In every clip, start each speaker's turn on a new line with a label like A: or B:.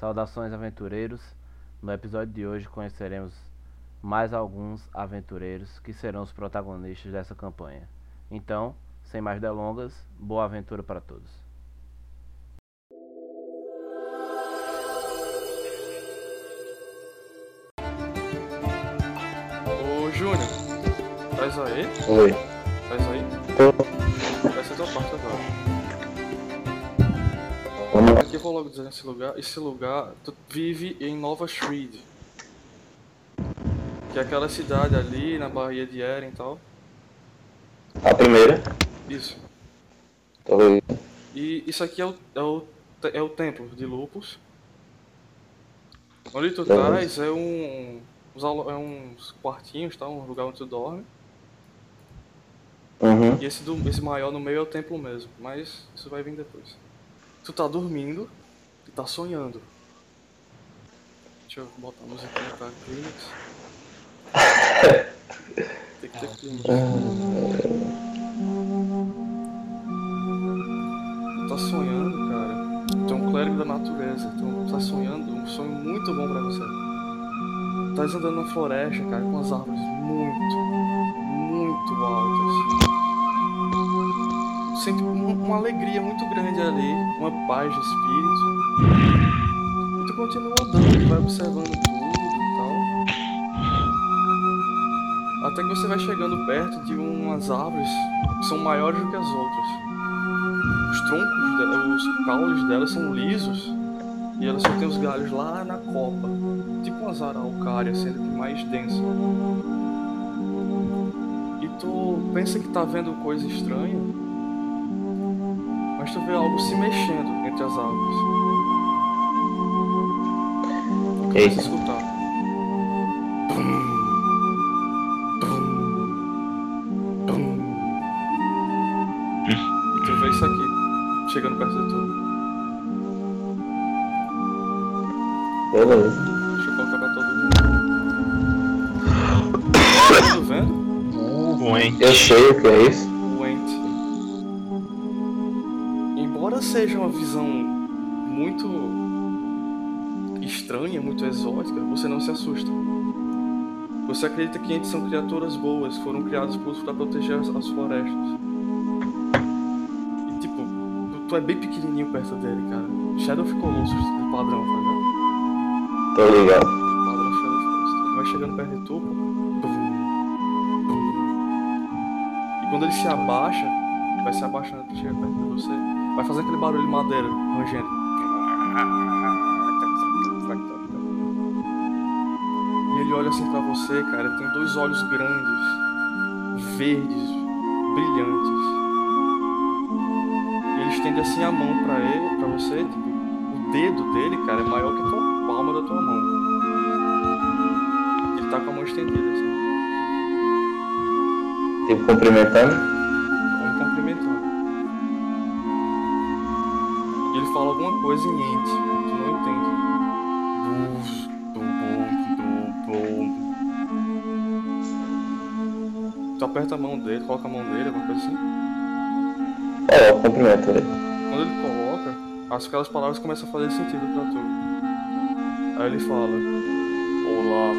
A: Saudações aventureiros. No episódio de hoje conheceremos mais alguns aventureiros que serão os protagonistas dessa campanha. Então, sem mais delongas, boa aventura para todos.
B: Ô Júnior, traz aí?
C: Oi.
B: Aqui eu vou logo dizer nesse lugar. Esse lugar, tu vive em Nova Shreed. Que é aquela cidade ali na Baía de Eren e tal.
C: A primeira.
B: Isso. E isso aqui é o, é o, é o templo de Lupus. Onde tu estás é um. É uns quartinhos, tá? Um lugar onde tu dorme.
C: Uhum.
B: E esse, do, esse maior no meio é o templo mesmo, mas isso vai vir depois. Tu tá dormindo e tá sonhando. Deixa eu botar a música pra Clímax. Tem que ter Clímax. Tu tá sonhando, cara. Tu é um clérigo da natureza, então tu tá sonhando um sonho muito bom pra você. Tá andando na floresta, cara, com as árvores muito, muito altas sente uma, uma alegria muito grande ali, uma paz de espírito. E tu continua andando, vai observando tudo e tal. Até que você vai chegando perto de umas árvores que são maiores do que as outras. Os troncos, os caules delas são lisos e elas só têm os galhos lá na copa, tipo umas araucárias, sendo que mais densa. E tu pensa que tá vendo coisa estranha, mas tu vê algo se mexendo entre as árvores. E começa
C: Eita.
B: a escutar. E tu vê isso aqui, chegando perto de tu.
C: Beleza.
B: Deixa eu colocar pra todo mundo. Tá tudo vendo?
D: Ruim.
C: Eu sei o que é isso.
B: Muito exótica, você não se assusta. Você acredita que Ents são criaturas boas, foram criadas para proteger as, as florestas. E tipo, tu, tu é bem pequenininho perto dele, cara. Shadow ficou louco de padrão, tá ligado?
C: Tô ligado.
B: Padrão Shadow Ele vai chegando perto de tu. E quando ele se abaixa, vai se abaixando pra chegar perto de você, vai fazer aquele barulho de madeira, rangendo. Assim pra você, cara, tem dois olhos grandes, verdes, brilhantes. E ele estende assim a mão pra ele, para você, tipo, o dedo dele, cara, é maior que a tua palma da tua mão. Ele tá com a mão estendida, assim,
C: Tipo, cumprimentando.
B: como cumprimentando. E ele fala alguma coisa em ente, aperta a mão dele, coloca a mão dele, alguma coisa assim.
C: É, eu cumprimento ele.
B: Quando ele coloca, as- aquelas palavras começam a fazer sentido pra tu. Aí ele fala: Olá,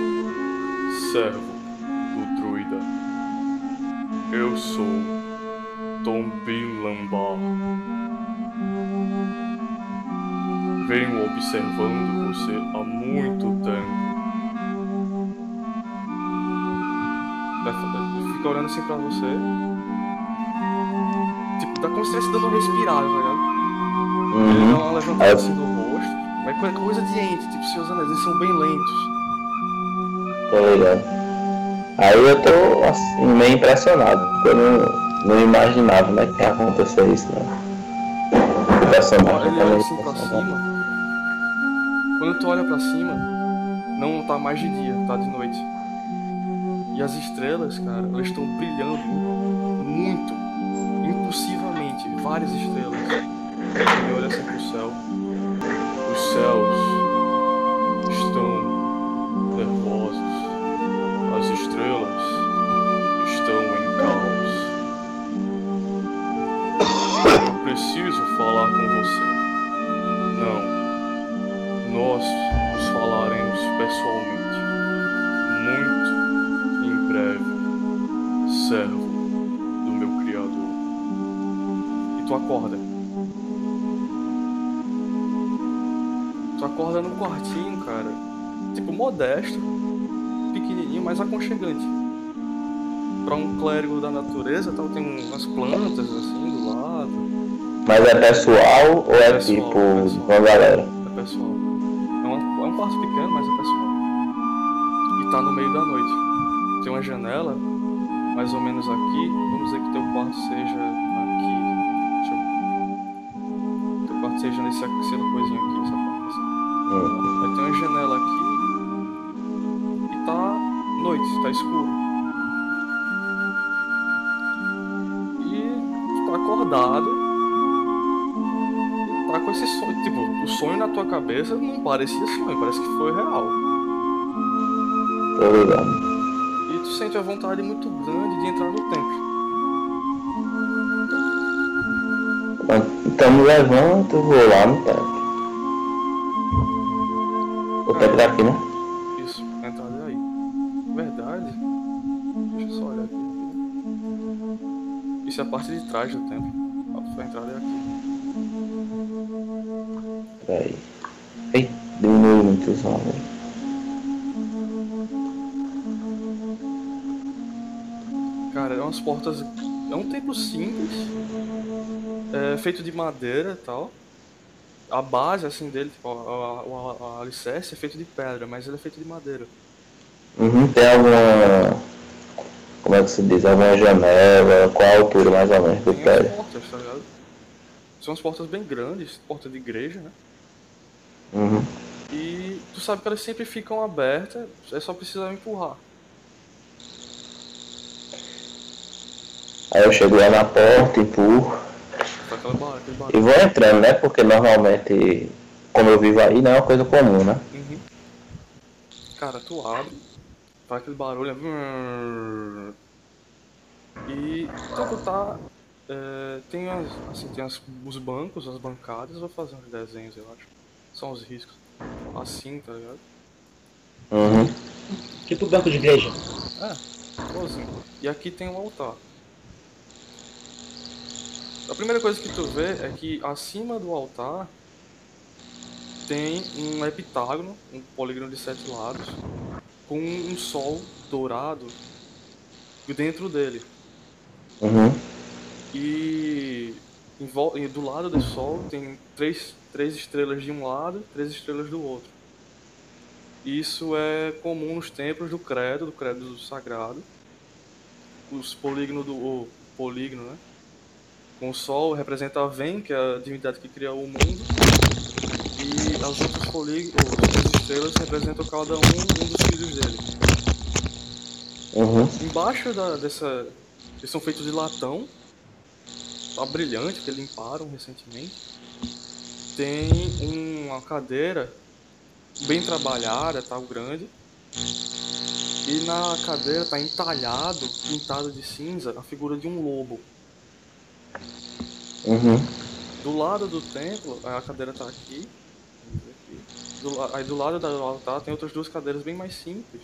B: servo do druida. Eu sou Tombi Lambar. Venho observando você há muito tempo. Fica olhando assim pra você. Tipo, tá como se estivesse dando uma respirada, tá ligado? Ele dá
C: Uhum.
B: uma levantada assim no rosto. Mas coisa- coisa de ente, tipo, seus anéis, eles são bem lentos.
C: Tô ligado. Aí eu tô assim, meio impressionado. porque Eu não, não imaginava né, que ia acontecer isso, não. O personagem
B: Ele
C: tá
B: olha assim pra cima. Quando tu olha pra cima, não tá mais de dia, tá de noite. E as estrelas, cara, elas estão brilhando muito, impulsivamente, várias estrelas. Ele olha assim pro céu. Servo do meu Criador. E tu acorda. Tu acorda num quartinho, cara. Tipo, modesto, pequenininho, mas aconchegante. Pra um clérigo da natureza, tal, tem umas plantas assim do lado.
C: Mas é pessoal ou é
B: Pessoal,
C: tipo
B: pessoal.
C: uma galera?
B: É pessoal. É, é um quarto pequeno, mas é pessoal. E tá no meio da noite. Tem uma janela, mais ou menos aqui. Vamos dizer que teu quarto seja aqui. Deixa eu... Teu quarto seja nesse essa coisinha aqui, essa parte assim.
C: Hum.
B: Aí tem uma janela aqui. E tá noite, tá escuro. E tu tá acordado. E tá com esse sonho. Tipo, o sonho na tua cabeça não parecia sonho, parece que foi real.
C: Tô ligado.
B: Sente a vontade muito grande de entrar no templo.
C: Então me levanto vou lá no templo. O templo é aqui, né?
B: Isso, a entrada é aí. Verdade. Deixa eu só olhar aqui. Isso é a parte de trás do templo. Portas. É um templo simples. É feito de madeira e tal. A base, assim, dele, tipo, a, a, a, a alicerce é feito de pedra, mas ele é feito de madeira.
C: Uhum, tem alguma. Como é que se diz? Alguma janela? Qual a altura mais ou menos do
B: as
C: prédio?
B: portas, tá ligado? São as portas bem grandes, porta de igreja, né?
C: Uhum.
B: E tu sabe que elas sempre ficam abertas, é só precisar empurrar.
C: Aí eu chego lá na porta, empurro e vou entrando, né? Porque normalmente, como eu vivo aí, não é uma coisa comum, né?
B: Uhum. Cara, tu abre, faz aquele barulho. é E então tu tá. é, tem as, assim, tem as, os bancos, as bancadas, vou fazer uns desenhos, eu acho. São os riscos. Assim, tá ligado?
C: Uhum.
D: Tipo banco de igreja.
B: É, igualzinho. E aqui tem um altar. A primeira coisa que tu vê é que acima do altar tem um heptágono, um polígono de sete lados, com um sol dourado dentro dele.
C: Uhum.
B: E, do lado do sol tem três, três estrelas de um lado, três estrelas do outro. Isso é comum nos templos do credo, do credo sagrado. Os polígonos do o polígono, né? Com o sol representa a Ven, que é a divindade que cria o mundo. E as outras polígonos, as estrelas representam cada um um dos filhos dele.
C: Uhum.
B: Embaixo da, dessa. Eles são feitos de latão. Tá brilhante, porque limparam recentemente. Tem uma cadeira bem trabalhada, tal, grande. E na cadeira tá entalhado, pintado de cinza, a figura de um lobo.
C: Uhum.
B: Do lado do templo, a cadeira tá aqui. aqui. Do aí do lado do altar tem outras duas cadeiras bem mais simples.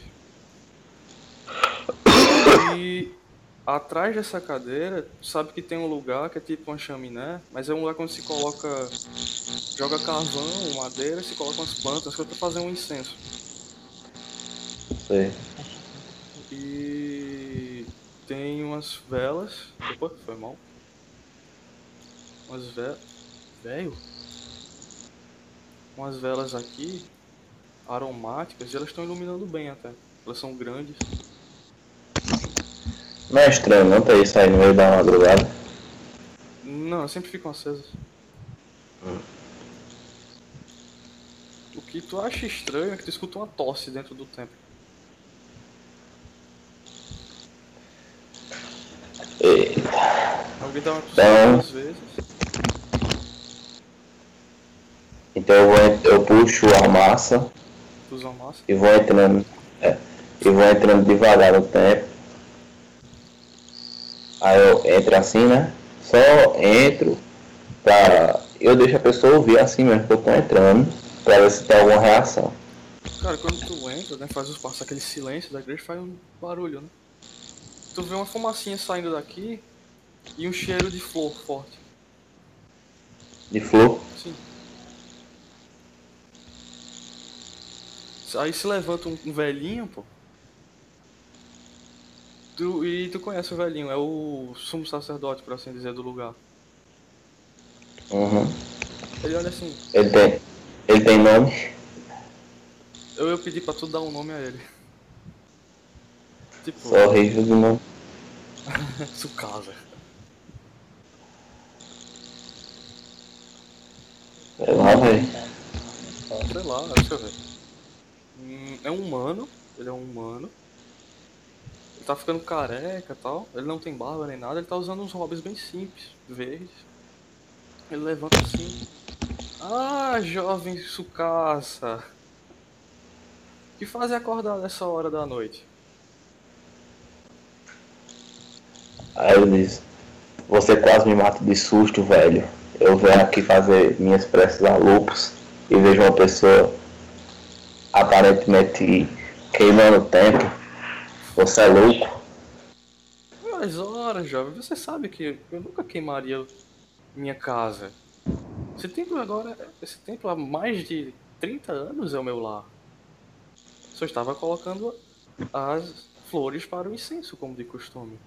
B: E atrás dessa cadeira, sabe que tem um lugar que é tipo uma chaminé, mas é um lugar onde se coloca. joga carvão, madeira, se coloca umas plantas, que é pra fazer um incenso.
C: Sei.
B: E tem umas velas. Opa, foi mal. Umas velas. Velho? Umas velas aqui aromáticas e elas estão iluminando bem até. Elas são grandes.
C: Não é estranho não ter isso aí no meio da madrugada.
B: Não, elas sempre ficam acesas.
C: Hum.
B: O que tu acha estranho é que tu escuta uma tosse dentro do templo.
C: Eita.
B: Alguém dá uma tossida
C: Então-
B: duas vezes.
C: Então eu, vou, eu puxo a massa
B: usa massa.
C: e vou entrando. É, e vou entrando devagar no tempo. Aí eu entro assim, né? Só entro pra. Eu deixo a pessoa ouvir assim mesmo que eu tô entrando. Pra ver se tem alguma reação.
B: Cara, quando tu entra, né, faz os passos, aquele silêncio da igreja faz um barulho, né? Tu vê uma fumacinha saindo daqui e um cheiro de flor forte.
C: De flor.
B: Sim. Aí se levanta um, um velhinho, pô. Tu- e tu conhece o velhinho, é o sumo sacerdote, por assim dizer, do lugar.
C: Uhum.
B: Ele olha assim,
C: Ele tem. Ele tem nome.
B: eu ia pedir pra tu dar um nome a ele. Tipo,
C: Só horrível de nome.
B: Tsukasa.
C: Sei lá, velho.
B: Sei lá, deixa eu ver. Hum, é um humano, ele é um humano. Ele tá ficando careca e tal. Ele não tem barba nem nada, ele tá usando uns hobbies bem simples, verdes. Ele levanta assim. Ah, jovem Tsukasa. O que faz acordar nessa hora da noite?
C: Aí ele diz, você quase me mata de susto, velho. Eu venho aqui fazer minhas preces a lupus e vejo uma pessoa aparentemente queimando tempo. Você é louco?
B: Mas ora, jovem, você sabe que eu nunca queimaria minha casa. Esse templo agora, esse templo há mais de 30 anos é o meu lar. Só estava colocando as flores para o incenso, como de costume.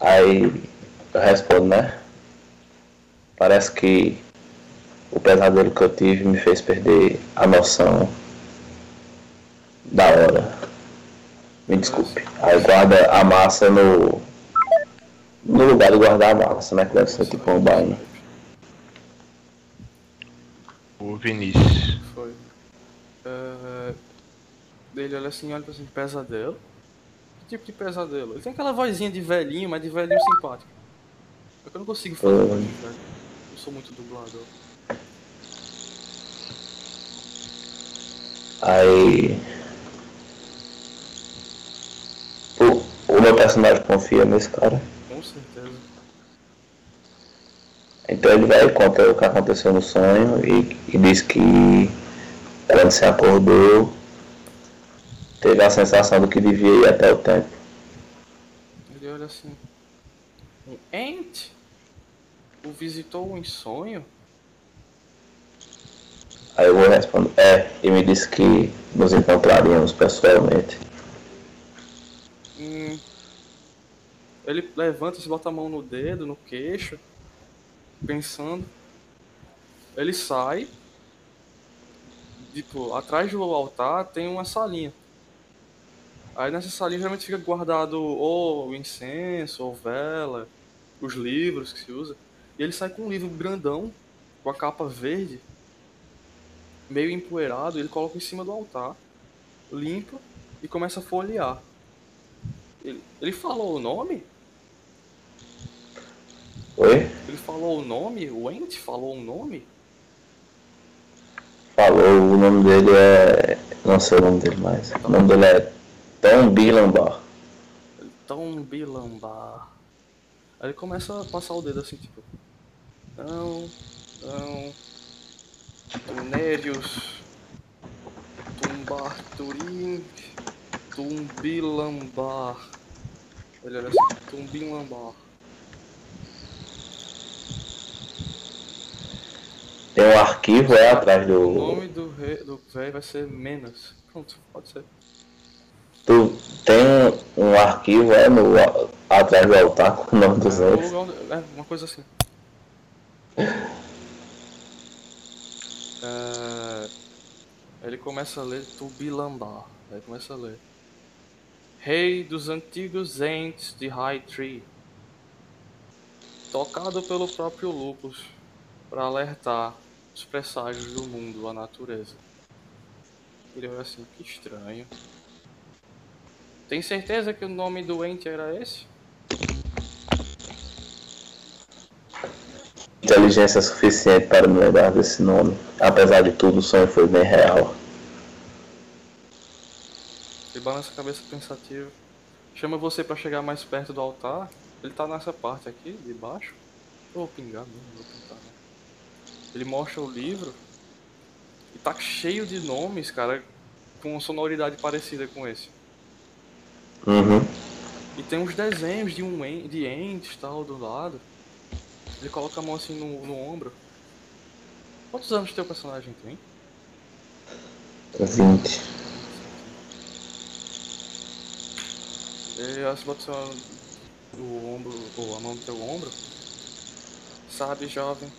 C: Aí eu respondo, né? Parece que o pesadelo que eu tive me fez perder a noção da hora. Me desculpe. Aí guarda a massa no. No lugar de guardar a massa, né? Que deve ser tipo um baile.
E: O Vinícius.
B: Foi. É... Ele olha assim, olha pra assim, pesadelo. Que tipo de pesadelo? Ele tem aquela vozinha de velhinho, mas de velhinho simpático. É que eu não consigo fazer
C: Hum.
B: de velho. Eu sou muito dublador.
C: Aí. O, o meu personagem confia nesse cara.
B: Com certeza.
C: Então ele vai e conta o que aconteceu no sonho e, e diz que quando se acordou teve a sensação do que devia ir até o tempo.
B: Ele olha assim. Um Ent? O visitou em sonho?
C: Aí eu vou responder, é, e me disse que nos encontraríamos pessoalmente.
B: Hum. Ele levanta, se bota a mão no dedo, no queixo, pensando. Ele sai. Tipo, atrás do altar tem uma salinha. Aí nessa salinha geralmente fica guardado ou o incenso, ou vela, os livros que se usa. E ele sai com um livro grandão, com a capa verde, meio empoeirado, ele coloca em cima do altar, limpa e começa a folhear. Ele, ele falou o nome?
C: Oi?
B: Ele falou o nome? O Ent falou o nome?
C: Falou, o nome dele é. Não sei o nome dele mais. O nome dele é Tom Bilambar.
B: Tom Bilambar. Aí ele começa a passar o dedo assim, tipo. Não, não. Tunérios. Tumbarturim. Tumbilambar. Ele olha assim, Tumbilambar.
C: Tem um arquivo é atrás
B: O
C: do.
B: nome do rei do velho vai ser Menas. Pronto, pode ser.
C: Tu tem um, arquivo é no, atrás do altar com o nome dos
B: É, onde- é, uma coisa assim. É, ele começa a ler Tubilambar. Aí começa a ler. Rei dos antigos entes de High Tree. Tocado pelo próprio Lupus para alertar os presságios do mundo, a natureza. Ele olha assim, que estranho. Tem certeza que o nome do ente era esse?
C: Inteligência suficiente para me lembrar desse nome. Apesar de tudo, o sonho foi bem real.
B: Ele balança a cabeça pensativo. Chama você pra chegar mais perto do altar. Ele tá nessa parte aqui, de baixo. Eu vou pingar, não vou pintar, né? ele mostra o livro e tá cheio de nomes, cara, com uma sonoridade parecida com esse.
C: Uhum.
B: E tem uns desenhos de um en- de entes tal do lado. Ele coloca a mão assim no, no ombro. Quantos anos teu personagem tem?
C: 20.
B: Ele bota só o ombro, ou a mão no teu ombro. Sabe, jovem?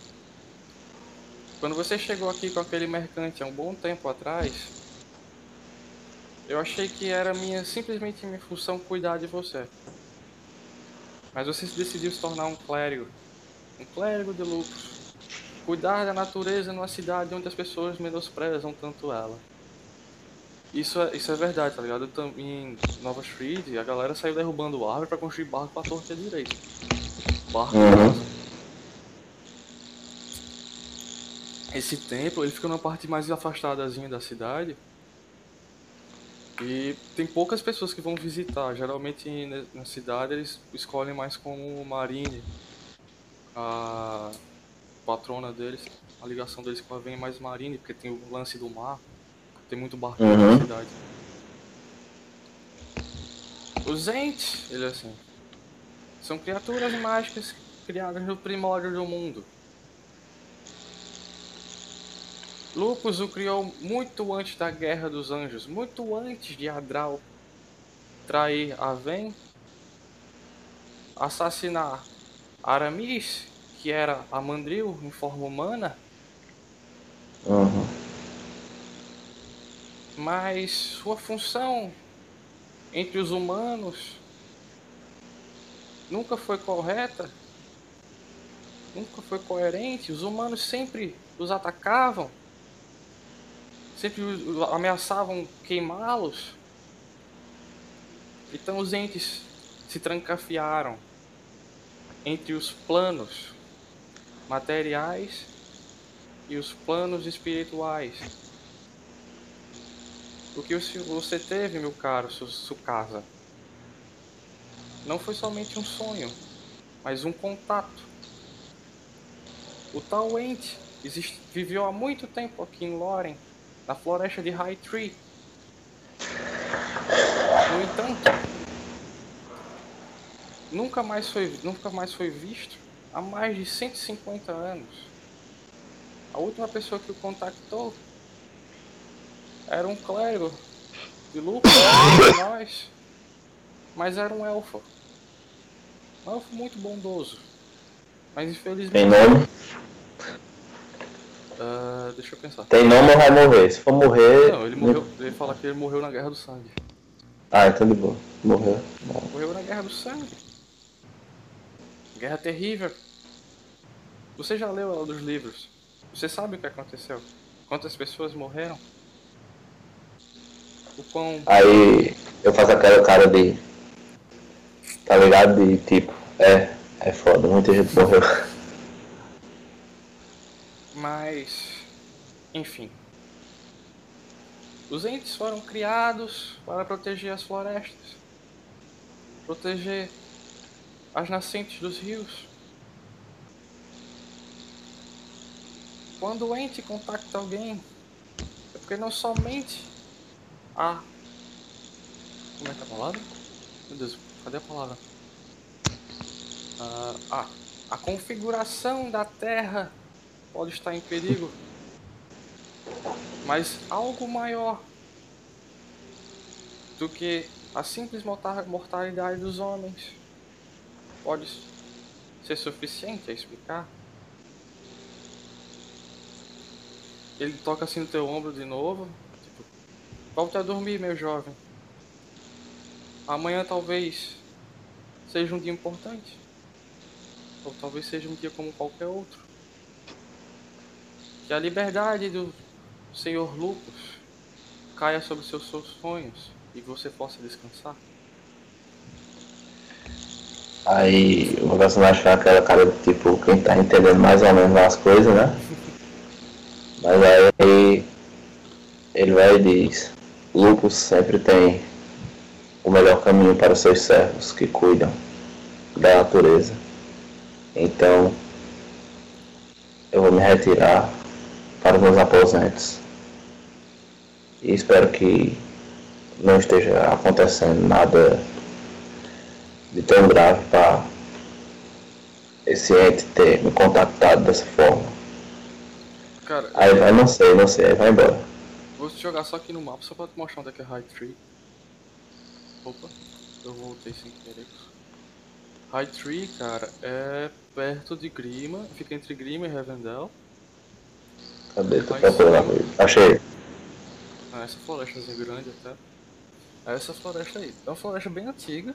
B: Quando você chegou aqui com aquele mercante há um bom tempo atrás, eu achei que era minha simplesmente minha função cuidar de você. Mas você decidiu se tornar um clérigo. Um clérigo de lupus. Cuidar da natureza numa cidade onde as pessoas menosprezam tanto ela. Isso é, isso é verdade, tá ligado? Em Nova Street, a galera saiu derrubando árvore pra construir barco pra torta direito. Barco
C: Uhum.
B: Esse templo, ele fica numa parte mais afastadazinha da cidade. E tem poucas pessoas que vão visitar. Geralmente na cidade eles escolhem mais como Marine. A patrona deles, a ligação deles com a vem mais Marine, porque tem o lance do mar. Tem muito barco
C: Uhum.
B: na cidade. Os Ents, ele é assim, são criaturas mágicas criadas no primórdio do mundo. Lupus o criou muito antes da Guerra dos Anjos, muito antes de Adral trair Aven, assassinar Aramis, que era a Mandril em forma humana,
C: Uhum.
B: mas sua função entre os humanos nunca foi correta, nunca foi coerente. Os humanos sempre os atacavam, sempre os- ameaçavam queimá-los. Então os entes se trancafiaram entre os planos materiais e os planos espirituais. O que você teve, meu caro Su- Sukasa, não foi somente um sonho, mas um contato. O tal ente existe, viveu há muito tempo aqui em Loren, na floresta de High Tree. No entanto, nunca mais foi, nunca mais foi visto há mais de 150 anos. A última pessoa que o contactou era um clérigo de de nós, mas era um elfo. Um elfo muito bondoso. Mas
C: Tem
B: infelizmente.
C: nome?
B: Ah, deixa eu pensar.
C: Tem nome ou vai morrer? Se for morrer.
B: Não, ele morreu. Ele fala que ele morreu na Guerra do Sangue.
C: Ah, então de boa. Morreu.
B: Morreu na Guerra do Sangue. Guerra terrível. Você já leu ela dos livros? Você sabe o que aconteceu? Quantas pessoas morreram? O quão
C: Aí eu faço aquela cara de. Tá ligado? De tipo, é, é foda, muita gente morreu.
B: Mas, enfim. Os entes foram criados para proteger as florestas, proteger as nascentes dos rios. Quando o ente contacta alguém, é porque não somente a. Como é que é a palavra? Meu Deus, cadê a palavra? Ah, ah, a configuração da Terra pode estar em perigo. Mas algo maior do que a simples morta- mortalidade dos homens pode ser suficiente a explicar. Ele toca assim no teu ombro de novo, tipo, volte a dormir, meu jovem. Amanhã talvez seja um dia importante. Ou talvez seja um dia como qualquer outro. Que a liberdade do Senhor Lucas caia sobre seus seus sonhos e você possa descansar.
C: Aí o personagem faz aquela cara de tipo, quem tá entendendo mais ou menos as coisas, né? Mas aí ele vai e diz, Lupus sempre tem o melhor caminho para seus servos que cuidam da natureza. Então, eu vou me retirar para os meus aposentos. E espero que não esteja acontecendo nada de tão grave para esse ente ter me contactado dessa forma.
B: Cara,
C: Aí vai, não sei, não sei, aí vai embora.
B: vou jogar só aqui no mapa só pra te mostrar onde é que é High Tree. Opa, eu voltei sem querer. High Tree, cara, é perto de Grima, fica entre Grima e Revendell.
C: Cadê? Tô procurando. Achei.
B: Ah, essa florestazinha grande até. É essa floresta aí. É uma floresta bem antiga.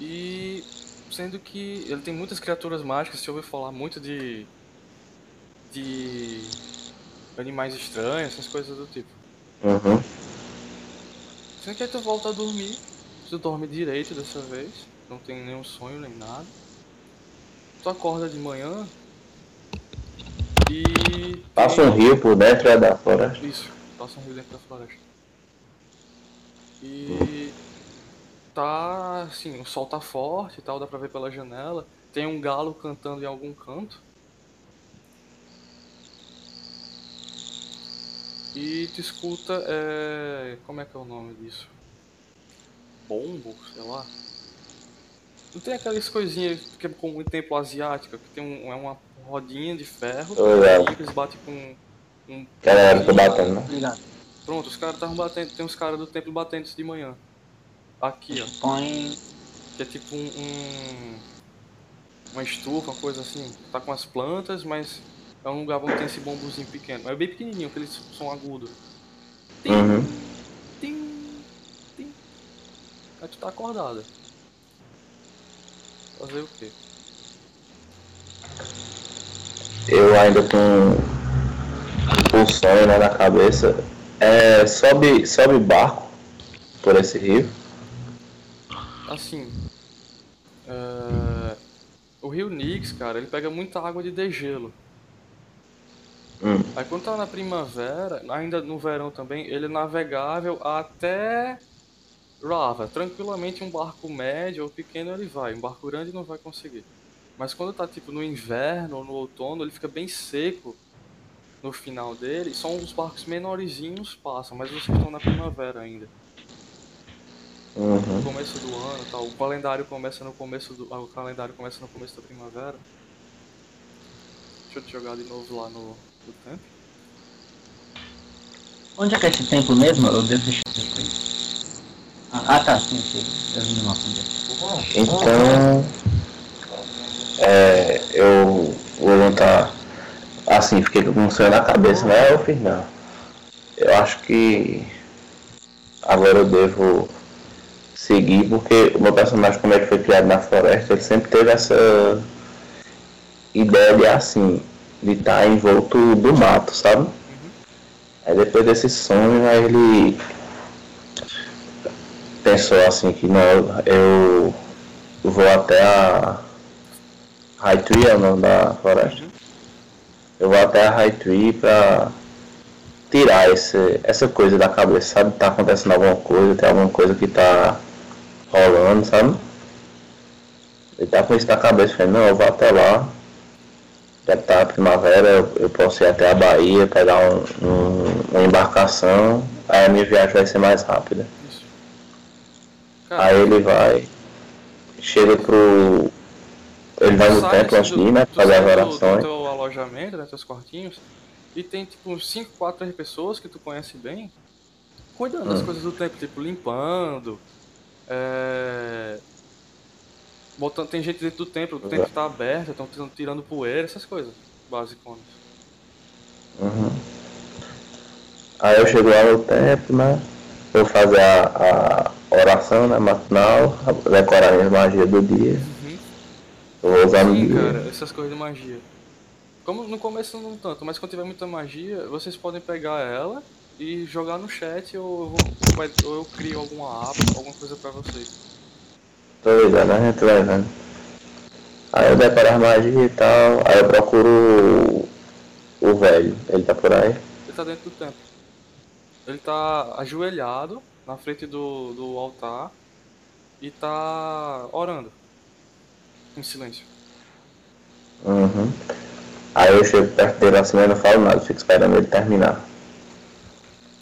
B: E sendo que ele tem muitas criaturas mágicas, você ouviu falar muito de. de. animais estranhos, essas coisas do tipo.
C: Uhum.
B: Sendo que aí tu volta a dormir, tu dorme direito dessa vez, não tem nenhum sonho nem nada. Tu acorda de manhã e.
C: Passa um rio por dentro é da floresta.
B: Isso, passa um rio dentro da floresta. E tá assim, o sol tá forte e tal, dá pra ver pela janela. Tem um galo cantando em algum canto. E tu escuta, é... como é que é o nome disso? Bombo, sei lá. Não tem aquelas coisinhas que é como em templo asiático, que tem um, é uma rodinha de ferro,
C: Tô
B: e eles batem com um
C: que eu batendo, né?
B: Pronto, os caras estavam batendo, tem uns caras do templo batendo isso de manhã. Aqui, ó.
D: Põe.
B: Que é tipo um, um- Uma estufa, uma coisa assim. Tá com as plantas, mas é um lugar onde tem esse bombozinho pequeno. É bem pequenininho, que eles são agudos. Tim,
C: Uhum.
B: tim, tim. Aí tu tá acordada. Fazer o quê?
C: Eu ainda tô com o sonho né, na cabeça. É, sobe, sobe barco por esse rio.
B: Assim. é, O rio Nix, cara, ele pega muita água de degelo.
C: Hum.
B: Aí quando tá na primavera, ainda no verão também, ele é navegável até Rava. Tranquilamente um barco médio ou pequeno ele vai, um barco grande não vai conseguir. Mas quando tá tipo no inverno ou no outono, ele fica bem seco no final dele. Só os barcos menorzinhos passam, mas vocês estão na primavera ainda. No
C: Uhum.
B: começo do ano, tal. O calendário começa no começo do, ah, o calendário começa no começo da primavera. Deixa eu te jogar de novo lá no, no tempo.
D: Onde é que é esse templo mesmo? Eu devo deixar depois. Ah, ah, tá, sim, sim. Eu vi no é.
C: Então, é, eu vou juntar. Assim, fiquei com um sonho na cabeça, né? Eu fiz não. Eu acho que agora eu devo seguir, porque o meu personagem, como ele foi criado na floresta, ele sempre teve essa ideia de assim, de estar envolto do mato, sabe? Aí depois desse sonho, aí ele pensou assim que não, eu vou até a High Tree, é o nome da floresta. Eu vou até a High Tree pra tirar esse, essa coisa da cabeça, sabe? Tá acontecendo alguma coisa, tem alguma coisa que tá rolando, sabe? Ele tá com isso na cabeça, falando, não, eu vou até lá. Já tá primavera, eu, eu posso ir até a Bahia, pegar um, um- uma embarcação, aí a minha viagem vai ser mais rápida.
B: Isso.
C: Aí ele vai, chega pro. Ele vai no templo antes de ir, né? Fazer as orações.
B: Do teu alojamento, né, teus quartinhos, e tem tipo uns 5, 4 pessoas que tu conhece bem, cuidando das
C: Hum.
B: coisas do templo, tipo limpando, é... Botando, tem gente dentro do templo, o templo tá aberto, estão tirando poeira, essas coisas basiconas.
C: Uhum. Aí eu chego lá no templo, né? Vou fazer a, a oração, né? Matinal, decorar minhas magias do dia. Eu vou usar no
B: Sim,
C: dia.
B: cara, essas coisas de magia. Como no começo não tanto, mas quando tiver muita magia, vocês podem pegar ela e jogar no chat ou eu, vou- ou eu crio alguma aba, alguma coisa pra vocês.
C: Tô ligado, né? A gente vai vendo. Aí eu decoro as magias e tal. Aí eu procuro o, o velho. Ele tá por aí.
B: Ele tá dentro do templo. Ele tá ajoelhado na frente do, do altar e tá orando. Em silêncio.
C: Uhum. Aí eu chego perto dele assim, mas não falo nada, fico esperando ele terminar.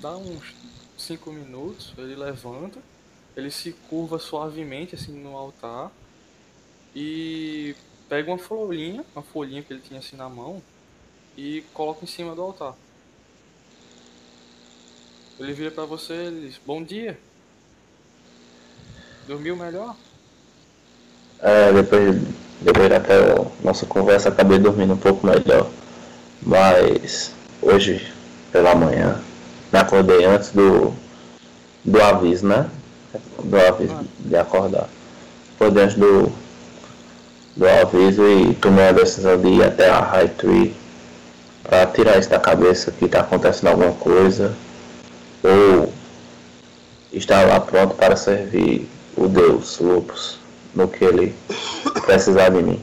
B: Dá uns 5 minutos, ele levanta, ele se curva suavemente assim no altar e pega uma folhinha, uma folhinha que ele tinha assim na mão e coloca em cima do altar. Ele vira pra você e diz: Bom dia. Dormiu melhor?
C: É, depois, depois até a nossa conversa acabei dormindo um pouco melhor. Mas hoje pela manhã me acordei antes do, do aviso, né? Do aviso de acordar. Acordei antes do, do aviso e tomei a decisão de ir até a High Tree para tirar isso da cabeça que está acontecendo alguma coisa ou estar lá pronto para servir o Deus Lupus no que ele precisar de mim.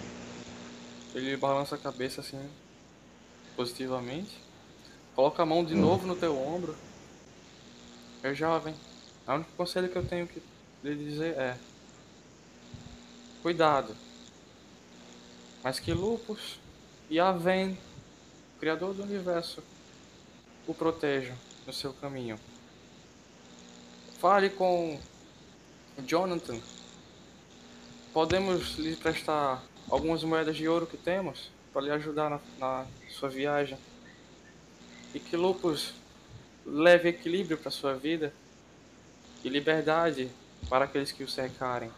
B: Ele balança a cabeça assim, positivamente. Coloca a mão de novo no teu ombro. É jovem. O único conselho que eu tenho que lhe dizer é: Cuidado. Mas que Lupus e Aven, Criador do Universo, o protejam no seu caminho. Fale com Jonathan. Podemos lhe prestar algumas moedas de ouro que temos para lhe ajudar na, na sua viagem. E que Lupus leve equilíbrio para sua vida e liberdade para aqueles que o cercarem.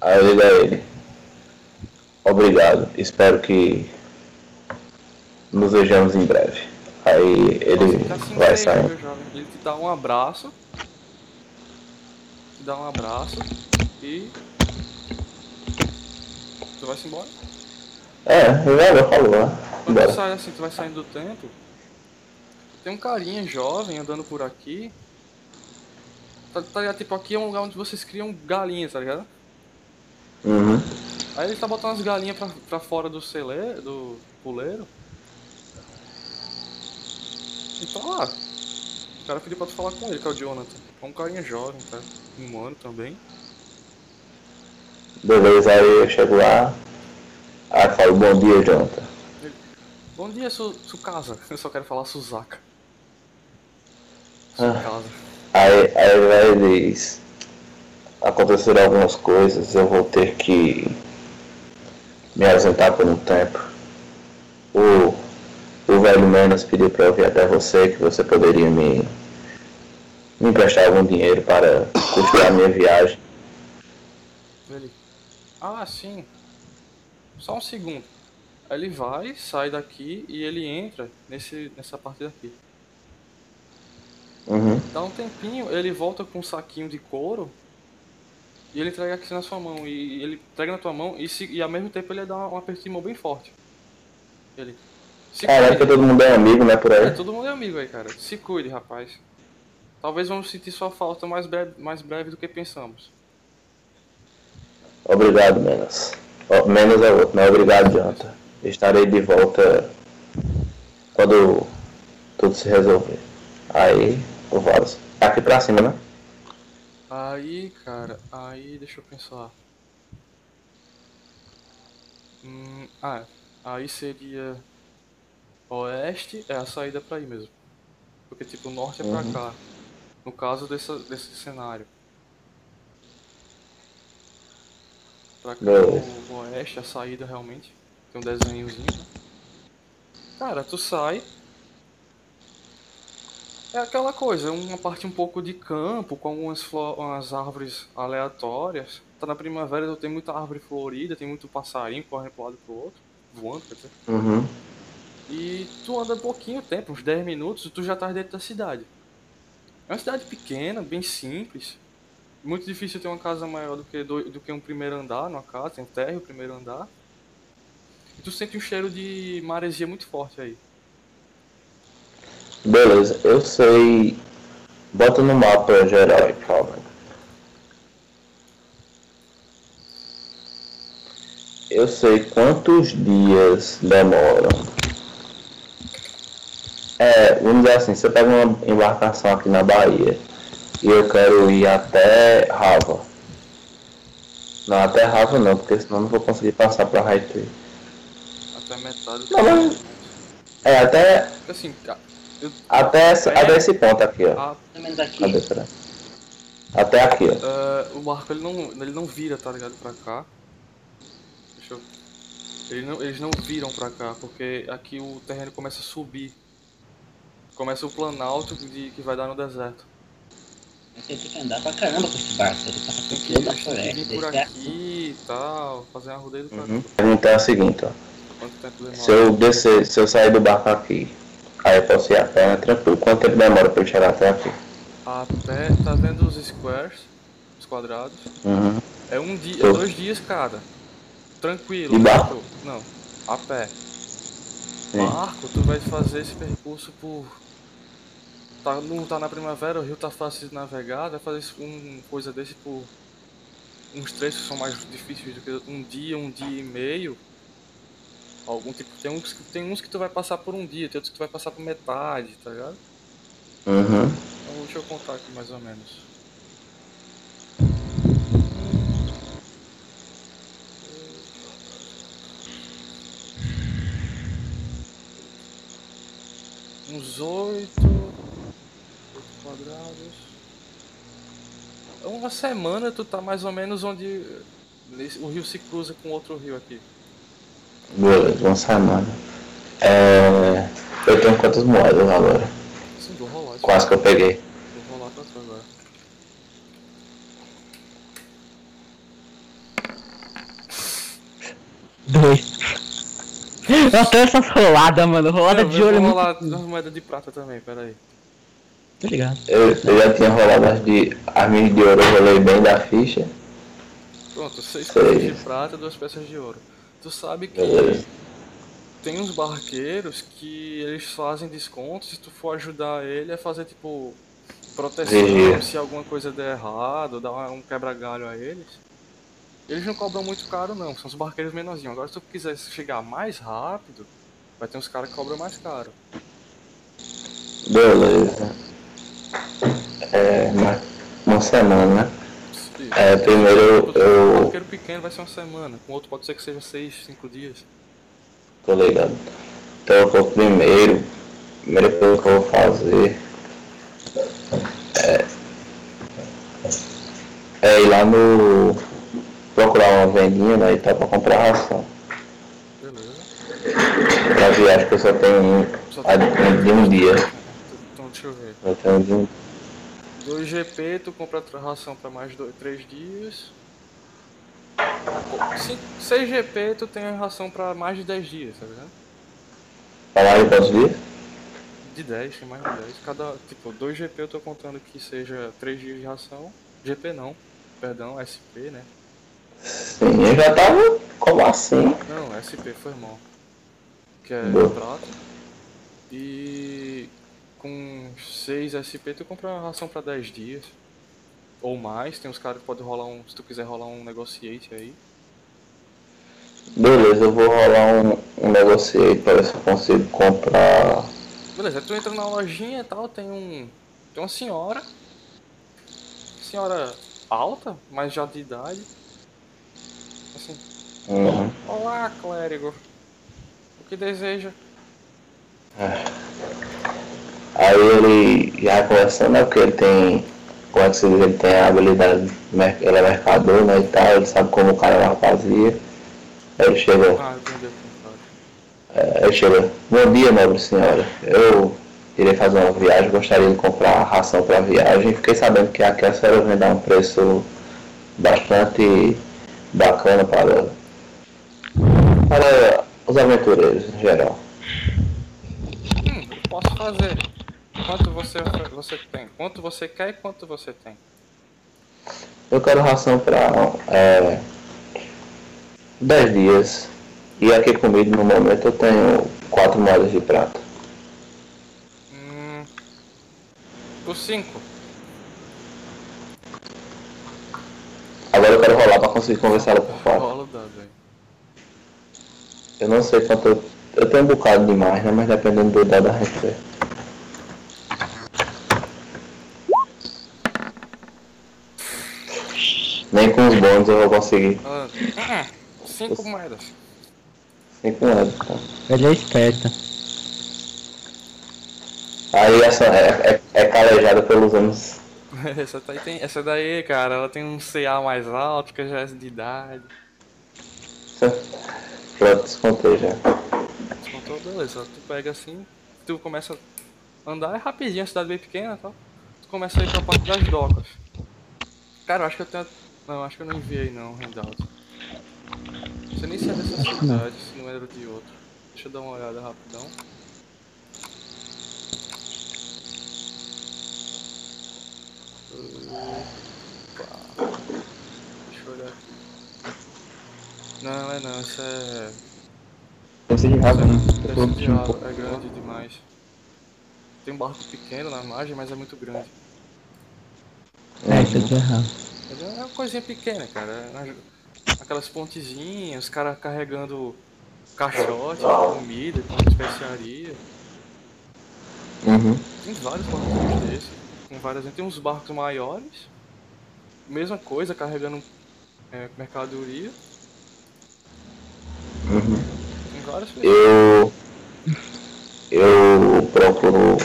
C: Aí eu digo a ele. Obrigado. Espero que nos vejamos em breve. Aí ele
B: tá
C: vai
B: jovem? Ele te dá um abraço. Te dá um abraço e. Tu vai se embora?
C: É, já falou, né?
B: Quando tu sai assim, tu vai saindo do templo. Tem um carinha jovem andando por aqui. Tá, tá ligado? Tipo, aqui é um lugar onde vocês criam galinhas, tá ligado?
C: Uhum.
B: Aí ele tá botando as galinhas pra, pra fora do celeiro, do puleiro. E tá lá. O cara pediu pra tu falar com ele, que é o Jonathan. É um carinha jovem, tá? Humano também.
C: Beleza, aí eu chego lá. Aí eu falo, bom dia, Jonathan.
B: Bom dia, su, Sukasa. Eu só quero falar Suzaka.
C: Ah.
B: Sukasa.
C: Aí, aí vai e diz, aconteceram algumas coisas, eu vou ter que me ausentar por um tempo. O, o velho Menos pediu para eu vir até você, que você poderia me, me emprestar algum dinheiro para custear a minha viagem.
B: Ele. Ah, sim. Só um segundo. Ele vai, sai daqui e ele entra nesse, nessa parte daqui.
C: Uhum.
B: Dá um tempinho, ele volta com um saquinho de couro e ele entrega aqui na sua mão. E ele entrega na tua mão e, se, e ao mesmo tempo ele dá um aperto de mão bem forte. Ele. Se
C: Caraca,
B: cuide.
C: todo mundo é amigo, né, por
B: É,
C: aí.
B: todo mundo é amigo aí, cara. Se cuide, rapaz. Talvez vamos sentir sua falta mais breve, mais breve do que pensamos.
C: Obrigado, Menos. Menos é outro, né? Obrigado, Jonathan. Estarei de volta quando tudo se resolver. Aí, o Varus. Aqui pra cima, né?
B: Aí, cara, aí deixa eu pensar. Hum, ah, aí seria oeste é a saída pra aí mesmo. Porque tipo, norte é pra
C: Uhum.
B: cá. No caso dessa, desse cenário. Pra cá o, o oeste, a saída realmente. Um desenhozinho. Cara, tu sai. É aquela coisa, uma parte um pouco de campo, com algumas umas árvores aleatórias. Tá na primavera, então tem muita árvore florida, tem muito passarinho correndo pro lado e pro outro, voando, quer dizer.
C: Uhum.
B: E tu anda pouquinho tempo, uns 10 minutos, e tu já tá dentro da cidade. É uma cidade pequena, bem simples. Muito difícil ter uma casa maior do que, do, do que um primeiro andar numa casa, tem um térreo, primeiro andar. E tu sente um cheiro de maresia muito forte aí.
C: Beleza, eu sei. Bota no mapa geral aí, favor. Eu sei quantos dias demoram. É, vamos dizer assim, você pega uma embarcação aqui na Bahia e eu quero ir até Rava. Não, até Rava não, porque senão não vou conseguir passar para Haiti.
B: Metade.
C: Não, mas- É, até,
B: assim, eu,
C: até, essa- até esse ponto aqui, ó.
B: a,
D: Pelo menos aqui.
C: Até aqui, ó.
B: é, o barco ele não, ele não vira, tá ligado? Pra cá. Deixa eu. Ele não, eles não viram pra cá, porque aqui o terreno começa a subir. Começa o planalto de, que vai dar no deserto.
D: Você tem que andar pra caramba com esse barco. Você tem que passar
B: Tem
D: por toda a
B: eles têm que
D: floresta.
B: vir por
D: é
B: aqui e tal, fazer uma rodeio pra
C: Uhum. pergunta é a seguinte, ó.
B: Quanto tempo demora?
C: Se eu descer, se eu sair do barco aqui, aí eu posso ir a pé, né? Tranquilo. Quanto tempo demora pra eu chegar até aqui?
B: A pé, tá vendo os squares? Os quadrados?
C: Uhum.
B: É um dia, é dois dias cada. Tranquilo.
C: De barco?
B: Não, a pé.
C: Sim.
B: Barco, tu vai fazer esse percurso por. Tá, não tá na primavera, o rio tá fácil de navegar, vai fazer isso- um coisa desse por uns trechos que são mais difíceis do que um dia, um dia e meio. Algum tipo, tem uns, que- tem uns que tu vai passar por um dia, tem outros que tu vai passar por metade, tá ligado?
C: Uhum.
B: Então deixa eu contar aqui mais ou menos. Uns oito, quadrados. Uma semana tu tá mais ou menos onde o rio se cruza com outro rio aqui.
C: Beleza, uma semana. É... Eu tenho quantas moedas agora?
B: Sim, vou rolar isso.
C: Quase que eu peguei.
B: Vou rolar pra tu agora.
D: Dois. Eu tô essas roladas, mano. Rolada
B: Não,
D: de
B: eu
D: olho é
B: vou
D: muito.
B: rolar as moedas de prata também, peraí.
D: Tô ligado.
C: Eu, eu já tinha rolado as de as minhas de ouro, eu rolei bem da ficha.
B: Pronto, seis
C: Sei.
B: peças de prata e duas peças de ouro. Tu sabe que
C: Beleza.
B: tem uns barqueiros que eles fazem descontos se tu for ajudar ele a fazer tipo proteção, se alguma coisa der errado, dar um quebra-galho a eles. Eles não cobram muito caro não, são os barqueiros menorzinhos. Agora se tu quiser chegar mais rápido, vai ter uns caras que cobram mais caro.
C: Beleza. É, uma, uma semana, né? É, primeiro eu-
B: um barqueiro pequeno vai ser uma semana, com outro pode ser que seja seis, cinco dias.
C: Tô ligado. Então eu vou primeiro. Primeira coisa que eu vou fazer é, é ir lá no. procurar uma vendinha né, e tal pra comprar ração.
B: Beleza.
C: Pra viagem que eu só tenho um,
B: Só
C: a de um dia.
B: Então deixa eu ver.
C: Eu tenho de um.
B: 2 GP, tu compra a ração pra mais 3 dias. 6 GP, tu tem a ração pra mais de 10 dias, tá ligado?
C: Falar aí quantos dias?
B: De 10, tem mais de 10. Cada, tipo, 2 GP eu tô contando que seja 3 dias de ração. GP não, perdão, SP, né?
C: Sim, eu já tava. Como assim?
B: Não, SP foi mal. Que é
C: Boa.
B: prata. E com 6 SP tu compra uma ração pra 10 dias. Ou mais, tem uns caras que podem rolar um. Se tu quiser rolar um negotiate aí.
C: Beleza, eu vou rolar um, um aí pra ver se eu consigo comprar.
B: Beleza, tu entra na lojinha e tal, tem um. Tem uma senhora. Senhora alta, mas já de idade. Assim,
C: Um,
B: olá clérigo. O que deseja?
C: Aí ele já conversando, né? Porque ele tem. Como é que se diz? Ele tem a habilidade, ele é mercador, né? E tal, ele sabe como o cara lá fazia. Aí ele chega,
B: Ah, que
C: é, ele chega, bom dia, nobre senhora. Eu irei fazer uma viagem, gostaria de comprar ração para viagem. Fiquei sabendo que aqui a senhora vem dar um preço bastante bacana para, para os aventureiros em geral.
B: Hum, posso fazer. Quanto você, você tem? Quanto você quer e quanto você tem?
C: Eu quero ração para é, 10 dias. E aqui comigo no momento eu tenho 4 moedas de prata.
B: Hum. Por 5.
C: Agora eu quero rolar para conseguir conversar ela por fora.
B: Rola o dado aí.
C: Eu não sei quanto eu. Eu tenho um bocado demais, né? Mas dependendo do dado a gente Nem com os bônus eu vou conseguir.
B: Ah, 5 moedas.
C: Fiquei com medo. Tá?
D: Ele é esperto.
C: Aí essa é, é, é calejada pelos anos.
B: essa, daí tem, essa daí, cara, ela tem um CA mais alto, que já é de idade.
C: Pronto, descontei já.
B: Descontou, beleza. Tu pega assim, tu começa a andar, é rapidinho, a cidade é bem pequena e tal. Tu começa a ir pra parte das docas. Cara, eu acho que eu tenho. Não, acho que eu não enviei não, handout. Sei nem é dessa cidade, se não era de outro. Deixa eu dar uma olhada rapidão. Opa. Deixa eu olhar aqui. Não, é não, isso é.
D: Deve de água, né?
B: Deve
D: Tô
B: ser de
D: pouco.
B: é grande demais. Tem um barco pequeno na margem, mas é muito grande.
D: É, isso aqui é errado.
B: Mas É uma coisinha pequena, cara. Aquelas pontezinhas, os caras carregando caixote, comida, com especiaria.
C: Uhum.
B: Tem vários barcos desses, com várias. Tem uns barcos maiores, mesma coisa, carregando é, mercadoria.
C: Uhum.
B: Tem várias pessoas.
C: Eu. Eu procuro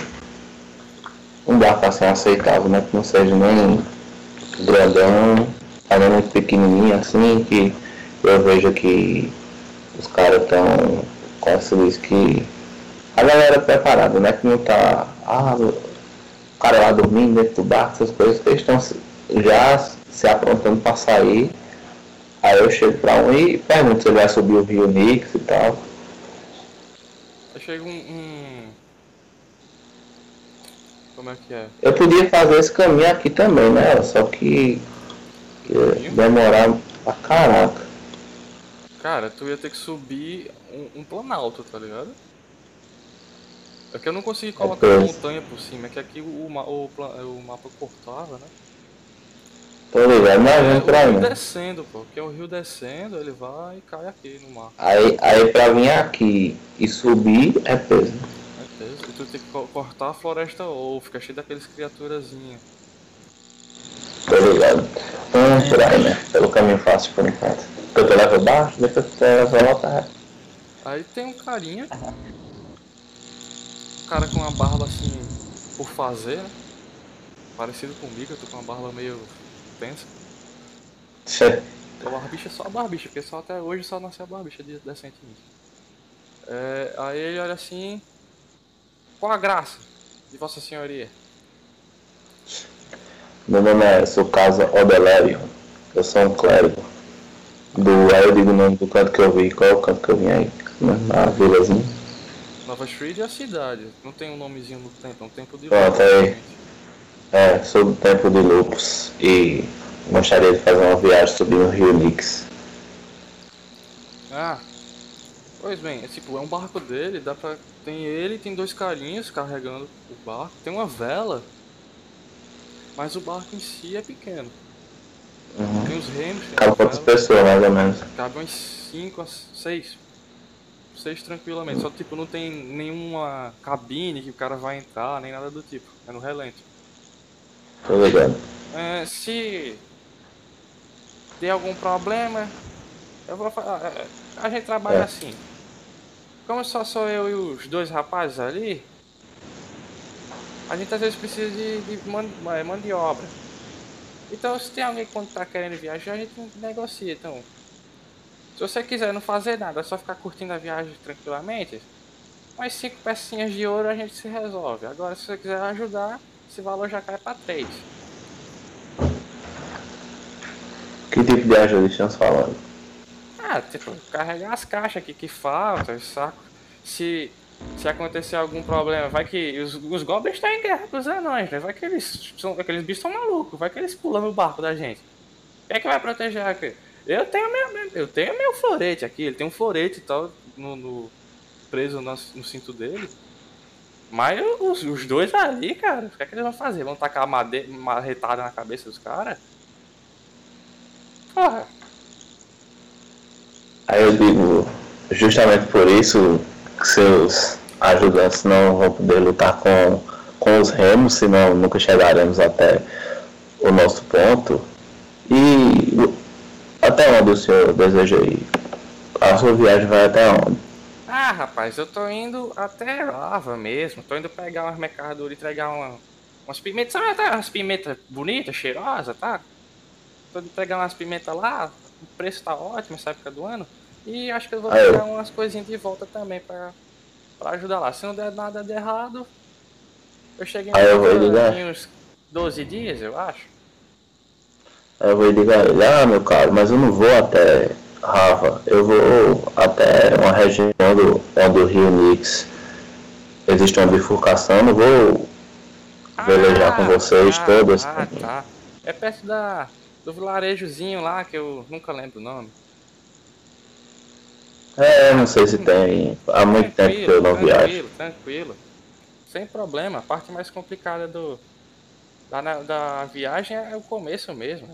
C: um barco assim aceitável, né? Que não seja nem grandão, mas nem muito pequenininho assim, que eu vejo que os caras estão, como se diz, que a galera é preparada, né? Que não tá. Ah, o cara lá dormindo dentro do barco, essas coisas, eles estão já se aprontando para sair. Aí eu chego pra um e pergunto se ele vai subir o Rio Nix e tal.
B: Aí chega um, um- Como é que é?
C: Eu podia fazer esse caminho aqui também, né? Só que ia demorar pra caraca.
B: Cara, tu ia ter que subir um, um planalto, tá ligado? É que eu não consegui colocar a montanha por cima, é que aqui o, o, o mapa cortava, né?
C: Tô ligado, mas
B: É
C: vem
B: o rio
C: né?
B: descendo, pô, que é o rio descendo, ele vai e cai aqui no mar.
C: Aí, aí pra vir aqui e subir é peso.
B: Peso. E tu tem que co- cortar a floresta ou fica cheio daqueles criaturazinhas.
C: Tô ligado. Hum, por aí, né? Pelo caminho fácil por enquanto. Depois tu leva baixo, depois tu leva volta.
B: Aí tem um carinha. Um cara com uma barba assim por fazer, né? Parecido comigo, eu tô com uma barba meio tensa. A barbicha é só a barbicha, porque só até hoje só nasceu a barbicha de- decentemente. É, aí ele olha assim. Qual a graça de Vossa Senhoria?
C: Meu nome é Sucasa Odelério. Eu sou um clérigo. Do, aí eu digo o nome do canto que eu vi. Qual é o canto que eu vim aí? Na vilazinha.
B: Nova Street é a cidade. Não tem um nomezinho no tempo, é um tempo de
C: Pronto, aí. É, sou do tempo de Lupus e gostaria de fazer uma viagem subindo o Rio Nix.
B: Ah, pois bem, é tipo, é um barco dele, dá pra. Tem ele e tem dois carinhos carregando o barco, tem uma vela, mas o barco em si é pequeno.
C: Uhum.
B: Tem os remos, tem
C: Cabe quantas pessoas, mais ou menos?
B: cabe umas 5 a 6. 6 tranquilamente, só tipo, não tem nenhuma cabine que o cara vai entrar, nem nada do tipo, é no relento.
C: Tô ligado.
B: É, se der algum problema, eu vou falar. A gente trabalha
C: É.
B: assim. Como só sou eu e os dois rapazes ali, a gente às vezes precisa de, de mão, é, de obra. Então se tem alguém que tá querendo viajar, a gente negocia. Então, se você quiser não fazer nada, é só ficar curtindo a viagem tranquilamente, umas cinco pecinhas de ouro a gente se resolve. Agora se você quiser ajudar, esse valor já cai pra três.
C: Que tipo de ajuda estamos falando?
B: Ah, tipo, carregar as caixas aqui que faltam, saco. Se, se acontecer algum problema, vai que os, os goblins estão em guerra com os anões, né? Vai que eles são, aqueles bichos são malucos, vai que eles pulam no barco da gente. Quem é que vai proteger aqui? Eu tenho meu, eu tenho meu florete aqui, ele tem um florete e tal, no, no- preso no, no cinto dele. Mas os, os dois ali, cara, o que é que eles vão fazer? Vão tacar made- marretada na cabeça dos caras? Porra,
C: Aí eu digo, justamente por isso que seus ajudantes não vão poder lutar com, com os remos, senão nunca chegaremos até o nosso ponto. E até onde o senhor deseja ir? A sua viagem vai até onde?
B: Ah, rapaz, eu tô indo até Lava mesmo. Tô indo pegar umas mercadorias entregar uma, umas pimentas. Sabe tá, umas pimentas bonitas, cheirosas, tá? Tô indo pegar umas pimentas lá. O preço tá ótimo essa época do ano. E acho que eu vou
C: Ah, eu-
B: pegar umas coisinhas de volta também pra, pra ajudar lá. Se não der nada de errado, eu cheguei
C: Ah,
B: volta
C: ligar.
B: em uns 12 dias, eu acho.
C: Aí eu vou ligar ele, ah meu caro, mas eu não vou até Rava, eu vou até uma região do, onde o Rio Nix existe uma bifurcação, não vou velejar com vocês
B: ah,
C: todos.
B: Ah, tá. É perto da, do vilarejozinho lá que eu nunca lembro o nome.
C: É, não sei se tem. Há muito tempo que eu não viajo.
B: tranquilo, tranquilo. Sem problema. A parte mais complicada do da, da viagem é o começo mesmo.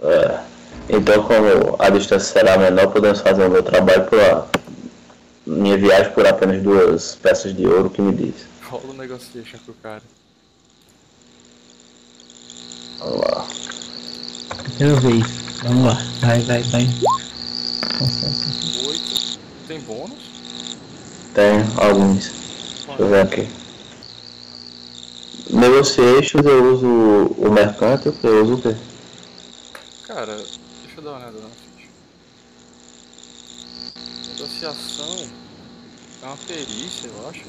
C: É. Então como a distância será menor, podemos fazer o meu trabalho por a minha viagem por apenas duas peças de ouro que me diz.
B: Rola o negotiation com o cara.
C: Vamos lá.
D: Ver isso. Vamos lá. Vai, vai, vai.
B: Oito. Tem bônus?
C: Tem alguns. Deixa eu ver aqui. Negotiations eu uso o mercante, eu uso o quê?
B: Cara, deixa eu dar uma olhada na ficha. Negociação é uma perícia, eu acho.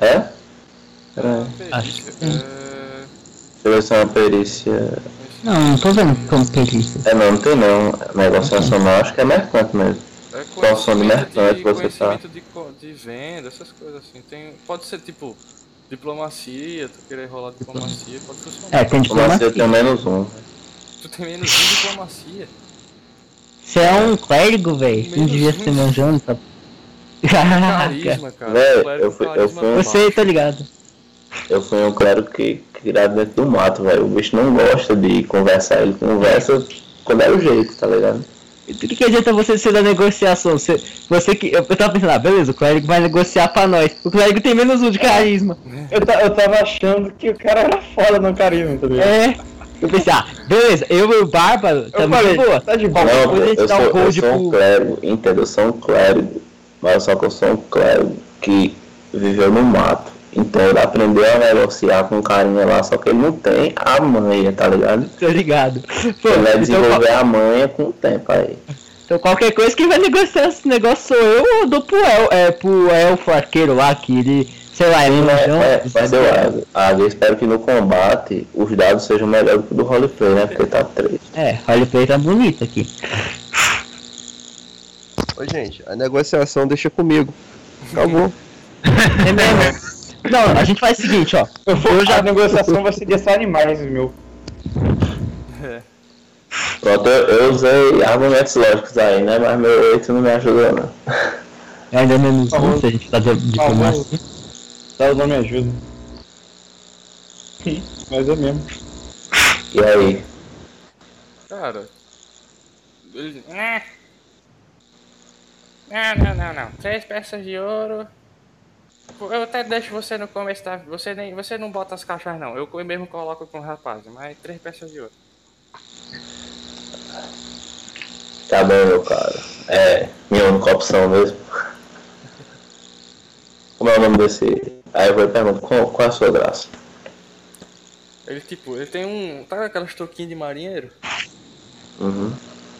C: É?
B: É uma
C: aí.
D: Acho
B: perícia.
D: que sim.
B: É...
C: Deixa eu ver se é uma perícia.
D: Não, não tô vendo como perícia.
C: É não, não tem não. Negociação não, acho que é mercante mesmo.
B: É
C: som de
B: conhecimento
C: mercante
B: de,
C: você
B: conhecimento de, de venda, essas coisas assim. Tem, pode ser tipo diplomacia, tu querer rolar diplomacia, pode funcionar.
D: É, tem
C: tenho
D: diplomacia.
C: menos um.
B: Tu tem menos um de diplomacia.
D: Você é um clérigo, velho. Não devia
B: um.
D: ser manjando, tá?
B: Carisma, cara.
C: Véi,
B: Clérigo
C: eu fui- eu fui-
B: baixo.
D: Você, tá ligado?
C: Eu fui um clérigo que que criado dentro do mato, velho. O bicho não gosta de conversar, ele conversa quando é o jeito, tá ligado?
D: E do que adianta você ser da negociação? Você, você que. Eu, eu tava pensando, ah, beleza, o clérigo vai negociar pra nós. O clérigo tem menos um de carisma.
F: Eu, eu tava achando que o cara era foda no carisma, tá ligado?
D: É. Eu pensei, ah, beleza, eu e o Bárbaro
F: falei,
D: de boa.
F: tá de boa.
C: Não,
D: depois a gente
C: eu
D: dá um
C: sou, eu sou um clérigo, entendeu? Eu sou um clérigo, mas só que eu sou um clérigo que viveu no mato. Então ele aprendeu a negociar com um carinha lá, só que ele não tem a manha, tá ligado?
D: Tô ligado. Pô,
C: Ele vai
D: então,
C: desenvolver a manha com o tempo aí.
D: então qualquer coisa quem vai negociar esse negócio sou eu ou eu dou pro, El, é, pro elfo arqueiro lá, que ele, sei lá, é
C: Sim, mas,
D: manjão.
C: é, mas deu água. Ah, eu espero que no combate os dados sejam melhores do que o do roleplay, né? Porque tá 3.
D: É, roleplay tá bonito aqui.
G: Ô, gente, a negociação deixa comigo. Acabou.
D: É mesmo? Não, a gente faz o seguinte, ó.
F: Eu, vou, A negociação vai ser desses animais, meu.
C: Pronto, eu, eu usei argumentos lógicos aí, né? Mas meu 8 não me ajudou, não.
D: É ainda menos
F: Tá
D: um,
F: bom.
D: se a gente fazer diplomacia.
F: Tá, não me ajuda. Mas é mesmo.
C: E aí?
B: Cara. Ele. Ah. Não, não, não, não. Três peças de ouro. Eu até deixo você no começo da. Você, nem, você não bota as caixas não. Eu mesmo coloco com o rapaz. Mas três peças de ouro.
C: Tá bom, meu cara. É minha única opção mesmo. Como é o nome desse? Aí eu vou perguntar, qual, qual é a sua graça?
B: Ele tipo, ele tem um. Tá aquelas toquinhas de marinheiro?
C: Uhum.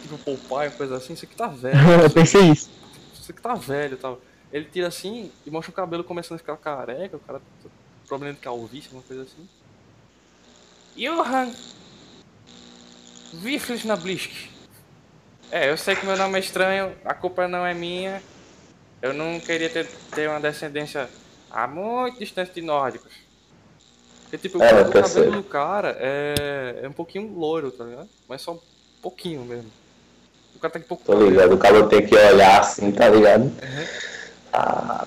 B: Tipo uma coisa assim, isso aqui tá velho.
D: Eu pensei isso.
B: Isso aqui tá velho e tal. Ele tira assim e mostra o cabelo começando a ficar careca, o cara problema de calvície, uma coisa assim. Johan! Wiffles na Blisk. É, eu sei que meu nome é estranho, a culpa não é minha. Eu não queria ter, ter uma descendência a muito distante de nórdicos. Porque tipo,
C: É,
B: o, cabelo do cara é, é um pouquinho loiro, tá ligado? Mas só um pouquinho mesmo. O cara tá com pouco
C: Tô
B: cabelo.
C: ligado, o cara tem que olhar assim, tá ligado? Ah,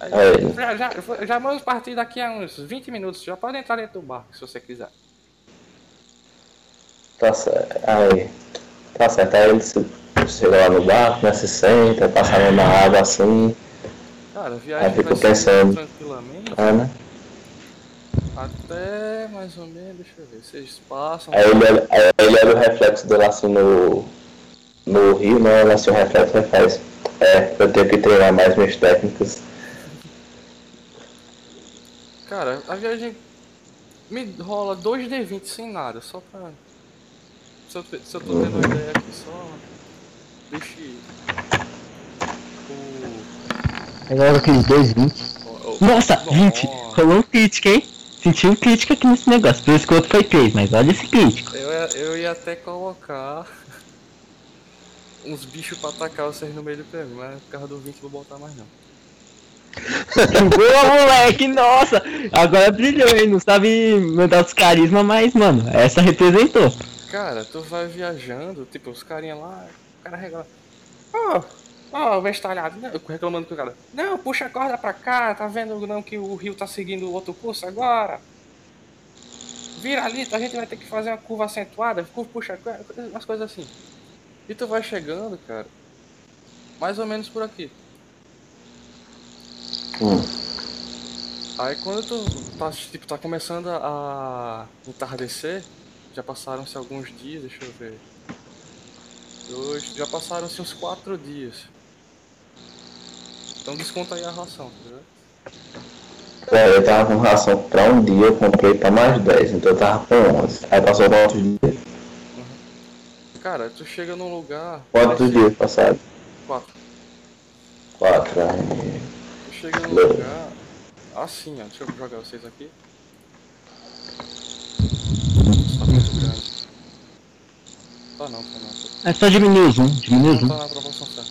B: Aí,
C: É.
B: Já, já, já vamos partir daqui a uns 20 minutos. Já pode entrar dentro do barco se você quiser.
C: tá certo. Aí, tá certo. Aí ele se, chega lá no barco, né? Se senta, passa a na água assim,
B: Cara, a
C: Aí
B: viagem vai ser
C: pensando.
B: tranquilamente
C: tá, né?
B: até mais ou menos, deixa eu ver, vocês passam.
C: Aí ele, olha- aí ele olha o reflexo dele assim no, no rio, né? Olha assim o reflexo e faz. É, eu tenho que treinar mais minhas técnicas.
B: Cara, a viagem me rola 2D20 sem nada, só pra. Se eu, se eu tô tendo uma ideia aqui, só. Deixe. O.
D: Agora aqueles dois 20.
B: o- o-
D: Nossa, 20!
B: Nossa.
D: Rolou um crítico, hein? Senti um crítico aqui nesse negócio. Por isso que o outro foi 3, mas olha esse crítico.
B: Eu eu ia até colocar uns bichos pra atacar vocês no meio do prêmio, mas por causa do 20 não vou botar mais não.
D: Boa, moleque! Nossa! Agora brilhou, hein? Não sabe mandar os carisma, mas, mano, essa representou.
B: Cara, tu vai viajando, tipo, os carinha lá, o cara regala. Ó, ó, o bestalhado, não, eu reclamando com o cara. Não, puxa a corda pra cá, tá vendo não que o rio tá seguindo o outro curso agora? Vira ali, a gente vai ter que fazer uma curva acentuada, curva, puxa a corda, umas coisas assim. E tu vai chegando, cara, mais ou menos por aqui.
C: Hum.
B: Aí quando tu tá, tipo, tá começando a entardecer, já passaram-se alguns dias, deixa eu ver. Dois, já passaram-se uns quatro dias. Então desconta aí a ração, tá ligado?
C: É, eu tava com ração pra um dia, eu comprei pra mais 10, então eu tava com 11. Aí passou quantos dias?
B: Cara, tu chega num lugar.
C: Quantos
B: parece-
C: dias passados?
B: Quatro.
C: 4. Aí...
B: Tu chega num lugar. Assim, ó. Deixa eu jogar vocês aqui. Só muito grande. Tá não, tá não. Tá,
D: É só diminuir o zoom, diminuir o zoom.
B: tá na proporção certa.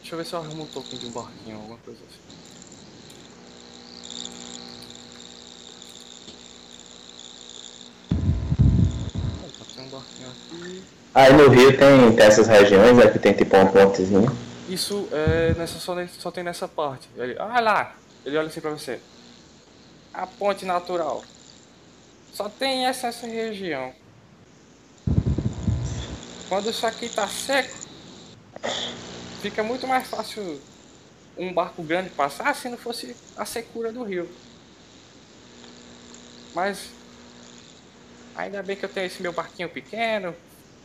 B: Deixa eu ver se eu arrumo um token de um barquinho, alguma coisa assim. Opa, tem um barquinho aqui.
C: Aí no Rio tem, tem essas regiões, aqui tem tipo uma pontezinha.
B: Isso é nessa, só, só tem nessa parte. Ele, olha lá, ele olha assim pra você. A ponte natural. Só tem essa, essa região. Quando isso aqui tá seco, fica muito mais fácil um barco grande passar se não fosse a secura do rio. Mas ainda bem que eu tenho esse meu barquinho pequeno,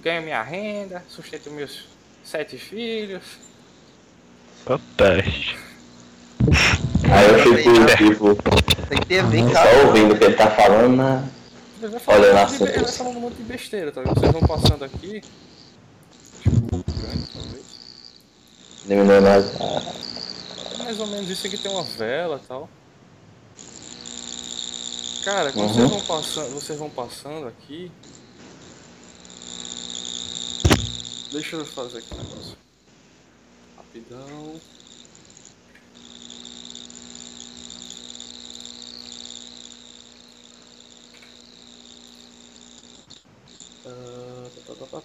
B: ganho minha renda, sustento meus sete filhos.
E: Fantástico.
C: Aí eu fico, tipo,
G: Tem que ter bem
C: só ouvindo o que ele tá falando, né?
B: Ele vai
C: Olha
B: be- ele vai
C: Deus.
B: falando um monte de besteira, tá? Vocês vão passando aqui.
C: Diminuindo mais.
B: É mais ou menos isso aqui tem uma vela e tal. Cara, quando
C: Uhum.
B: vocês vão passando, vocês vão passando aqui. Deixa eu fazer aqui um negócio. Rapidão. Ah, tá, tá, tá,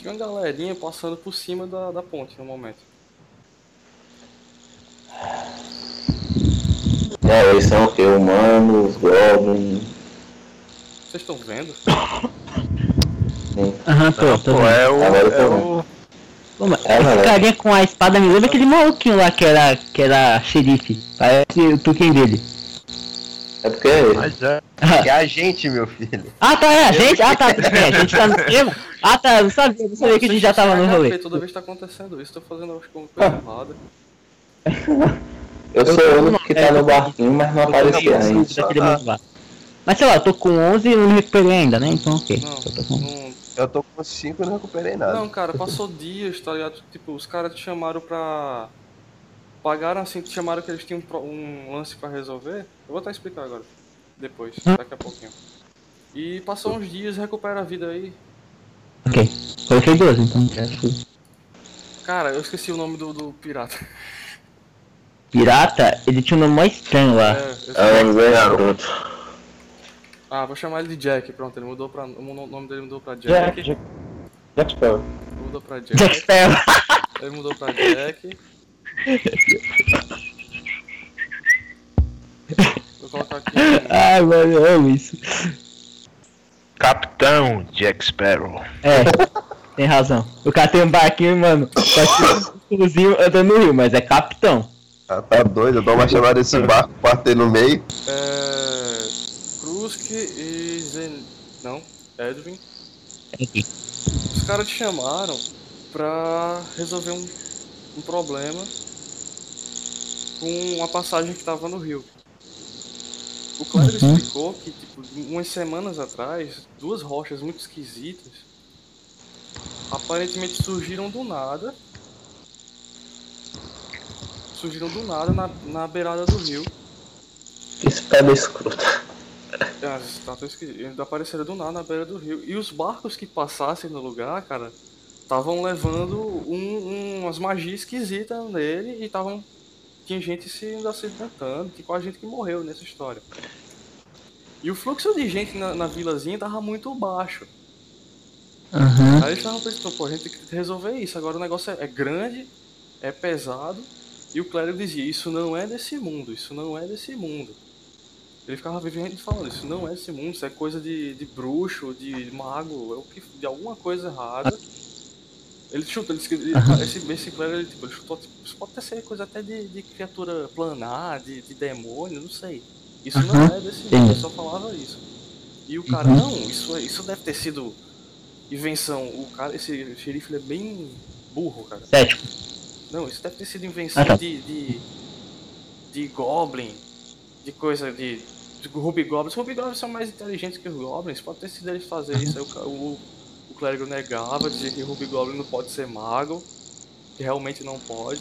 B: Tinha uma galerinha passando por cima da, da ponte no momento.
C: É, eles são o que? Humanos, goblins.
B: Vocês estão vendo?
C: Sim.
D: Aham, tô,
E: Não,
D: tô vendo.
E: é o.
C: Agora eu tô
E: É o.
C: É,
D: esse
C: galera.
D: carinha com a espada me lembra aquele maluquinho lá que era, que era xerife. Parece o token dele.
C: É porque
E: Mas é.
G: É a gente, meu filho.
D: Ah, tá, é a gente? Ah, tá, bem, a gente tá no tema. Ah, tá, eu não sabia, não sabia que a gente já tava no
B: HP,
D: rolê.
B: Toda vez tá acontecendo isso, tô fazendo acho que uma coisa errada.
C: eu sou o único que tá no barquinho, mas não
D: Eu
C: apareceu ainda.
D: Mas sei lá, eu tô com 11 e não me recuperei ainda, né? Então ok.
B: Não,
D: Eu tô com...
B: não,
G: Eu tô com 5 e não recuperei nada.
B: não, cara, passou dias, tá ligado? Tipo, os caras te chamaram pra. Pagaram assim, te chamaram que eles tinham um um lance pra resolver. Eu vou até explicar agora. Depois, daqui a pouquinho. E passou uns dias, recupera a vida aí.
D: Ok. Coloquei 12, então já fui.
B: Cara, eu esqueci o nome do, do pirata.
D: Pirata, ele tinha um nome mó estranho lá.
B: É, eu
C: É garoto.
B: Ah, vou chamar ele de Jack, pronto, ele mudou pra. O no- nome dele mudou pra Jack.
F: Jack, Jack, Jack Sparrow.
B: Mudou pra
D: Jack
B: Jack.
D: Sparrow.
B: Ele mudou pra Jack. Vou colocar aqui.
D: Ai, mano, eu amo isso.
E: Capitão Jack Sparrow.
D: É, tem razão. O cara tem um barquinho, mano, parece um cozinho andando no rio, mas é capitão.
G: Ah, tá doido, eu dou uma chamada desse barco, partei no meio.
B: É. Krusk e Zen. Não, Edwin.
D: Aqui.
B: Os caras te chamaram pra resolver um, um problema com uma passagem que tava no rio. O Cléber
D: Uhum.
B: explicou que, tipo, umas semanas atrás, duas rochas muito esquisitas aparentemente surgiram do nada. Surgiram do nada na, na beirada do rio.
C: Isso pedra escrota.
B: Ah, as estátuas que apareceram do nada na beira do rio. E os barcos que passassem no lugar, cara, estavam levando um- um- umas magias esquisitas nele e estavam. Tinha gente se acidentando, tinha quase gente que morreu nessa história. E o fluxo de gente na, na vilazinha tava muito baixo.
D: Aham.
B: Aí eles estavam pensando, pô, a gente tem que resolver isso. Agora o negócio é, é grande, é pesado. E o clérigo dizia, isso não é desse mundo, isso não é desse mundo. Ele ficava vivendo falando, isso não é desse mundo, isso é coisa de, de bruxo, de mago, é o que, de alguma coisa errada. Ele chutou, ele, ele- esse, esse clérigo, ele, tipo, ele chutou, tipo, isso pode até ser coisa até de, de criatura planar, de, de demônio, não sei. Isso não é desse ele só falava isso. E o cara,
D: Uhum.
B: não, isso, é- isso deve ter sido invenção. O cara, esse xerife, é bem burro, cara.
D: Cético.
B: Não, isso deve ter sido invenção
D: Ah, tá.
B: de, de. de Goblin, de coisa de. de Ruby Goblins. Ruby Goblins são mais inteligentes que os Goblins, pode ter sido eles fazer isso. Aí o, o clérigo negava, dizia que Ruby Goblin não pode ser mago, que realmente não pode.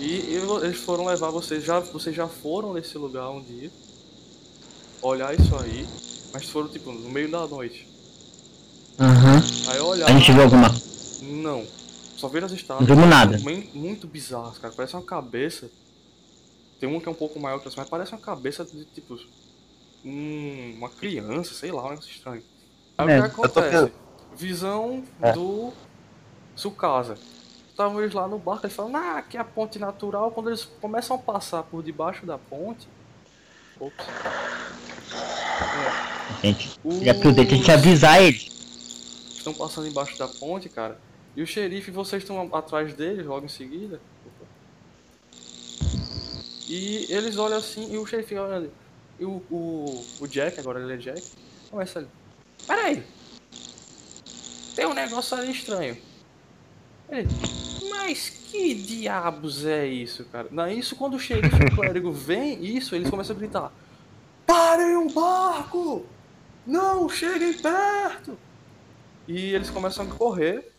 B: E ele- eles foram levar vocês, já, vocês já foram nesse lugar um dia, olhar isso aí, mas foram tipo no meio da noite.
D: Aham.
B: Aí olhar.
D: A gente viu alguma.
B: Não. Só viram as
D: Não
B: estátuas.
D: vimos nada.
B: Muito bizarras, cara. Parece uma cabeça. Tem uma que é um pouco maior que essa, mas parece uma cabeça de tipo. um- uma criança, sei lá, um negócio estranho. Aí
D: É,
B: o que
G: eu tô
B: acontece? Visão
C: É.
B: do Sukasa. Estavam eles lá no barco, eles falam, ah, aqui é a ponte natural. Quando eles começam a passar por debaixo da ponte. Ops.
D: Gente.
B: Os...
D: Já prudente a gente avisar eles.
B: estão passando embaixo da ponte, cara. E o xerife, vocês estão atrás deles logo em seguida. E eles olham assim, e o xerife olha ali. E o, o, o Jack, agora ele é Jack, começa ali. Peraí! Tem um negócio ali estranho. Ele, mas que diabos é isso, cara? Não, isso quando o xerife e o clérigo vem isso, eles começam a gritar. Parem o barco! Não cheguem perto! E eles começam a correr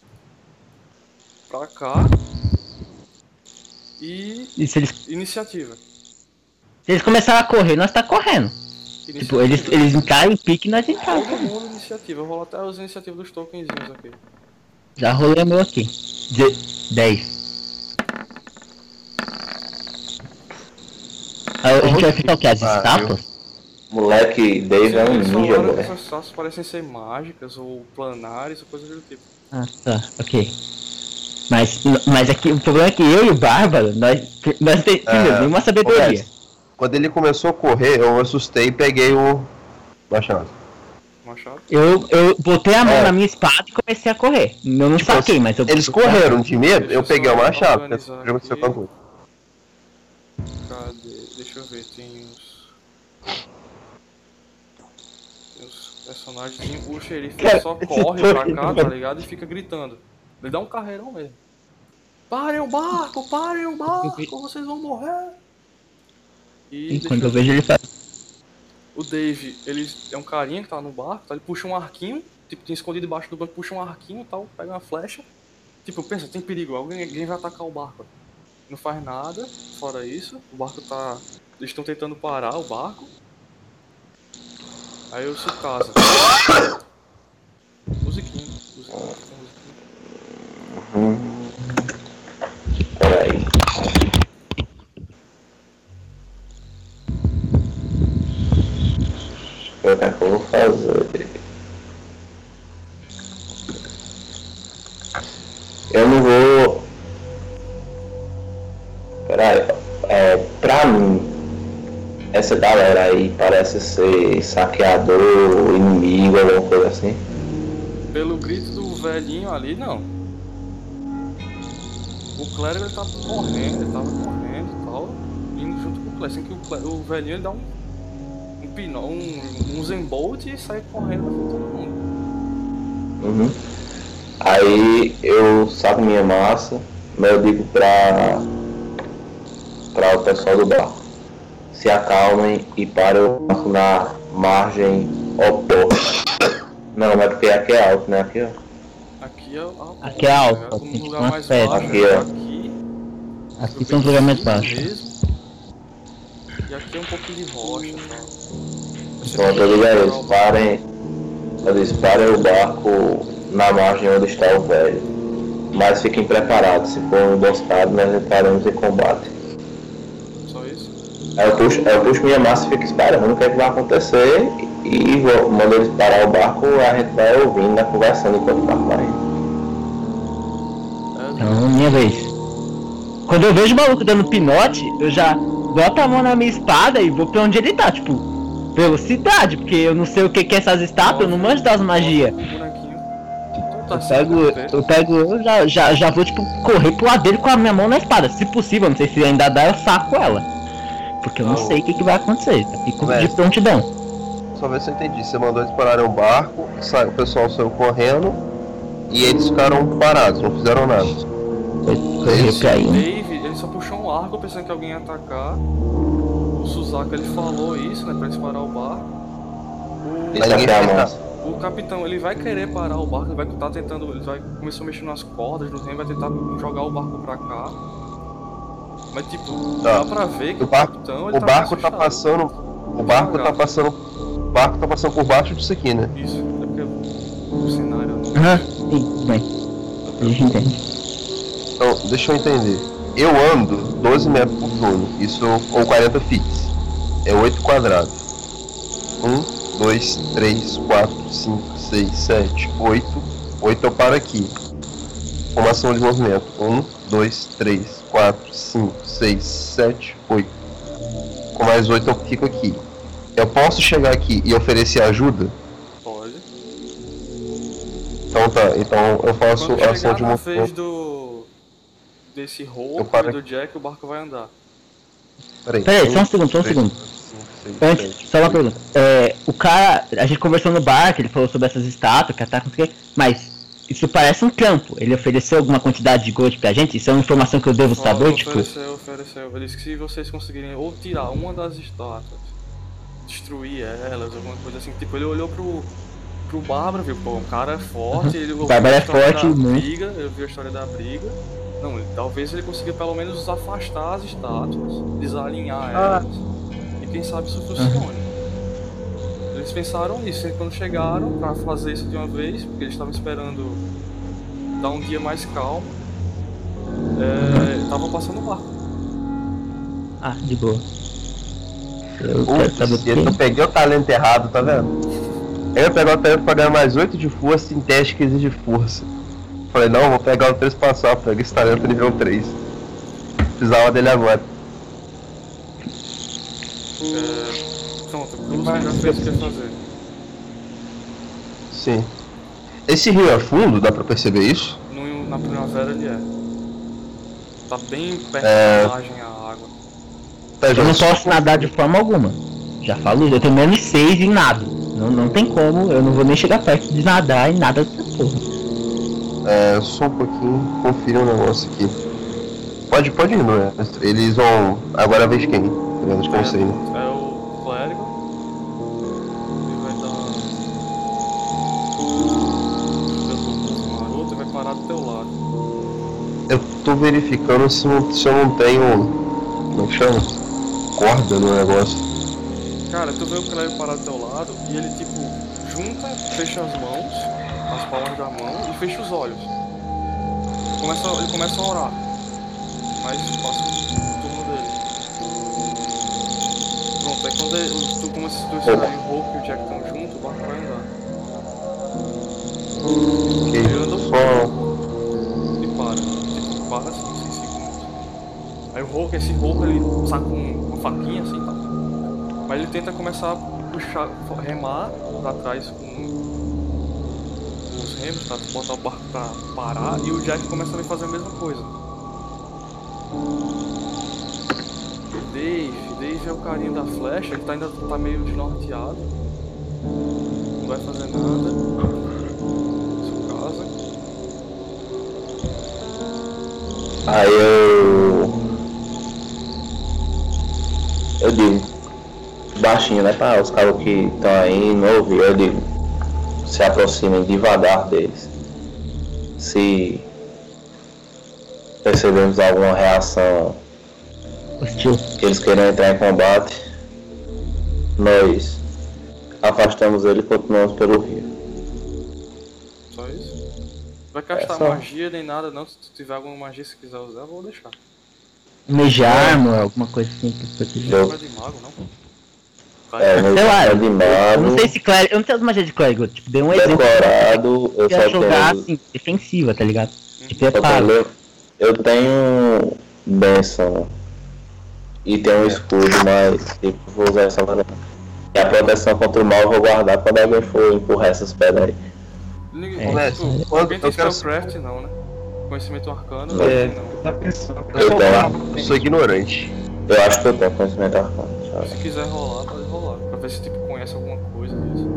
B: pra cá. E
D: se eles,
B: iniciativa.
D: eles começarem a correr, nós tá correndo.
B: Iniciativa.
D: Tipo, eles, eles encaram em pique e nós encaramos.
B: Todo mundo iniciativa. Eu vou até as iniciativas dos tokenzinhos aqui.
D: Já rolei o meu aqui. Deze- 10. Aí a gente vai ficar o quê? As
C: Ah,
D: estátuas?
C: Moleque, Dave é um ninja,
B: que
C: moleque.
B: essas estátuas parecem ser mágicas ou planares ou coisas do tipo.
D: Ah, tá, ok. Mas, mas aqui, o problema é que eu e o Bárbaro, nós, nós temos
G: Ah,
D: nenhuma sabedoria.
G: Conversa. Quando ele começou a correr, eu assustei e peguei o machado.
B: Machado?
D: Eu, eu botei a mão
G: É.
D: na minha espada e comecei a correr. Eu não
G: Tipo,
D: saquei, mas eu.
G: Eles correram de medo, eu peguei o machado.
B: Cadê? Deixa eu ver, tem uns. Tem uns personagens. O xerife
F: Cara,
B: só corre pra cá, tá ligado? E fica gritando. Ele dá um carreirão mesmo. Parem o barco, parem o barco, vocês vão morrer. E
D: E quando
B: eu
D: eu vejo ele faz.
B: O Dave, ele é um carinha que tá no barco, tá? ele puxa um arquinho, tipo, tem escondido debaixo do banco, puxa um arquinho e tal, pega uma flecha. Tipo, pensa, tem perigo, alguém, alguém vai atacar o barco. Não faz nada, fora isso, o barco tá. Eles estão tentando parar o barco. Aí eu se casa. Musiquinha, musiquinha, musiquinha.
C: Fazer? Eu não vou. Peraí. É, pra mim, essa galera aí parece ser saqueador, inimigo, alguma coisa assim.
B: Pelo grito do velhinho ali, não. O clérigo ele tava correndo, ele tava correndo e tal, indo junto com o clérigo. Assim que o, clé- o velhinho ele dá um. Um pino, um, um zenbolt e sai correndo pra todo mundo.
C: Uhum. Aí eu saco minha massa, mas eu digo pra, pra o pessoal do barco. Se acalmem e parem o barco na margem oposta. Não, mas porque aqui é alto, né? Aqui, ó.
B: Aqui é, a-
D: Aqui é alto,
B: né?
D: aqui
B: Um mais
D: pedras.
B: baixo,
C: Aqui,
B: é aqui.
D: Aqui são os lugares mais baixos.
B: Mesmo. E aqui é um pouquinho de rocha. Você
C: Pronto, eu digo a eles, parem. Disse, parem o barco na margem onde está o velho. Mas fiquem preparados, se for emboscado, nós entraremos em combate.
B: Só isso?
C: Aí eu puxo, eu puxo minha massa e fico esperando o que, é que vai acontecer e vou, mando eles parar o barco a gente vai ouvindo, né, conversando enquanto o barco vai indo.
B: É,
D: Então, minha vez. Quando eu vejo o maluco dando pinote, eu já boto a mão na minha espada e vou pra onde ele tá, tipo, velocidade, porque eu não sei o que que é essas estátuas, eu não manjo das magias.
B: Um. Então tá
D: Eu
B: certo,
D: pego,
B: né?
D: eu pego, eu já, já, já vou, tipo, correr pro lado dele com a minha mão na espada. Se possível, não sei se ainda dá, eu saco ela. Porque eu não
G: Ah,
D: sei o que, que vai acontecer. Fico de
G: Mestre.
D: prontidão.
G: Só ver se eu entendi. Você mandou eles pararem o barco, sai, o pessoal saiu correndo e eles ficaram parados, não fizeram nada.
D: Eu correr
G: Isso.
D: pra
B: O
D: aí.
B: Dave, ele só puxou um arco pensando que alguém ia atacar. O Suzaka ele falou isso, né, pra eles parar o barco. O,
C: é
B: o capitão, ele vai querer parar o barco, ele vai estar tentando, ele vai começar a mexer nas cordas, no remo, vai tentar jogar o barco pra cá. Mas tipo,
G: Tá.
B: dá pra ver que
G: O
B: o,
G: barco-
B: capitão, ele
G: O
B: tá
G: barco tá passando. O barco tá passando. O barco tá passando por baixo disso aqui, né?
B: Isso, é porque o cenário não...
D: Aham, sim, bem. A gente entende.
G: Então, deixa eu entender. Eu ando 12 metros por turno, isso ou 40 feet. É 8 quadrados. 1, 2, 3, 4, 5, 6, 7, 8. 8 eu paro aqui. Uma ação de movimento. 1, 2, 3, 4, 5, 6, 7, 8. Com mais 8 eu fico aqui. Eu posso chegar aqui e oferecer ajuda?
B: Pode.
G: Então tá, então eu faço
B: Quando
G: ação de movimento.
B: Desse
G: Eu
B: roubo
G: paro
B: e do Jack, o barco vai andar.
G: Peraí,
D: Peraí, só um segundo, só um
G: três,
D: segundo.
G: cinco, seis,
D: Antes,
G: sete,
D: só uma
G: oito.
D: pergunta. É, o cara, a gente conversou no barco, ele falou sobre essas estátuas que atacam, não sei o quê, mas isso parece um campo. Ele ofereceu alguma quantidade de gold pra gente? Isso é uma informação que eu devo saber, tipo.
B: ofereceu, ofereceu. Ele disse que se vocês conseguirem ou tirar uma das estátuas, destruir elas, alguma coisa assim. Tipo, ele olhou pro, pro Bárbara, viu? Pô, o cara é forte, ele
D: Bárbara é forte, né?
B: briga, ele viu a história da briga. Não, ele- talvez ele consiga pelo menos afastar as estátuas, desalinhar
F: Ah.
B: elas. E quem sabe isso funcione. Eles pensaram nisso, e quando chegaram pra fazer isso de uma vez, porque eles estavam esperando dar um dia mais calmo. É, estavam passando o barco.
D: Ah, de boa. Eu quero saber
G: eu peguei o talento errado, tá vendo? Eu ia pegar o talento pra ganhar mais 8 de força em teste que exige força. Falei, não, vou pegar o 3 passar, peguei esse talento nível 3. Precisava dele agora.
B: É, pronto, o Cruz já fez o que ia fazer.
G: Sim. Esse rio é fundo, dá pra perceber isso?
B: No, na primavera ele é. Tá bem perto
G: É.
B: da margem a água.
G: Tá,
D: Eu não posso nadar de forma alguma. Já falei, eu tenho menos 6 em nada. Não, não tem como, eu não vou nem chegar perto de nadar em nada dessa porra.
G: É, só um pouquinho, conferir um negócio aqui. Pode, pode ir, não é? Eles vão. Agora vez quem? Que eu sei, né?
B: É o clérigo. Ele vai dar. um maroto e vai parar do teu lado.
G: Eu tô verificando se, não- se eu não tenho. Como é que chama? Corda no negócio.
B: Cara, tu vê o clérigo parar do teu lado e ele tipo junta, fecha as mãos, as palmas da mão e fecha os olhos. Começa, ele começa a orar. Mas passa o turno dele. Pronto, aí quando ele, tu, como esses dois caras, o Hulk e o Jack estão juntos, o barco vai andar. Ele anda e para. Tipo, para assim, 6 segundos. Aí o Hulk, esse Hulk, ele saca um- uma faquinha assim, tá? Mas ele tenta começar a puxar, remar pra trás com remos, tá? Botar o barco pra parar e o Jack começa a fazer a mesma coisa. Dave, Dave é o carinha da flecha, ele tá ainda tá meio desnorteado. Não vai fazer nada. Sua casa.
C: Aí eu. Eu digo, baixinho, né? Para os caras que estão aí não ouvir, eu digo, se aproximem devagar deles. Se percebemos alguma reação
D: Hostil.
C: que eles queiram entrar em combate, nós afastamos ele e continuamos pelo rio.
B: Só isso. Vai gastar
C: só.
B: magia nem nada não. Se tu tiver alguma magia se quiser usar, eu vou deixar.
D: Mage armor, alguma coisa assim pra proteger.
C: Eu-
B: Não é de mago, não?
C: É, meu
D: Sei lá,
C: é
D: eu, eu não sei se clérigo. Eu não tenho magia de clérigo. Tipo, dei um exemplo.
C: decorado, eu
D: Eu ia
C: só
D: jogar
C: tenho.
D: assim, defensiva, tá ligado? Tipo, preparo.
C: le- eu tenho benção e tenho um escudo, mas tipo, vou usar essa varanda. E a proteção contra o mal eu vou guardar quando alguém for empurrar essas pedras aí.
B: Ninguém,
D: É,
G: quando-
B: alguém tem
G: eu quero-
B: spellcraft não, né? Conhecimento arcano,
F: É,
B: não.
F: tá pensando.
C: Eu
F: sou
C: tenho.
G: Eu sou ignorante.
C: Eu acho que eu tenho conhecimento arcano.
B: Se quiser rolar, pode rolar. Pra ver se tipo conhece alguma coisa disso.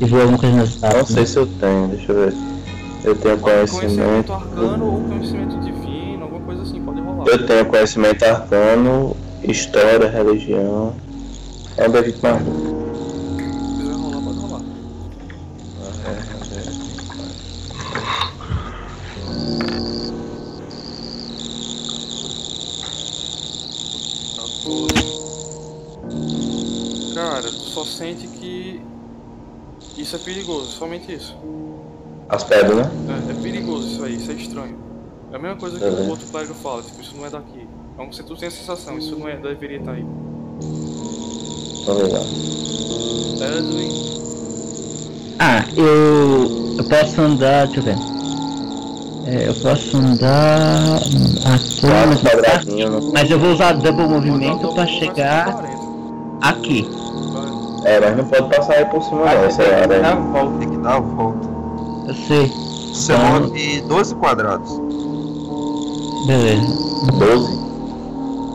D: E viu alguma coisa nas
C: Não sei se eu tenho, deixa eu ver. Eu tenho
B: Conhecimento
C: conhecimento.
B: arcano ou conhecimento divino, alguma coisa assim, pode rolar.
C: Eu tenho conhecimento arcano, história, religião. É um D20 mais
B: Cara, tu só sente que isso é perigoso, somente isso.
C: As pedras, né?
B: É, é perigoso isso aí, isso é estranho. É a mesma coisa que
C: Uhum.
B: o outro clérigo fala, tipo, isso não é daqui. Então você tu tem a sensação, isso não é, deveria estar aí.
C: Tô ligado.
B: Edwin,
D: Ah, eu. Eu posso andar. Deixa eu ver. É, eu posso andar. Mas,
C: quadradinhos, né?
D: mas eu vou usar double movimento
B: dobro,
D: chegar
B: vai ser 40.
D: aqui.
C: É, mas não pode passar aí por cima
F: Ah,
C: não,
F: você
C: essa
F: tem que
C: área
F: dar volta.
G: Tem que dar a volta.
D: Eu sei.
G: Você
D: Então-
G: move 12 quadrados.
D: Beleza.
C: 12?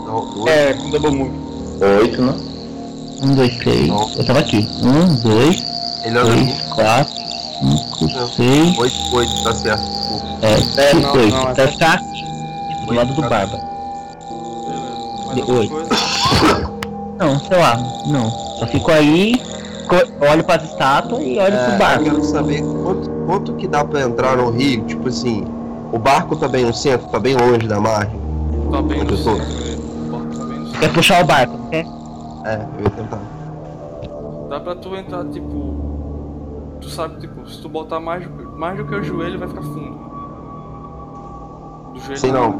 G: Não, 12.
F: É, com double move.
C: 8, né?
D: Um, dois, três.
G: Não.
D: Eu tava aqui. Um, dois,
G: Ele anda
D: três, quatro, cinco,
G: Não.
D: seis.
G: 8, 8, tá certo.
D: É,
F: É,
D: cinco,
F: não,
D: oito.
F: não,
D: Vai
F: é-
D: ficar aqui. Tipo, do
G: Oito,
D: lado do
G: tá.
D: barba.
B: Beleza. Mais
D: De
B: alguma
D: oito.
B: coisa?
D: Não, sei lá. Não. Só fico aí, olho pras estátuas e olho
G: É,
D: pro
G: eu
D: barco.
G: quero saber quanto, quanto que dá pra entrar no rio. Tipo assim, o barco tá bem no centro, tá bem longe da margem.
B: Tá bem no
G: eu tô?
B: centro, barco tá bem no centro.
D: Quer puxar o barco, não quer?
G: É, eu ia tentar.
B: Dá pra tu entrar, tipo. Tu sabe, tipo, se tu botar mais, do- mais do que o joelho, vai ficar fundo. Do joelho.
G: Sei não.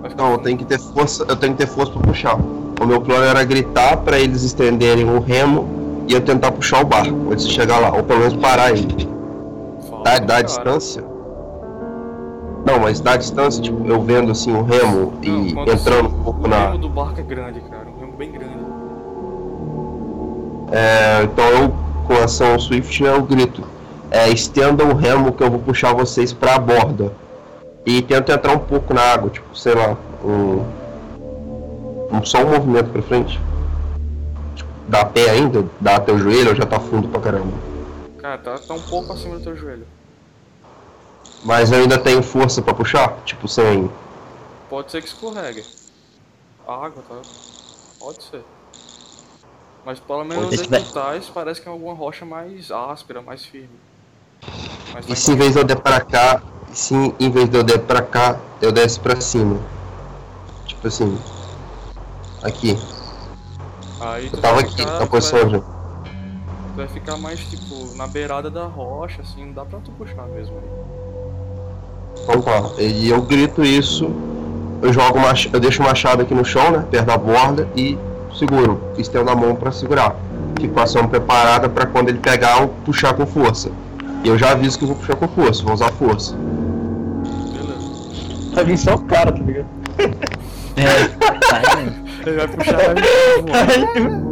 B: Vai ficar
G: Não, eu tenho que ter força, eu tenho que ter força pra puxar. O meu plano era gritar pra eles estenderem o remo e eu tentar puxar o barco antes de chegar lá, ou pelo menos parar ele. Da, da
B: cara.
G: distância? Não, mas da distância, tipo, eu vendo assim o remo e entrando um pouco
B: O
G: na.
B: remo do barco é grande, cara. Um remo bem grande.
G: É, então eu, com ação Swift, eu grito. É, estenda o remo que eu vou puxar vocês pra borda. E tento entrar um pouco na água, tipo, sei lá, um. Um só um movimento pra frente. Tipo, dá pé ainda? Dá até o joelho ou já tá fundo pra caramba?
B: Cara, tá, tá um pouco acima do teu joelho.
G: Mas eu ainda tenho força pra puxar? Tipo, sem.
B: Pode ser que escorregue. A água, tá? Pode ser. Mas pelo menos tu tais, parece que é alguma rocha mais áspera, mais firme. Mas tá
G: E se em vez de eu der pra cá, e se em vez de eu der pra cá, eu desce pra cima? Tipo assim. Aqui.
B: Aí tu
G: Eu tava aqui,
B: ficar-
G: na
B: tu
G: posição
B: vai, tu vai ficar mais tipo na beirada da rocha, assim, não dá pra tu puxar mesmo aí.
G: Então tá. E eu grito isso, eu jogo uma, eu deixo o machado aqui no chão, né? Perto da borda e seguro. Estendo a mão pra segurar. Fico com a ação preparada pra quando ele pegar eu puxar com força. E eu já aviso que eu vou puxar com força, vou usar força.
B: Beleza.
F: Vai vir só o cara, tá ligado?
D: É, tá, né?
B: Ele vai puxar vai voar.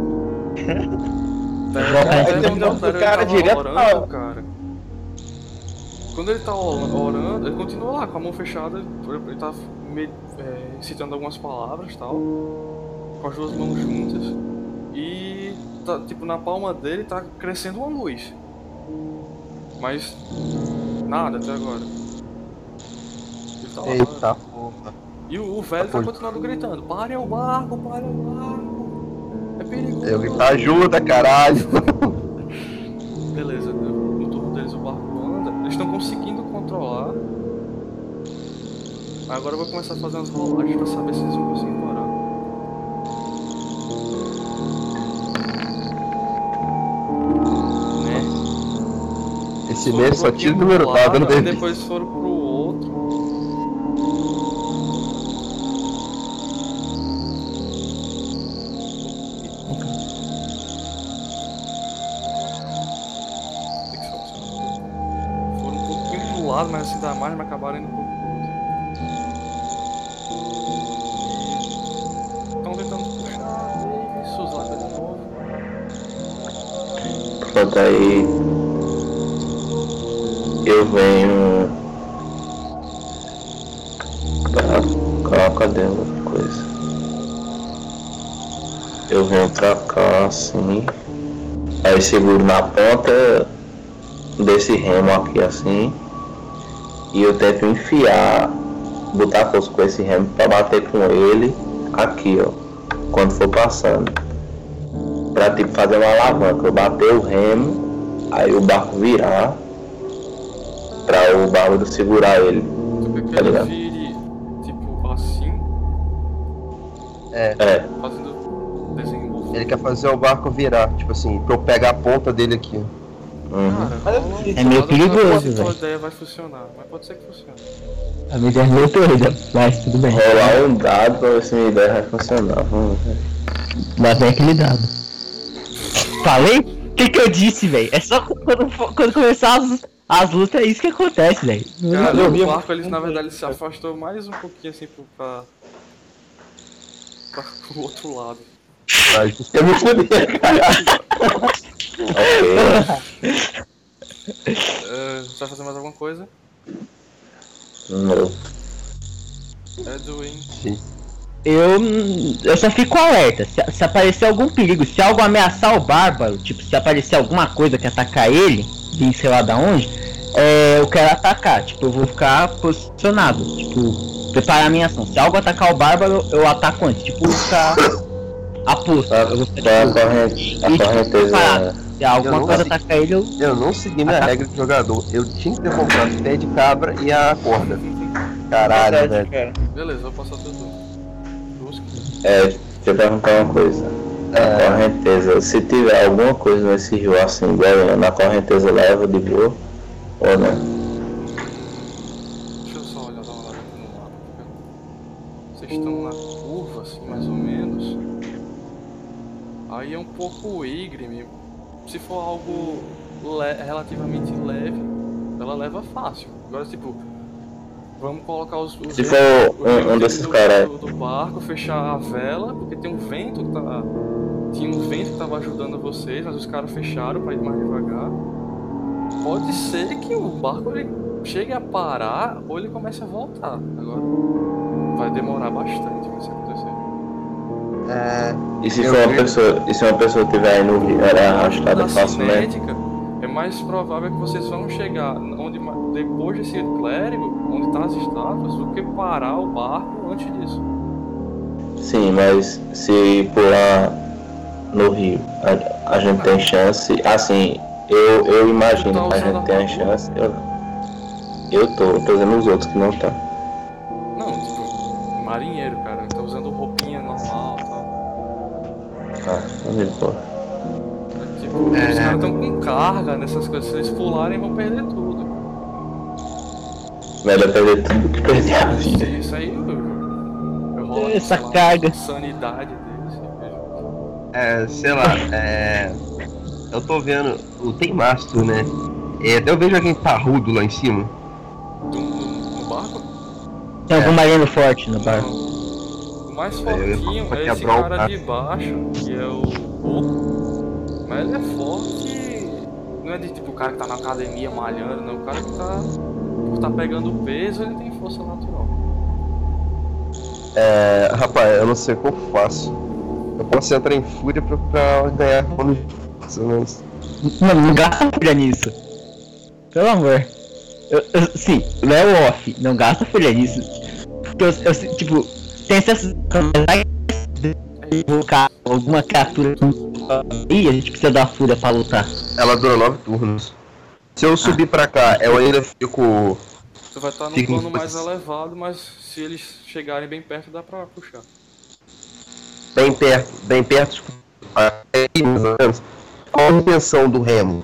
B: Tá,
F: cara direto
B: orando,
F: na-
B: cara. Quando ele tá or- orando, ele continua lá com a mão fechada, ele tá me- é, citando algumas palavras tal, com as duas mãos juntas. E tá, tipo, na palma dele tá crescendo uma luz. Mas nada até agora. Ele tá lá.
G: Eita porra.
B: E o, o velho tá continuando gritando: Pare o barco, pare o barco. É perigoso.
G: Eu grito, ajuda, caralho.
B: Beleza, no no turno deles o barco anda. Eles estão conseguindo controlar. Agora eu vou começar a fazer umas rolagens pra saber se eles vão conseguir parar. Né?
G: Esse mês só tira o número tá
B: aí
G: bem.
B: depois foram pro lado, mas assim mais, mas acabaram indo um pouco pro outro. Estão tentando puxar Davis, Suzaka de novo.
C: Pronto, aí eu venho pra cá, cadê a coisa? Eu venho pra cá assim, aí seguro na ponta desse remo aqui assim, e eu tento enfiar, botar força com esse remo pra bater com ele aqui ó, quando for passando pra tipo fazer uma alavanca, eu bater o remo, aí o barco virar pra o barco segurar ele.
B: Tu quer que
C: Tá
B: ele
C: ligado?
B: vire tipo assim,
G: É,
C: É,
B: fazendo desenvolvimento.
G: ele quer fazer o barco virar, tipo assim, pra eu pegar a ponta dele aqui.
C: Uhum.
B: Cara,
D: É meio perigoso,
B: A
D: velho.
B: ideia vai funcionar, mas pode ser que funcione.
D: A minha ideia é meio doida, mas tudo bem.
C: rolar um dado pra ver se minha ideia vai funcionar. Vamos ver.
D: Lá tem aquele dado. Falei? O que, que eu disse, velho? É só quando, quando começar as, as lutas, é isso que acontece, velho.
B: Cara, o
F: a-
B: barco, ele, na verdade, ele se afastou mais um pouquinho assim pro, pra, pra pro outro lado.
G: Mas
C: Eu me fudi, caralho. ok.
B: É, você vai fazer mais alguma coisa?
C: Não.
B: Edwin.
G: sim.
D: Eu, eu só fico alerta. Se, se aparecer algum perigo, se algo ameaçar o bárbaro, tipo, se aparecer alguma coisa que atacar ele, de sei lá da onde, é, eu quero atacar. Tipo, eu vou ficar posicionado. Tipo, preparar a minha ação. Se algo atacar o bárbaro, eu ataco antes. Tipo, ficar aposto.
C: Tá,
D: Eu vou
C: tá
D: ficar
C: a
D: tipo,
C: corrente, a
D: e, tipo,
C: correnteza.
D: Se alguma
G: Eu não
D: coisa
G: sei.
D: atacar ele, eu.
G: Eu não segui minha regra de jogador. Eu tinha que ter comprado o pé de cabra e a corda. Caralho,
F: Verdade,
G: velho.
F: cara.
B: Beleza, vou passar. Busca.
C: É, deixa eu perguntar uma coisa. A
G: É.
C: correnteza, se tiver alguma coisa nesse rio assim, igual na correnteza leva de boa ou não?
B: Deixa eu só olhar, dar uma olhada aqui no mapa. porque Vocês estão na curva, assim, mais ou menos. Aí é um pouco íngreme. Se for algo le- relativamente leve, ela leva fácil. Agora, tipo, vamos colocar os. os
C: Se for um- um desses caras-
B: do, do barco, fechar a vela, porque tem um vento que tá. Tinha um vento que tava ajudando vocês, mas os caras fecharam pra ir mais devagar. Pode ser que o barco ele chegue a parar ou ele comece a voltar. Agora vai demorar bastante pra isso acontecer.
G: É,
C: E se for uma
G: vi.
C: pessoa, e se uma pessoa tiver aí no rio, ela é arrastada
B: Na
C: facilmente?
B: cinética, é mais provável que vocês vão chegar onde depois desse clérigo, onde tá as estátuas, do que parar o barco antes disso.
C: Sim, mas se pular no rio, a, a gente tem chance. Assim, eu, eu imagino
B: tá
C: que a gente tem a chance. Eu, eu tô, tô dizendo os outros que não tá.
B: Não, tipo, marinheiro, cara,
C: Ah, não me pô.
B: Tipo,
G: É.
B: os caras estão com carga nessas coisas, se eles pularem vão perder tudo.
C: Melhor perder tudo que perder a vida.
B: Isso aí eu, eu rolo,
D: Essa
B: lá,
D: carga.
B: sanidade deles.
G: é, sei lá, é. Eu tô vendo. O tem mastro, né? E até eu vejo alguém parrudo lá em cima.
B: Do, no barco?
D: Tem
G: É.
D: algum marinheiro forte no barco.
B: Mais
G: É,
B: fortinho é esse cara de baixo, que é o Boco. Mas ele é forte. Não é de tipo o cara que tá na academia malhando, não. O cara que tá. Por tá pegando peso, ele tem força natural.
G: É, rapaz, eu não sei o que eu faço. Eu posso entrar em fúria pra, pra ganhar bônus de ou menos.
D: Mano, não gasta fúria nisso. Pelo amor. Eu, eu, sim, Léo off, não gasta fúria nisso. Porque eu, eu, tipo, tem essas. invocar alguma criatura e a gente precisa da fúria pra lutar.
G: Ela dura nove turnos. Se eu subir pra cá, eu ainda fico.
B: Você vai estar num
G: Fica em
B: plano mais elevado, mas se eles chegarem bem perto, dá pra puxar.
G: bem perto, bem perto. Qual a intenção do remo?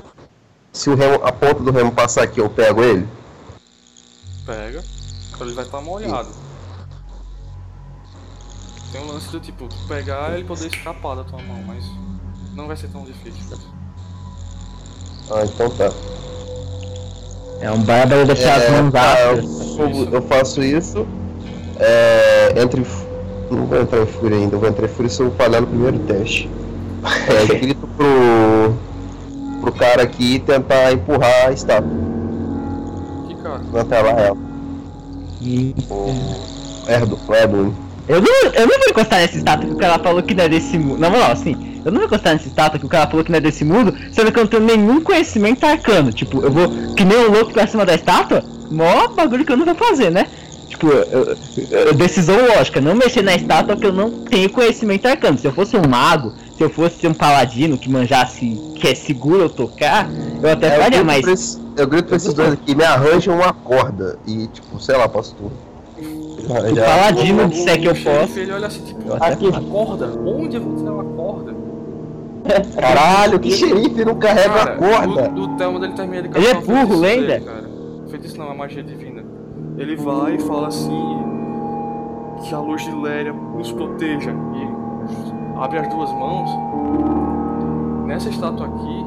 G: Se o remo, a ponta do remo passar aqui, eu pego ele?
B: Pega, ele vai estar molhado. Tem um lance do tipo, tu pegar ele poder escapar da tua mão, mas não vai ser tão difícil.
G: Ah, então tá.
D: É um bárbaro deixar as mãos
G: tá, eu, eu faço isso. É, entre. Não vou entrar em fúria ainda, eu vou entrar em fúria se eu falhar no primeiro teste. É, grito pro. pro cara aqui tentar empurrar a estátua.
B: Que cara?
G: Desmantelar ela.
D: E
G: O Erdo, o.
D: Eu não, eu não vou encostar nessa estátua que o cara falou que não é desse mundo. Na moral, assim, eu não vou encostar nessa estátua que o cara falou que não é desse mundo, sendo que eu não tenho nenhum conhecimento arcano. Tipo, eu vou que nem um louco pra cima da estátua, mó bagulho que eu não vou fazer, né? Tipo, eu- eu- decisão lógica, não mexer na estátua que eu não tenho conhecimento arcano. Se eu fosse um mago, se eu fosse um paladino que manjasse que é seguro eu tocar, eu até
G: É,
D: faria, mas.
G: pra eu grito pra esses dois aqui, me arranjam uma corda. E tipo, sei lá, posso tudo.
D: Se o paladino disser que eu posso.
B: Ele olha assim, tipo,
F: Aqui.
B: corda? Onde eu vou tirar uma corda?
G: Caralho, que xerife não carrega
B: Cara,
G: a corda.
B: O, o Thelma dele termina de
D: Ele é burro,
B: cara. Feitiço não, é magia divina. Ele vai e fala assim que a luz de Léria nos proteja e abre as duas mãos. Nessa estátua aqui,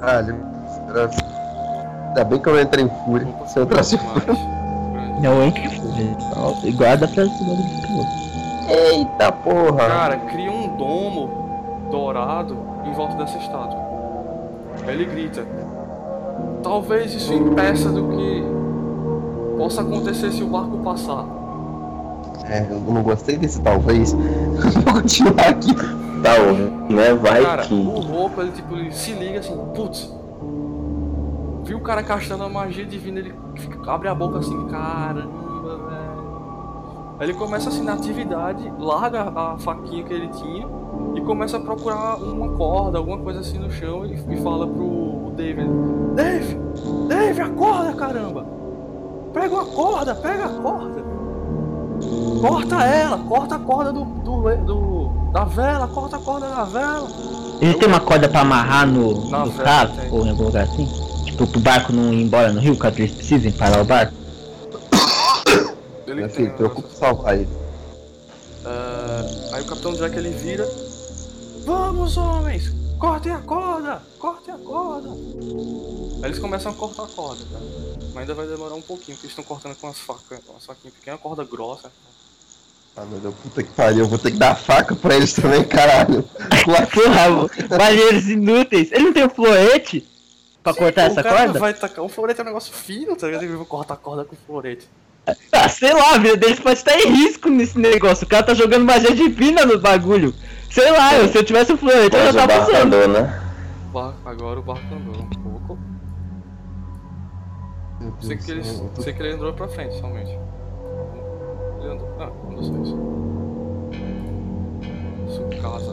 G: Caralho. era- Ainda bem que eu não entrei em fúria. Se eu entrasse em fúria.
D: Não e guarda pra cima do piloto.
G: Eita porra!
B: Cara, cria um domo dourado em volta dessa estátua. Ele grita. Talvez isso impeça do que possa acontecer se o barco passar.
G: É, eu não gostei desse talvez. Vou continuar aqui.
C: Ó, né? Vai
B: cara,
C: que.
B: o roupa, ele tipo, ele se liga assim, putz. Viu o cara castando a magia divina, ele fica- abre a boca assim, caramba, velho. Aí ele começa assim na atividade, larga a faquinha que ele tinha e começa a procurar uma corda, alguma coisa assim no chão e, e fala pro David: Dave, Dave, acorda, caramba! Pega uma corda, pega a corda! Corta ela, corta a corda do, do, do- da vela, corta a corda da vela!
D: Ele tem uma corda pra amarrar no,
B: Na
D: no carro ou em algum lugar assim? Tipo, pro barco não ir embora no rio, caso eles precisem parar o barco.
B: Ele tem
G: filho, preocupa em salvar ele.
B: Ah, aí o Capitão Jack ele vira. Vamos, homens! Cortem a corda! Cortem a corda! Aí eles começam a cortar a corda, tá? Mas ainda vai demorar um pouquinho, porque eles estão cortando com umas facas, com umas faquinhas pequenas, corda grossa.
G: Ah, meu Deus, puta que pariu. Eu vou ter que dar faca pra eles também, caralho.
D: Porra, valheiros inúteis. Ele não tem um florete pra cortar
B: o
D: essa
B: cara
D: corda?
B: vai tacar. O florete é um negócio fino, tá ligado? Ele vai cortar a corda com florete.
D: Ah, sei lá, a vida deles pode estar em risco nesse negócio. O cara tá jogando magia divina no bagulho. Sei lá, eu, se eu tivesse um florete, eu já
C: o
D: tava
C: barco
D: usando.
C: andou, né?
B: O barco- agora o barco andou um pouco. Sei que, ele, sei que ele andou pra frente somente. Ele andou. Ah, Sucata.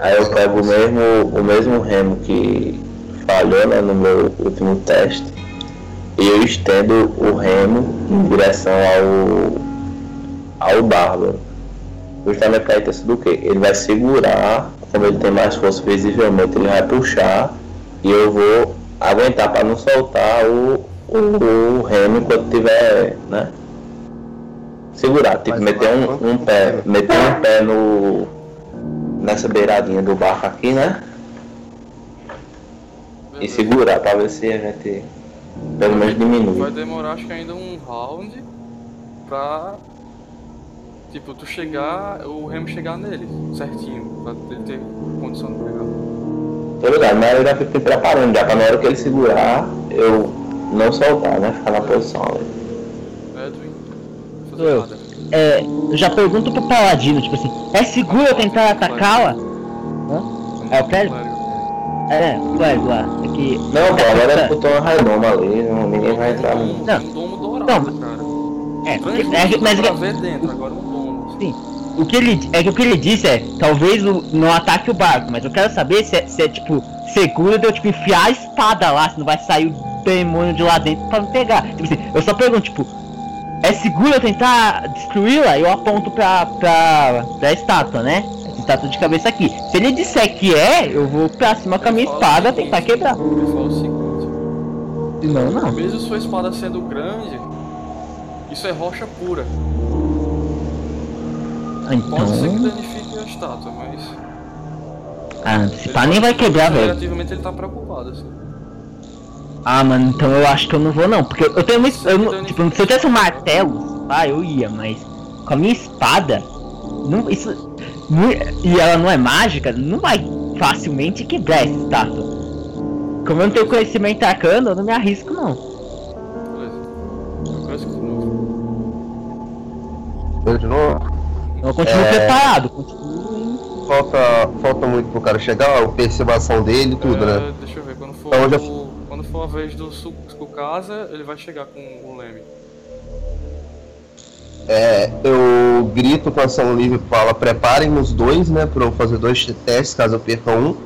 C: Aí eu pego o mesmo, o mesmo remo que falhou né, no meu último teste e eu estendo o remo em direção ao, ao bárbaro. Justamente para ter sido o quê? Ele vai segurar, como ele tem mais força visivelmente, ele vai puxar e eu vou aguentar para não soltar o, o, o remo enquanto tiver, né? Segurar, tipo,
G: Mas
C: meter
G: vai
C: um, um pé, meter um pé no, nessa beiradinha do barco aqui, né? E segurar pra ver se a gente pelo menos
B: Vai
C: diminui.
B: demorar acho que ainda um round pra tipo, tu chegar, o remo chegar nele, certinho, pra ele ter condição de pegar.
C: Tô ligado, mas eu já fico me preparando já, pra na hora que ele segurar, eu não soltar, né? Ficar na posição ali.
D: Sou eu.
B: nada.
D: É, já pergunto pro Paladino, tipo assim, é seguro eu tentar atacá-la? É o clérigo? É, o clérigo lá. É que.
C: Não, pô, agora é botou uma rainoma ali, não, ninguém vai entrar. Não.
D: Não. É, é, que- mas
B: pra
D: é-. Sim. O que ele, é que o que ele disse é, talvez o- não ataque o barco, mas eu quero saber se é, se é, tipo, seguro de eu, tipo, enfiar a espada lá, se não vai sair o demônio de lá dentro pra me pegar. Tipo assim, eu só pergunto, tipo, é seguro eu tentar destruí-la? Eu aponto pra, pra, pra estátua, né? Essa estátua de cabeça aqui. Se ele disser que é, eu vou pra cima com a minha espada tentar quebrar.
B: Ele fala o seguinte,
D: Se não, não.
B: mesmo sua espada sendo grande, isso é rocha pura.
D: Ah,
B: Pode ser que
D: Então.
B: danifique a estátua, mas.
D: Ah, se
B: ele
D: pá, nem vai quebrar, velho.
B: Relativamente ele tá preocupado, assim.
D: Ah, mano, então eu acho que eu não vou não, porque eu tenho uma es- eu não- tipo, se eu tivesse um martelo, ah, eu ia, mas com a minha espada, não, isso, não- e ela não é mágica, não vai facilmente quebrar essa estátua. Como eu não tenho conhecimento arcano, eu não me arrisco não.
B: Beleza. Eu de novo.
G: Eu de novo.
D: Eu continuo
G: É.
D: preparado, continuo
G: Falta, falta muito pro cara chegar, a percebação dele e tudo,
B: É,
G: né?
B: Deixa eu ver, quando for,
G: Então já-
B: quando for a vez do Su- Tsukasa, ele vai chegar com o Leme.
G: É, eu grito com ação livre e falo, preparem os dois, né, pra eu fazer dois testes caso eu perca um.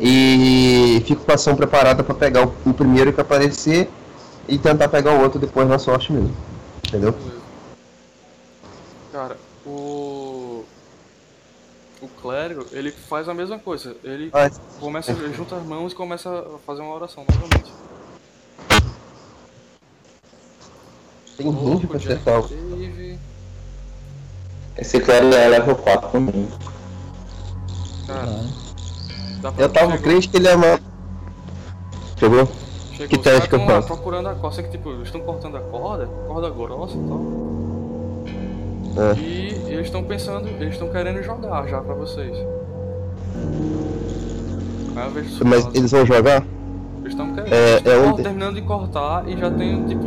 G: E fico com a ação preparada pra pegar o, o primeiro que aparecer e tentar pegar o outro depois na sorte mesmo. Entendeu?
B: Cara. O clérigo, ele faz a mesma coisa. Ele
G: Mas,
B: começa, ele junta as mãos e começa a fazer uma oração novamente.
G: tem range pra acertar.
B: Dave,
C: Esse clérigo é level 4 comigo.
B: Cara, dá pra
G: Eu tava crente que ele é mais. Chegou?
B: Chegou,
G: Que teste que eu faço?
B: procurando a corda, só que tipo, eles estão cortando a corda, corda grossa e tal.
G: É.
B: E eles estão pensando, eles estão querendo jogar já pra vocês. Vejo
G: Mas
B: Tsukasa.
G: eles vão jogar?
B: Eles estão querendo.
G: É,
B: eles
G: é onde-
B: terminando de cortar e já tem, tipo,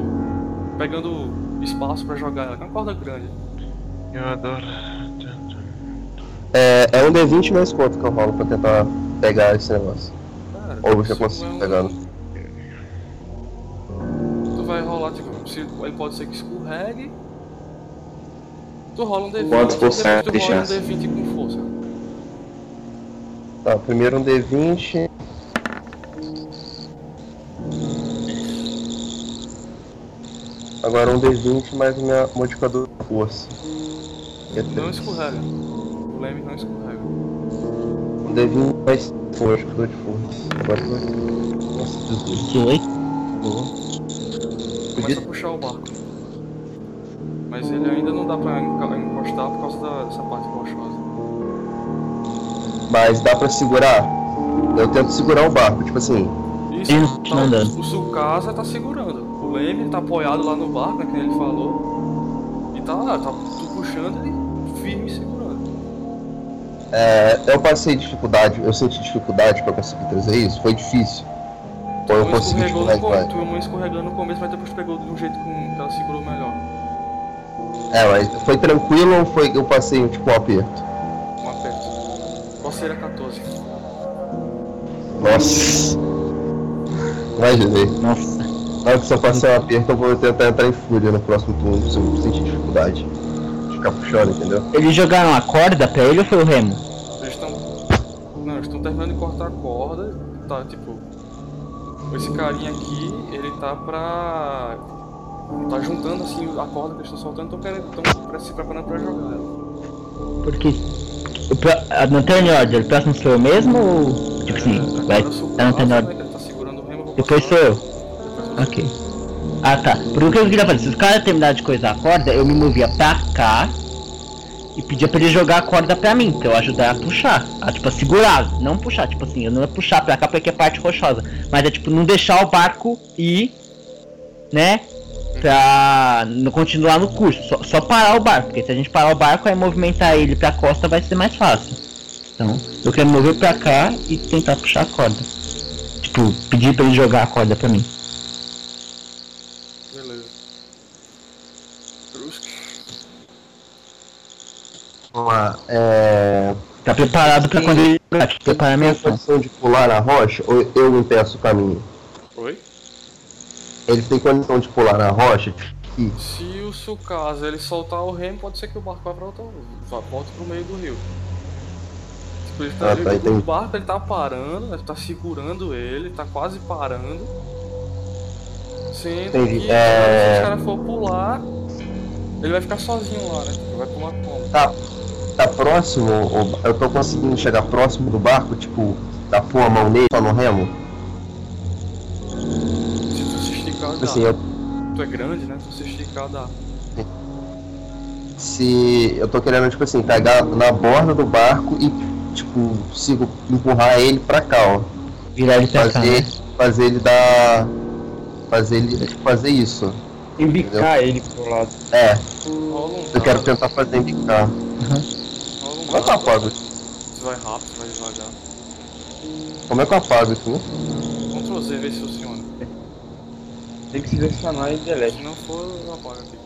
B: pegando espaço pra jogar ela. É uma corda grande.
E: Eu adoro.
G: É, é um D20 mais quanto que eu rolo pra tentar pegar esse negócio.
B: Cara,
G: Ou você consegue
B: é um-
G: pegar?
B: Tu vai rolar, tipo, se, aí pode ser que escorregue. Tu rola um D20
C: Quantos por
B: depois
C: cento
B: tu
C: de
B: rola um
C: chance?
B: D20 com força.
G: Tá, primeiro um D20. Agora um D20 mais o meu modificador de força. É
B: Não escorrega. O leme não escorrega.
G: Um D20 mais um modificador de força. Agora vai. Nossa, 18.
D: 18.
B: Começa a puxar o barco. Mas ele ainda não dá pra encostar por causa da- dessa parte rochosa.
G: Mas dá pra segurar? Eu tento segurar o barco, tipo assim.
B: Isso, tá,
D: não
B: o Sukasa tá segurando. O Leme tá apoiado lá no barco, né, que ele falou. E tá lá, tá tu puxando ele firme segurando.
G: É, eu passei dificuldade, eu senti dificuldade pra conseguir trazer isso, foi difícil. Ou eu consegui
B: escorregou no, tu escorregando no começo, mas depois pegou de um jeito com, que ela segurou melhor.
G: É, mas foi tranquilo ou foi que eu passei tipo um aperto?
B: Um aperto. Coceira 14.
G: Nossa. Imaginei.
D: Nossa.
G: Na hora que se eu passar um aperto, eu vou tentar entrar em fúria no próximo turno, se eu sentir dificuldade. De ficar puxando, entendeu?
D: Eles jogaram a corda pra ele ou foi o remo?
B: Eles estão. Não, eles estão terminando de cortar a corda. Tá, tipo. Esse carinha aqui, ele tá pra. Tá juntando assim a corda que eles estão soltando, estão querendo. Estão se preparando pra jogar ela.
D: Porque. a- Não tem ordem, o próximo sou eu mesmo ou. Tipo assim,
B: É,
D: vai.
B: agora o Sukasa,
D: Tá, não tem
B: né, tá segurando o remo,
D: Depois sou eu. Ok. Ah tá. Porque eu queria fazer, se os caras terminaram de coisar a corda, eu me movia pra cá e pedia pra ele jogar a corda pra mim, pra eu ajudar a puxar. A tipo, a segurar, não puxar, tipo assim, eu não ia puxar pra cá porque é parte rochosa. Mas é tipo, não deixar o barco ir, né? Pra não continuar no curso, só, só parar o barco, porque se a gente parar o barco, aí movimentar ele pra costa vai ser mais fácil. Então, eu quero mover pra cá e tentar puxar a corda. Tipo, pedir pra ele jogar a corda pra mim.
B: Beleza.
G: Vamos lá. É...
D: Tá preparado pra quando ele jogar, tipo, preparar minha ação.
G: de pular na rocha ou eu impeço o caminho?
B: Oi?
G: Ele tem condição de pular na rocha? E
B: Se o seu caso ele soltar o remo, pode ser que o barco vá pra outra. vá volte pro meio do rio. Tipo, ele tá,
G: Ah, tá,
B: ele- o barco ele tá parando, ele tá segurando ele, tá quase parando. Sendo
G: Entendi.
B: que
G: É.
B: se os caras for pular, ele vai ficar sozinho lá, né? Vai pular como?
G: tá, tá próximo, eu tô conseguindo chegar próximo do barco, tipo, dar pôr a mão nele só no remo?
B: Dá.
G: Assim, eu,
B: Tu é grande, né? Tu se esticar, dá.
G: se eu tô querendo, tipo assim, pegar na borda do barco e, tipo, sigo, empurrar ele pra cá, ó.
D: Virar ele pra cá,
G: Fazer,
D: né?
G: fazer ele dar. Fazer ele fazer isso.
F: Embicar ele pro lado.
G: É,
B: um
G: eu quero tentar fazer embicar.
B: rola um
G: Como é que eu apago?
B: Tu vai rápido, vai devagar.
G: Como é que eu apago isso, né?
B: Ctrl Z, vê se funciona.
F: Tem que selecionar e delete.
B: Se não for, eu apago aqui.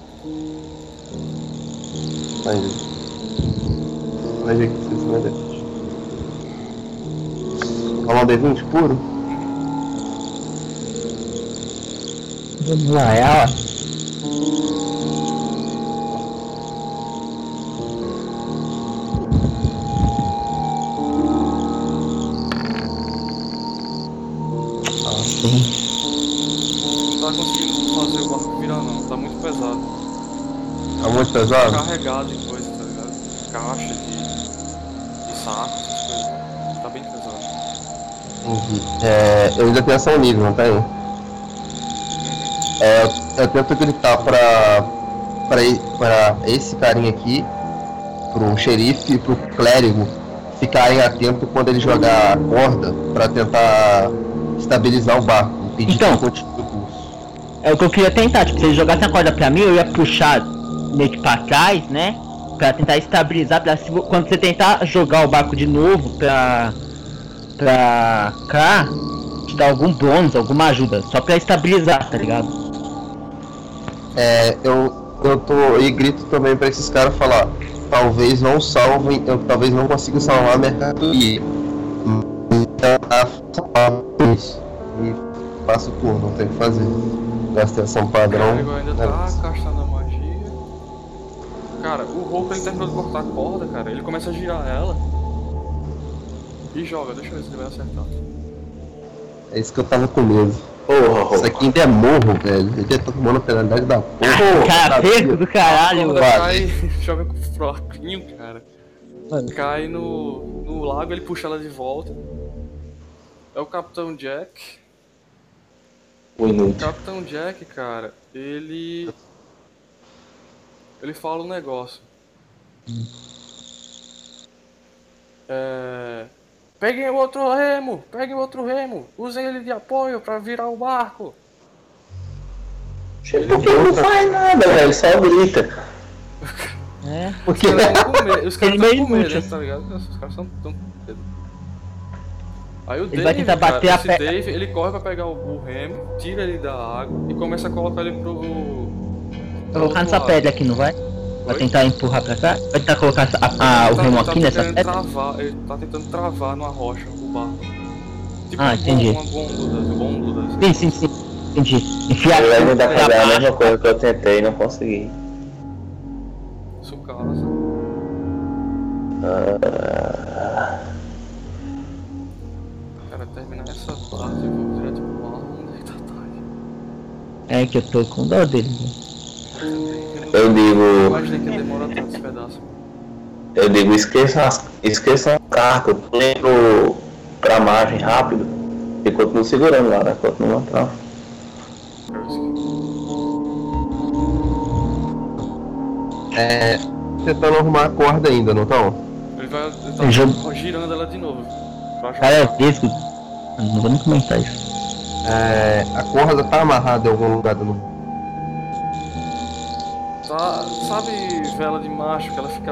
G: Aí. Vai ver que isso vai dar. Rolar um D20 puro?
D: Vamos lá, é a
B: pesado? Carregado em coisa, tá ligado? Caixa de, de saco, essas coisas. Tá bem pesado.
G: Entendi. É, eu ainda tenho ação livre, não tem? É, eu tento gritar pra, pra, pra esse carinha aqui, pro xerife e pro clérigo ficarem atentos quando ele jogar a corda pra tentar estabilizar o barco, impedir
D: Então.
G: que continue o curso.
D: É o que eu queria tentar, tipo, se ele jogasse a corda pra mim, eu ia puxar meio que pra trás, né? Pra tentar estabilizar, pra se, quando você tentar jogar o barco de novo pra. pra cá, te dar algum bônus, alguma ajuda, só pra estabilizar, tá ligado?
G: É, eu, eu tô e grito também pra esses caras falar, talvez não salvem, eu talvez não consiga salvar a mercadoria. Então, isso. E faço o turno, não tem o que fazer. Gastei ação
B: O
G: padrão.
B: ainda
G: né?
B: tá gastando magia. Cara, o roupa ele terminou de cortar a corda, cara. Ele começa a girar ela. E joga, deixa eu ver se ele vai acertar.
G: É isso que eu tava com medo.
C: Porra,
G: Isso aqui ainda é morro, velho. Ele tá tomando a penalidade da porra.
D: Cara, perco do caralho, mano.
B: cai, joga com o fraquinho, cara. Cai no, no lago, ele puxa ela de volta. É o Capitão Jack.
C: o.
B: Capitão Jack, cara, ele. Ele fala um negócio. É. Peguem o outro remo! Peguem o outro remo! Usem ele de apoio pra virar o barco!
C: Porque não faz nada, velho, só grita.
D: É.
B: Os caras tão com medo, os caras
D: Ele
B: tão
D: meio
B: com medo, tá ligado? Os caras tão, tão com medo. Aí o
D: Ele
B: Dave,
D: vai tentar
B: cara,
D: bater a
B: esse
D: pe-
B: Dave, ele corre pra pegar o, o remo, tira ele da água e começa a colocar ele pro... pro
D: Colocar
B: outro
D: nessa pedra aqui, não vai? Vai
B: Oi?
D: tentar empurrar pra cá? Vai tentar colocar a- a-
B: Ele
D: o
B: tá-
D: remo
B: ele tá
D: aqui nessa pedra?
B: Travar, ele tá tentando travar numa rocha o barco. Tipo
D: Ah, entendi.
B: Uma gôndola, gôndola.
D: Sim, sim, sim. Entendi. Enfiar
C: Eu ainda
D: pra
C: fazer a mesma coisa que eu tentei e não consegui.
B: Sucasa. Cara, terminar essa parte, eu vou direto pro mar, onde é que tá tarde.
D: É que eu tô com dó dele. né?
C: Eu digo, eu digo, esqueçam, as, esqueçam a carta, pulem pro, pra margem rápido e continuo segurando lá, né? Continuo atrás.
G: É. Tentando arrumar a corda ainda, não estão?
B: Ele vai. Ele tá
D: joga-
B: girando ela de novo.
D: Cara, é vesgo. Não vou nem comentar isso.
G: É, a corda tá amarrada em algum lugar do.
B: Tá, sabe vela de macho que ela fica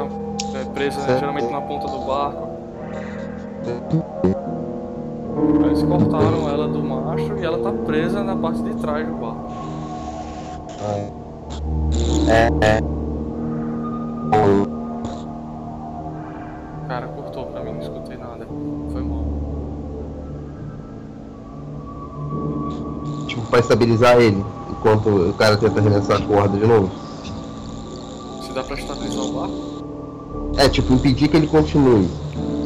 B: é, presa né, geralmente na ponta do barco? Eles cortaram ela do macho e ela tá presa na parte de trás do barco.
G: É, é.
B: Cara, cortou pra mim, não escutei nada. Foi mal.
G: Tipo, pra estabilizar ele, enquanto o cara tenta arremessar a corda de novo.
B: Pra estabilizar o barco?
G: É, tipo, impedir que ele continue.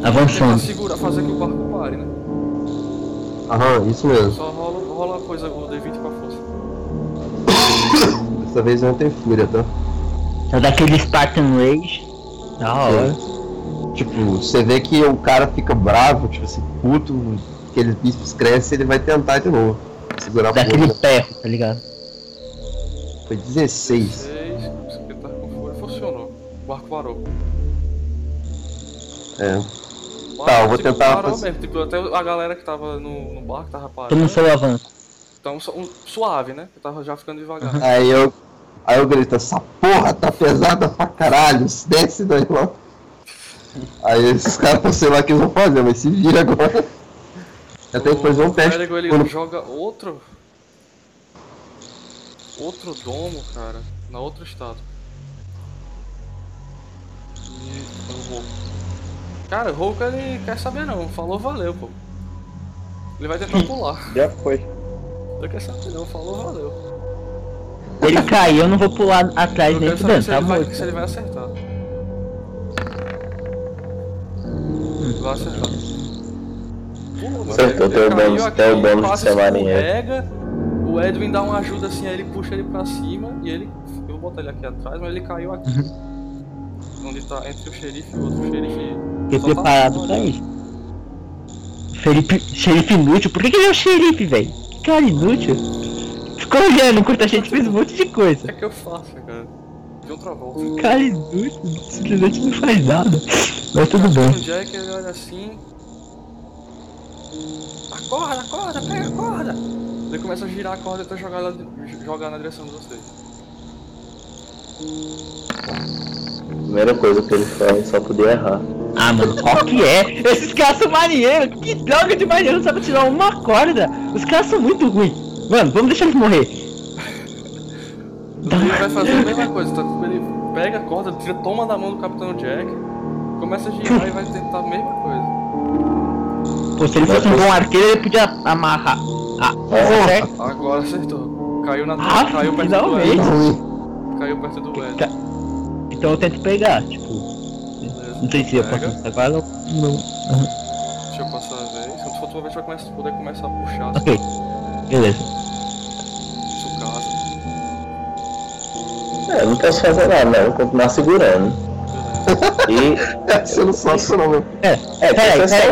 D: Avançando.
B: segurar, fazer que o barco pare, né?
G: Aham, isso mesmo.
B: Só rola, rola a coisa, o D20 com a força.
G: Dessa vez não tem fúria, tá?
D: Só daquele Spartan Rage. Da hora.
G: Tipo, você vê que o cara fica bravo, tipo assim, puto, aqueles bichos crescem, ele vai tentar de novo. Segurar a
D: Daquele ferro, tá ligado?
G: Foi 16.
B: O barco parou.
G: É.
B: O
G: Tá, eu vou
B: tipo,
G: tentar
B: Parou
G: fazer-
B: mesmo, tipo, até a galera que tava no, no barco tava parando.
D: Todo mundo avança.
B: Então, um, suave, né? Eu tava já ficando devagar.
G: Aí eu. Aí eu grito, essa porra tá pesada pra caralho, desce daí lá. Aí esses caras, não sei lá o que eles vão fazer, mas se vira agora. Eu tenho que fazer um
B: O
G: teste.
B: Férigo, ele
G: quando-
B: joga outro. Outro domo, cara, na outra estátua. E o Hulk. Cara, o Hulk ele quer saber não, falou valeu, pô. Ele vai tentar pular.
F: Já foi.
B: Ele quer saber não, falou valeu.
D: Ele caiu, eu não vou pular atrás nem fudendo,
B: se
D: tá
B: ele, vai,
D: morto.
B: se ele vai acertar. Vai acertar. Pula,
C: Acertou,
B: ele
C: tem o de
B: Edwin dá uma ajuda assim, aí ele puxa ele pra cima e ele. Eu vou botar ele aqui atrás, mas ele caiu aqui. Onde tá entre o xerife e o outro xerife. Tá
D: preparado
B: olhando.
D: pra isso. Xerife, xerife inútil? Por que, que ele é o xerife, velho? Que cara inútil. Ficou olhando enquanto a gente fez um monte de coisa.
B: É que eu faço, cara. De outra volta.
D: Cara inútil, simplesmente não faz nada. Mas tudo bem.
B: O Jack ele olha assim. Acorda, acorda, pega a corda! Ele começa a girar a corda e tenta jogar, ela, jogar na direção de vocês.
C: Primeira coisa que ele faz, só podia errar.
D: Ah, mano, qual que é? Esses caras são maneiros. Que droga de maneiro, não sabe tirar uma corda. Os caras são muito ruins. Mano, vamos deixar eles morrer.
B: Ele vai fazer a mesma coisa, tá? Ele pega a corda, tira, toma da mão do Capitão Jack, começa a girar e vai tentar a mesma coisa.
D: Pô, se ele fosse um bom arqueiro, ele podia amarrar. Ah, certo.
B: Agora acertou. Caiu na
D: Ah,
B: caiu perto do
G: ruim.
B: Caiu perto do Ed.
D: Tá. Então eu tento pegar, tipo.
B: Beleza.
D: Não sei se eu
B: Pega.
D: posso agora ou não.
B: Deixa eu passar a vez. Quando for tua vez, vai começar, poder começar a puxar assim,
D: Ok. Beleza.
B: isso.
C: É, eu não posso fazer nada, né? Eu vou continuar segurando.
B: Beleza.
C: E.
G: Não não, meu.
D: É,
C: É,
D: Peraí, peraí.
C: né?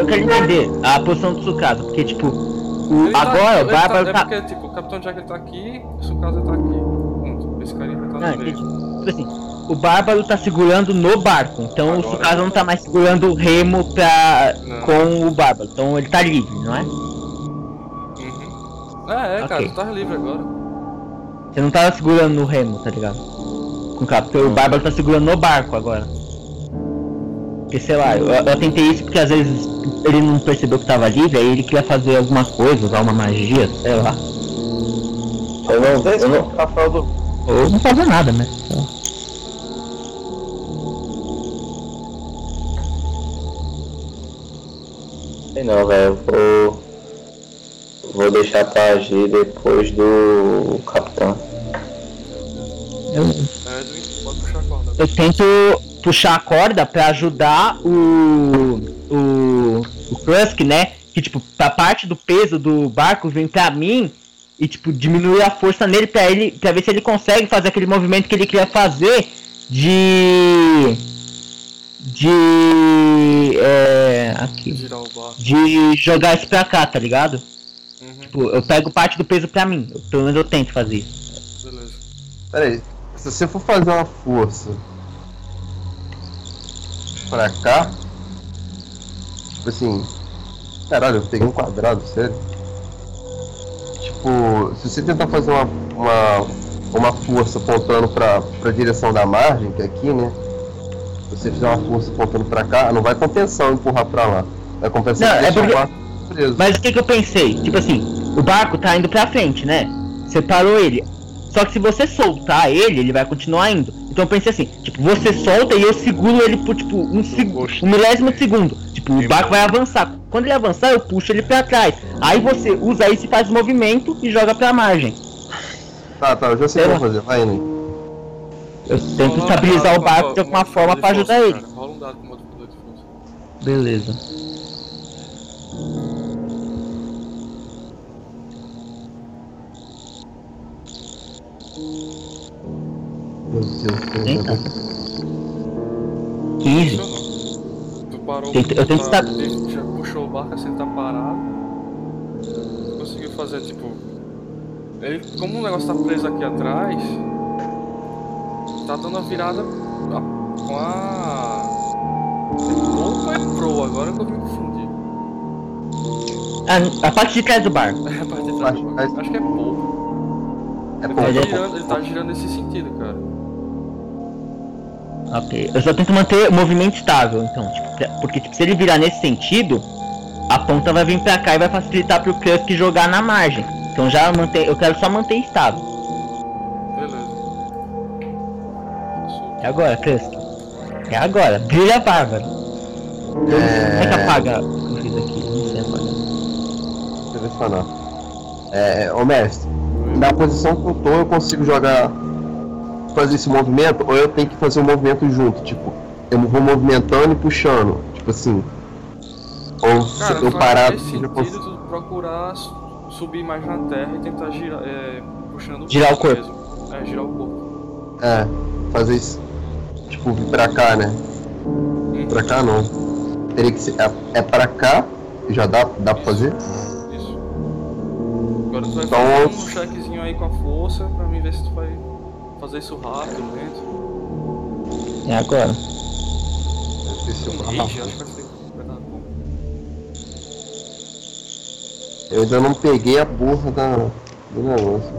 D: eu quero entender a posição do Tsukasa, porque tipo. O,
B: Ele tá-
D: agora o
B: ele
D: Bárbaro
B: tá,
D: tá.
B: É porque, tipo, o Capitão Jack ele tá aqui, o Sukasa tá aqui. Pronto, esse carinha vai estar
D: Não,
B: no meio.
D: Assim, o Bárbaro tá segurando no barco, então o
B: Agora.
D: Tsukasa não tá mais segurando o remo pra.
B: Não.
D: com o Bárbaro. Então ele tá livre, não é?
B: Uhum. É, é, cara,
D: Ok.
B: tu tá livre agora.
D: Você não tava segurando no remo, tá ligado? Com o cara, porque o Bárbaro tá segurando no barco agora. Porque sei lá, eu, eu tentei isso porque às vezes ele não percebeu que tava livre, aí ele queria fazer alguma coisa, usar uma magia, sei lá.
C: Eu não, eu
F: o
C: não,
F: papel do.
D: Ou não fazer nada, né?
C: sei não, velho. Eu vou. Vou deixar pra agir depois do capitão.
D: Eu, eu tento puxar a corda pra ajudar o. o. o Krusk, né? Que tipo, a parte do peso do barco vem pra mim e tipo, diminuir a força nele pra ele. pra ver se ele consegue fazer aquele movimento que ele queria fazer de. de. É. aqui. De jogar isso pra cá, tá ligado?
B: Uhum,
D: Tipo, eu pego parte do peso pra mim. Eu- pelo menos eu tento fazer isso.
B: beleza.
G: Pera aí, se você for fazer uma força pra cá, tipo assim, caralho, eu peguei um quadrado, sério. Tipo, se você tentar fazer uma, uma uma força apontando pra, pra direção da margem, que é aqui, né? Se você fizer uma força apontando pra cá, não vai compensar empurrar pra lá. Vai compensar
D: Não, é porque-
G: o barco preso.
D: Mas o que, que eu pensei? Tipo assim, o barco tá indo pra frente, né? Você parou ele. Só que se você soltar ele, ele vai continuar indo. Então eu pensei assim, tipo, você solta e eu seguro ele por tipo um, seg um milésimo de segundo. Tipo, o
E: Sim,
D: barco
E: mano.
D: vai avançar. Quando ele avançar, eu puxo ele pra trás. Aí você usa isso e faz o movimento e joga pra margem.
G: Tá, tá, eu já sei
D: Sei
G: como fazer, vai, né?
D: Eu tento
B: Rola um
D: estabilizar
B: dado
D: o barco de alguma forma pra
B: força,
D: ajudar ele.
B: cara. Rola um dado com modificador de força.
D: Beleza.
G: Meu Deus, Deus,
D: Eita.
G: Deus.
D: 15.
B: Funcionou. Parou.
D: Tento- eu tento
B: tá,
D: estar-
B: ele já puxou o barco assim, tá parado. Conseguiu fazer tipo. Ele, como o negócio tá preso aqui atrás, tá dando a virada com a. É pouco ou é pro? Agora que eu me confundi.
D: A, a parte de trás do barco.
B: É a parte de trás do
G: Acho-
B: barco. Acho que é pouco.
G: É
B: Ele tá, girando, ele tá girando nesse sentido, cara.
D: Ok. Eu só tento manter o movimento estável, então, tipo, porque tipo, se ele virar nesse sentido, a ponta vai vir pra cá e vai facilitar pro Krusk jogar na margem. Então já mantém, eu quero só manter estável.
B: Beleza.
D: É agora, Krusk. É agora. Brilha bárbaro. Como é que
G: É.
D: apaga o que aqui? Não sei apagar.
G: Selecionar. É, ô mestre, na posição que eu tô, eu consigo jogar. Fazer esse movimento, ou eu tenho que fazer o movimento junto? Tipo, eu vou movimentando e puxando. Tipo assim. Ou se
B: Cara,
G: eu parar, eu consigo.
B: tu procurar su- subir mais na terra e tentar girar, é, puxando
D: Girar o corpo.
B: mesmo. É, girar o corpo.
G: É, fazer isso. Tipo, vir pra cá, né?
B: Hum,
G: Pra cá não. Teria que ser. É, é pra cá? Já dá, dá pra fazer?
B: Isso. Agora tu vai
G: Então,
B: fazer um checkzinho aí com a força pra mim ver se tu vai fazer isso rápido, lento.
D: É agora.
G: Esqueci o
B: Um hit, acho que vai ser. Vai dar bom.
G: Eu ainda não peguei a porra da, do negócio.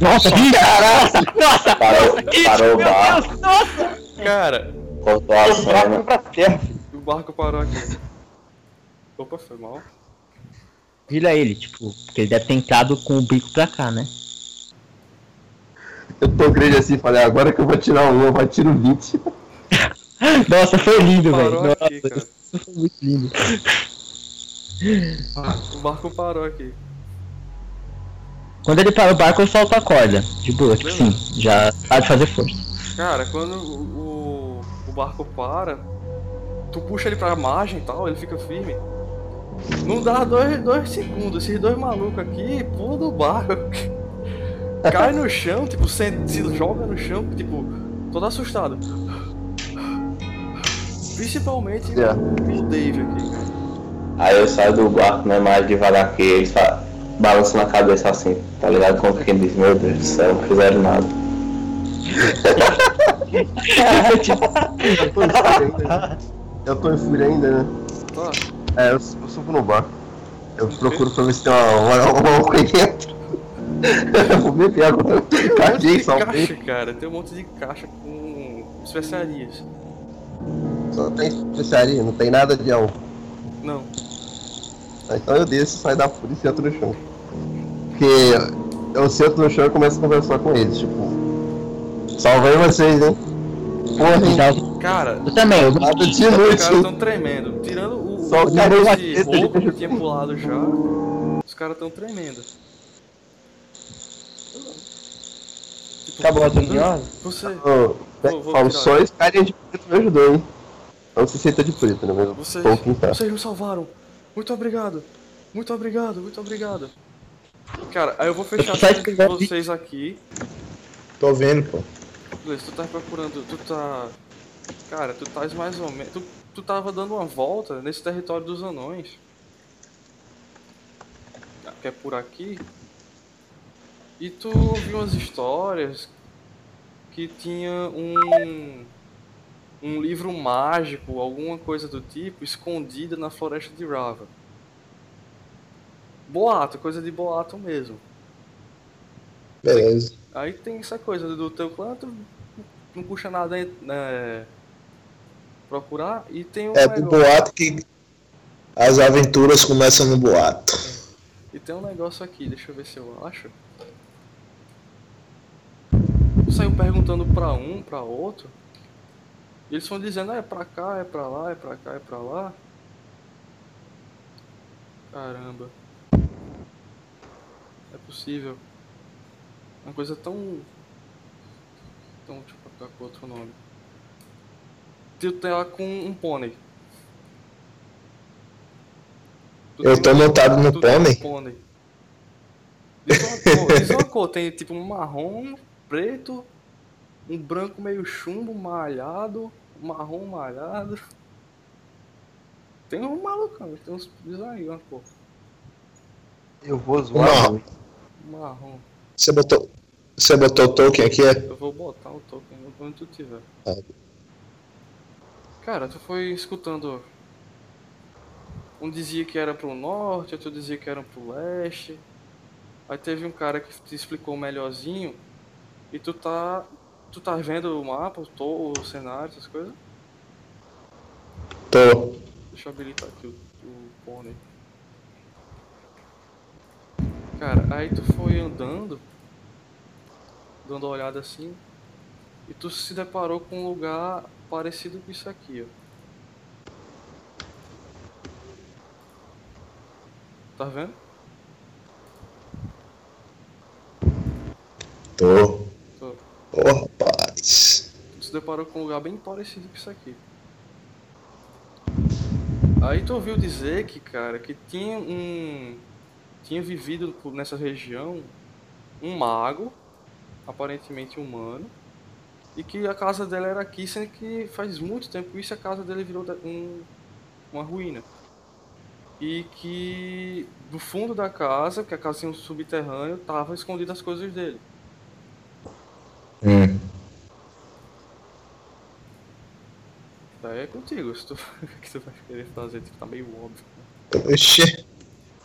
D: Nossa, que caraca! Nossa!
C: Parou, parou o
D: Meu
C: barco,
D: Deus, nossa!
B: Cara,
C: cortou a cena.
F: pra terra.
B: o barco parou aqui. Opa, foi mal.
D: Vira ele, tipo, porque ele deve ter entrado com o bico pra cá, né?
G: Eu tô grande assim, falei, agora que eu vou tirar um, eu vou tirar 20.
D: Nossa, foi lindo, velho. Nossa,
B: aqui,
D: foi muito lindo.
B: O barco parou aqui.
D: Quando ele para o barco, eu solto a corda. De boa, tipo assim, já sabe fazer força.
B: Cara, quando o, o, o barco para, tu puxa ele pra margem e tal, ele fica firme. Não dá dois, dois segundos, esses dois malucos aqui pulam do barco. Cai no chão, tipo, se, se joga no chão, tipo, todo assustado. Principalmente
G: É.
B: o Dave aqui, cara.
C: Aí eu saio do barco, né, mais devagar que eles, fa- balançam na cabeça assim, tá ligado? Como quem diz, meu Deus do céu, não fizeram nada.
G: Eu tô em fúria ainda. né? Eu tô em fúria ainda, né?
B: Tá.
G: É, eu, eu subo no barco. Eu procuro pra ver se tem uma, uma, uma álcool aí dentro. Eu vou beber agora.
B: Tem um monte
G: Caguei,
B: de
G: salvei.
B: caixa, cara. Tem um monte de caixa com especiarias.
G: Só tem especiaria, não tem nada de álcool.
B: Não.
G: Então eu desço, saio da fúria e sento no chão. Porque eu sento no chão e começo a conversar com eles, tipo. Salvei vocês, hein? Porra, hein?
D: Dá o-
B: Cara,
D: Eu também, eu
G: Nada de
B: Os caras
G: noite,
B: estão tremendo. Tirando o,
G: Só
B: o
G: o cara
B: esse
G: batendo,
B: roubo que tinha pulado já, os caras estão tremendo. Tipo,
F: Acabou a reunião?
B: Você,
G: Falo, só esse carinha de preto me ajudou, hein? Não se aceita de preto, né? Mas
B: vocês,
G: tá.
B: vocês me salvaram. Muito obrigado. Muito obrigado, muito obrigado. Cara, aí eu vou fechar
D: Eu
B: de vocês aqui.
F: Tô vendo, pô.
B: Beleza, tu tá procurando. Tu tá. Cara, tu estás mais ou menos. Tu, tu tava dando uma volta nesse território dos anões. Que é por aqui. E tu ouviu umas histórias que tinha um. Um livro mágico, alguma coisa do tipo, escondida na floresta de Rava. Boato, coisa de boato mesmo.
H: Beleza.
B: Aí tem essa coisa do teu clã, tu não custa nada né, procurar. E tem um
H: É pro
B: negócio.
H: boato que as aventuras começam no boato.
B: E tem um negócio aqui, deixa eu ver se eu acho. Saiu perguntando pra um, pra outro. E eles vão dizendo, ah, é pra cá, é pra lá, é pra cá, é pra lá. Caramba. É possível. Uma coisa tão. Tão, deixa eu colocar com outro nome. Tu tá lá com um pônei. Tu
H: Eu tô montado no
B: tem um
H: pônei?
B: pônei. Diz uma cor, diz uma cor, tem tipo um marrom, preto, um branco meio chumbo, malhado, marrom malhado. Tem um malucão, tem uns. Aí uma cor.
G: Eu vou zoar.
H: marrom.
B: Marrom.
H: Você botou. Você botou o token aqui, é?
B: Eu vou botar o token onde tu tiver.
H: Ah.
B: Cara, tu foi escutando. Um dizia que era pro norte, outro dizia que era pro leste. Aí teve um cara que te explicou melhorzinho. E tu tá. Tu tá vendo o mapa, o, to, o cenário, essas coisas?
H: Tô.
B: Deixa eu habilitar aqui o, o pônei. Cara, aí tu foi andando, dando uma olhada assim, e tu se deparou com um lugar parecido com isso aqui, ó. Tá vendo?
H: Tô.
B: Tô.
H: Ô, rapaz.
B: Tu se deparou com um lugar bem parecido com isso aqui. Aí tu ouviu dizer que, cara, que tinha um. Tinha vivido nessa região um mago, aparentemente humano, e que a casa dele era aqui, sendo que faz muito tempo isso a casa dele virou um, uma ruína. E que do fundo da casa, que a casa tinha um subterrâneo, tava escondidas as coisas dele.
H: Hum.
B: Daí é contigo, se tu, o que tu vai querer fazer, tipo, tá meio óbvio.
H: Oxi.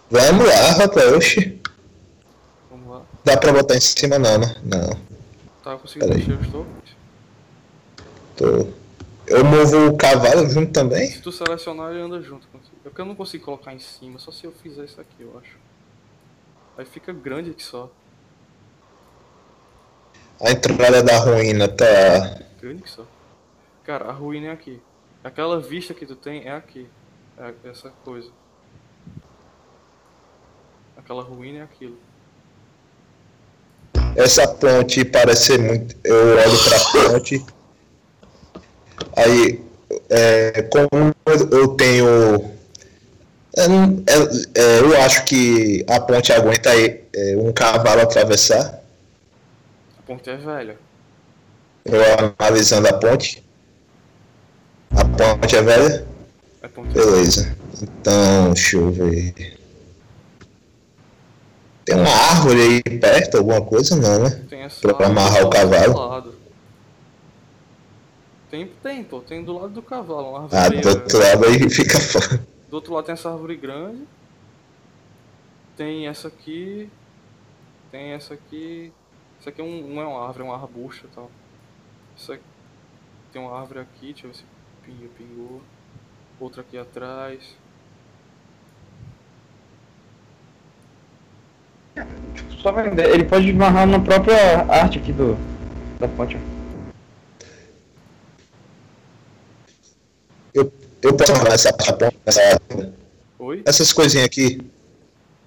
H: Vamos lá, rapaz. Oxi.
B: Vamos lá.
H: Dá pra botar em cima não, né? Não.
B: Tá conseguindo
H: Peraí.
B: mexer os tokens?
H: Tô. Eu movo o cavalo junto também?
B: Se tu selecionar, ele anda junto contigo. É porque eu não consigo colocar em cima, só se eu fizer isso aqui, eu acho. Aí fica grande aqui só.
H: A entrada da ruína tá.
B: Grande que só. Cara, a ruína é aqui. Aquela vista que tu tem é aqui. É essa coisa. Aquela ruína é aquilo.
H: Essa ponte parece ser muito. Eu olho pra ponte. Aí, é, como eu tenho. Eu, não- é- é, eu acho que a ponte aguenta aí, é, um cavalo atravessar.
B: A ponte é velha.
H: Eu analisando a ponte. A ponte é velha?
B: É ponte
H: Beleza. Então, deixa eu ver. Tem uma árvore aí perto, alguma coisa? Não, né? Pra amarrar o cavalo?
B: Lado. Tem, tem, pô. Tem do lado do cavalo, uma árvore.
H: Ah, do outro lado aí fica foda.
B: Do outro lado tem essa árvore grande. Tem essa aqui. Tem essa aqui. Isso aqui é um, não é uma árvore, é um arbusto e tal. Isso aqui. Tem uma árvore aqui, deixa eu ver se pingou, pingou. Outra aqui atrás.
F: Só vender. Ele pode amarrar na própria arte aqui do da ponte. ó.
H: Eu, posso amarrar essa ponte, essa,
B: Oi?
H: essas coisinhas aqui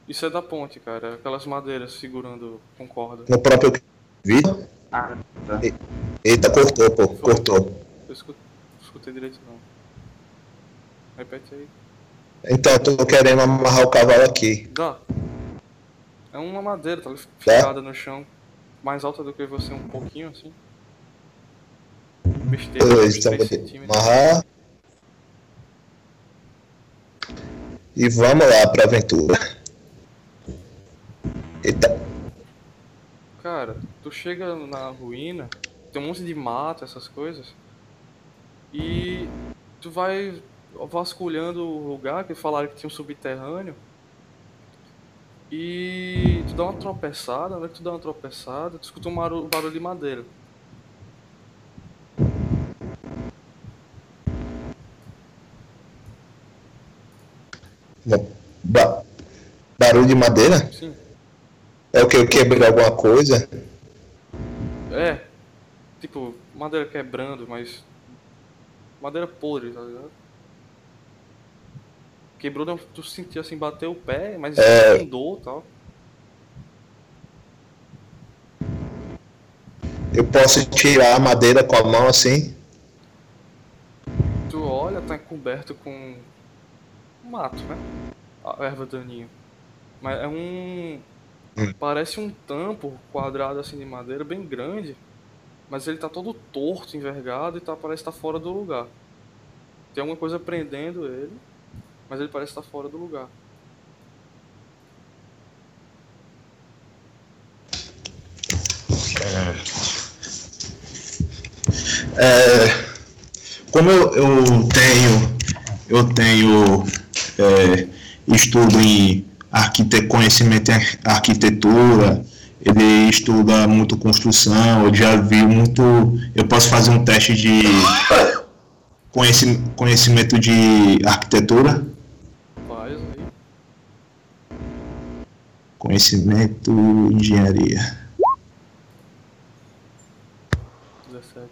B: Isso é da ponte, cara. Aquelas madeiras segurando com corda.
H: no próprio vídeo.
F: Ah, tá.
H: Eita, cortou, pô, cortou.
B: Eu escu- escutei direito não. Repete aí.
H: Então, eu tô querendo amarrar o cavalo aqui.
B: Dá. É uma madeira, tá ficada no chão. Mais alta do que você um pouquinho assim. Besteira, uns
H: então vou
B: 3
H: ter-
B: centímetros.
H: amarrar. E vamos lá pra aventura. Eita,
B: Cara, tu chega na ruína, tem um monte de mato, essas coisas. E tu vai vasculhando o lugar, que falaram que tinha um subterrâneo. E tu dá uma tropeçada, que tu dá uma tropeçada, tu escuta um barulho de madeira.
H: Ba- barulho de madeira?
B: Sim.
H: É o que? Eu quebrei alguma coisa?
B: É. Tipo, madeira quebrando, mas. Madeira podre, tá ligado? Quebrou, tu sentiu assim, bateu o pé, mas
H: É.
B: dor e tal.
H: Eu posso tirar a madeira com a mão assim?
B: Tu olha, tá coberto com mato, né? A erva daninha. Mas é um. Parece um tampo quadrado assim de madeira, bem grande. Mas ele tá todo torto, envergado e tá, parece estar fora do lugar. Tem alguma coisa prendendo ele, mas ele parece estar fora do lugar.
H: É, como eu, eu tenho, eu tenho é, estudo em arquite, conhecimento em ar- arquitetura, ele estuda muito construção, eu já vi muito. Eu posso fazer um teste de conheci, conhecimento de arquitetura,
B: Faz aí.
H: conhecimento de engenharia.
B: 17.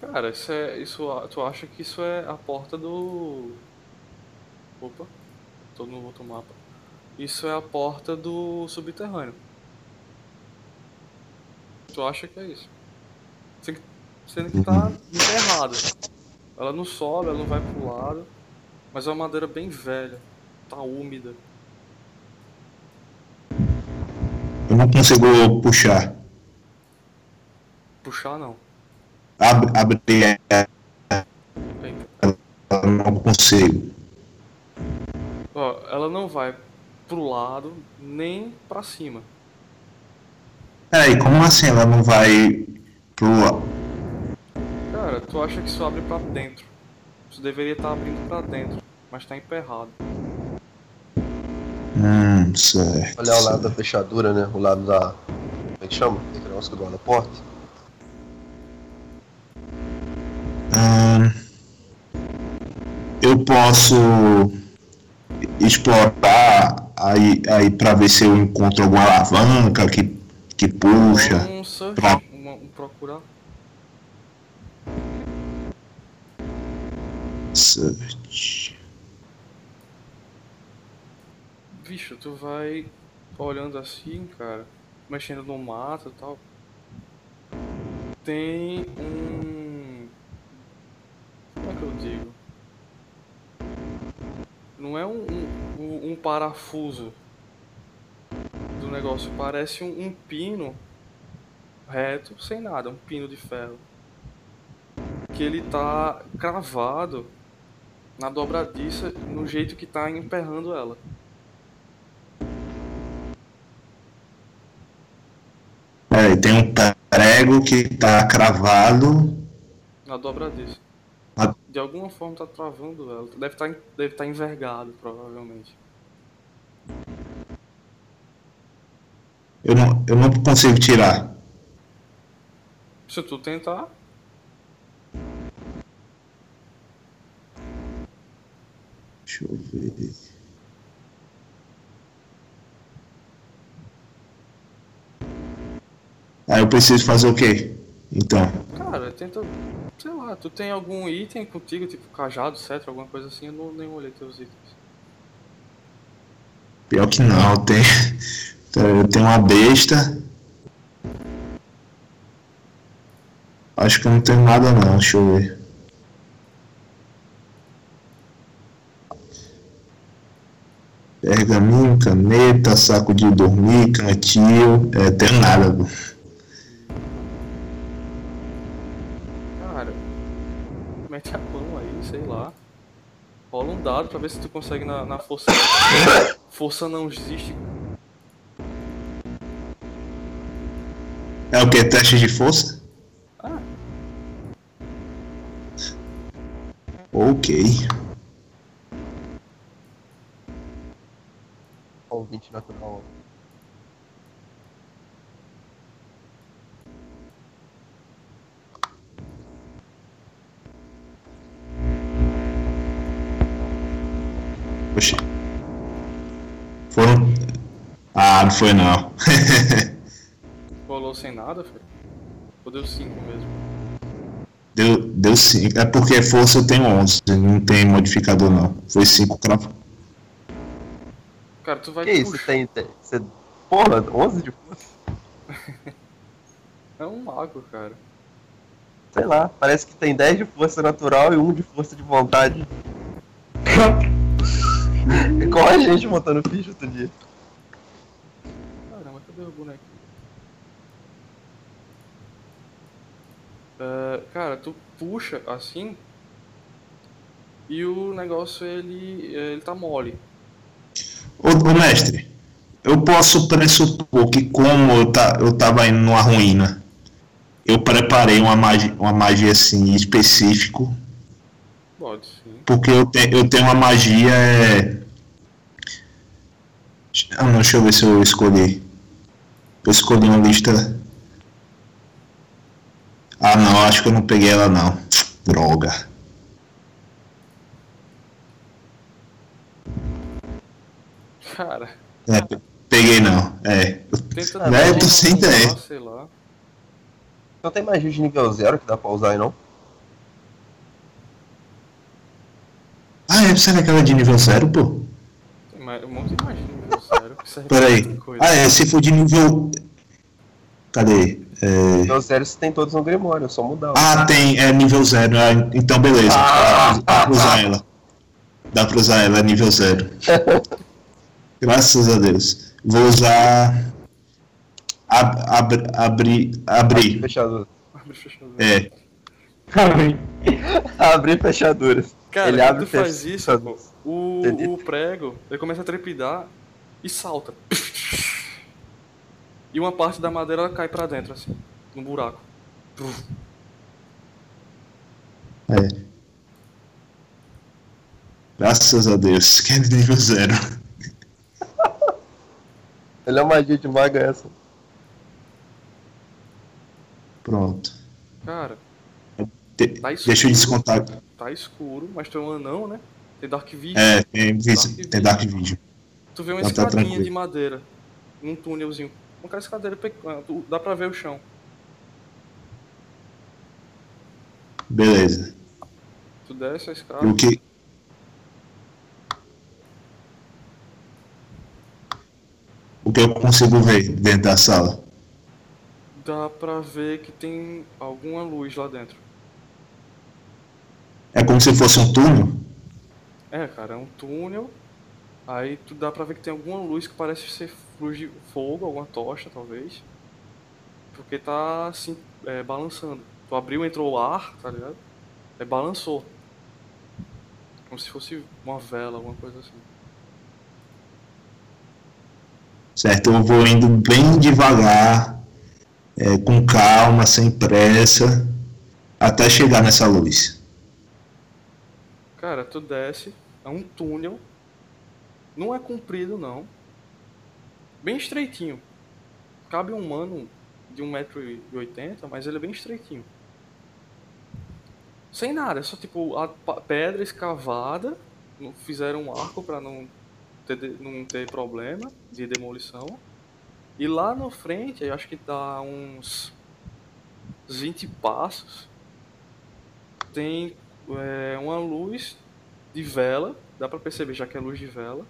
B: Cara, isso é. Isso, tu acha que isso é a porta do. Opa, tô no outro mapa. Isso é a porta do subterrâneo. Tu acha que é isso? Sendo que, tá enterrada. Ela não sobe, ela não vai pro lado. Mas é uma madeira bem velha. Tá úmida.
H: Eu não consigo puxar.
B: Puxar não.
H: Abre, abre eu não consigo.
B: Ó, ela não vai pro lado nem pra cima.
H: Peraí, como assim ela não vai pro.
B: Cara, tu acha que isso abre pra dentro. Isso deveria estar abrindo pra dentro, mas tá emperrado.
H: Hum, certo.
G: Olhar o lado da fechadura, né? O lado da. Como é que chama? Aquele negócio que guarda a porta.
H: Hum, eu posso explorar aí, aí para ver se eu encontro alguma alavanca que, que puxa.
B: Um search,
H: Pra-
B: uma- um procurar.
H: Search.
B: Bicho, tu vai olhando assim, cara, mexendo no mato e tal. Tem um. Como é que eu digo? Não é um, um, um- parafuso do negócio, parece um, um pino reto, sem nada, um pino de ferro. Que ele tá cravado na dobradiça no jeito que tá emperrando ela.
H: Peraí, tem um prego que tá cravado.
B: Na dobradiça.
H: Ah.
B: De alguma forma tá travando ela. Deve estar deve tá envergado, provavelmente.
H: Eu não, eu não consigo tirar.
B: Se tu tentar.
H: Deixa eu ver. Aí eu preciso fazer o quê? Então.
B: Cara, tenta. Sei lá, tu tem algum item contigo, tipo cajado, cetro, alguma coisa assim? Eu não, nem olhei teus itens.
H: Pior que não, tem. Eu tenho uma besta. Acho que eu não tenho nada não, deixa eu ver. Pergaminho, caneta, saco de dormir, cantil, é, tenho nada.
B: Cara, mete a mão aí, sei lá. Rola um dado pra ver se tu consegue na, na força. força não existe.
H: É o que? Teste de força?
B: Ah,
H: Ok.
G: Ó, o 20 natural.
H: Oxi. Foram. Ah, não foi não.
B: Rolou sem nada, filho? Ou deu 5 mesmo?
H: deu, deu 5. É porque força eu tenho 11, não tem modificador não. Foi 5 cravo.
B: Cara, tu vai
G: Que isso?
B: puxar.
G: Tem, tem, você, porra, 11 de força?
B: É um mago, cara.
G: Sei lá, parece que tem 10 de força natural e 1 de força de vontade. Igual a gente montando ficha outro dia.
B: Caramba, cadê o boneco? É, cara, tu puxa assim e o negócio ele, ele tá mole.
H: Ô, ô, mestre, eu posso pressupor que como eu, tá, eu tava indo numa ruína, eu preparei uma magia, uma magia assim específico,
B: Pode sim.
H: porque eu, te, eu tenho uma magia. É... Ah, não, deixa eu ver se eu escolhi. Eu escolhi uma lista. Ah, não, acho que eu não peguei ela não. Droga.
B: Cara,
H: É, pe- peguei não. É.
B: tenta
H: Velho,
G: mas
H: tô sem ideia.
B: sei lá.
G: Não tem magia de nível 0 que dá pra usar aí não?
H: Ah, é, será que ela é de nível 0, pô?
B: Tem mais- um monte de magia, sério. Que serve pra
H: Peraí. Ah, é, se for de nível. Cadê? É...
G: Nível 0 você tem todos no Grimório, é só mudar.
H: Ah, tem, é nível 0. então, beleza.
G: Ah!
H: Dá pra usar ela. Dá pra usar ela, é nível 0. Graças a Deus. Vou usar. Ab, ab, abrir. Abrir.
G: Fechadura.
B: Abre fecha os olhos.
H: É.
G: Abrir fechaduras.
B: Cara,
G: Ele
B: quando
G: abre
B: tu
G: e
B: faz isso, pô, o, o prego ele começa a trepidar e salta. E uma parte da madeira ela cai pra dentro, assim, no buraco.
H: É. Graças a Deus, que é nível 0.
G: Ele é uma magia de maga essa.
H: Pronto.
B: Cara,
H: De-
B: Tá escuro.
H: deixa eu descontar.
B: tá escuro, mas tu é um anão, né? Tem Dark Vision.
H: É, tem, tem Dark Vision.
B: Tu vê uma
H: tá
B: escadinha
H: tranquilo.
B: de madeira, num túnelzinho. Uma escadeira pequena, tu- dá pra ver o chão.
H: Beleza.
B: Tu desce a escada.
H: o que. O que eu consigo ver dentro da sala?
B: Dá pra ver que tem alguma luz lá dentro.
H: É como se fosse um túnel?
B: É, cara, é um túnel. Aí tu dá pra ver que tem alguma luz que parece ser luz de fogo, alguma tocha, talvez. Porque tá assim, é, balançando. Tu abriu, entrou o ar, tá ligado? Aí balançou. Como se fosse uma vela, alguma coisa assim.
H: Certo? Eu vou indo bem devagar, é, com calma, sem pressa, até chegar nessa luz.
B: Cara, tu desce, é um túnel. Não é comprido, não. Bem estreitinho. Cabe um humano de 1,80m, mas ele é bem estreitinho. Sem nada, é só tipo a pedra escavada. Fizeram um arco pra não ter, não ter problema de demolição. E lá na frente, eu acho que dá uns 20 passos. Tem é, uma luz de vela, dá pra perceber já que é luz de vela,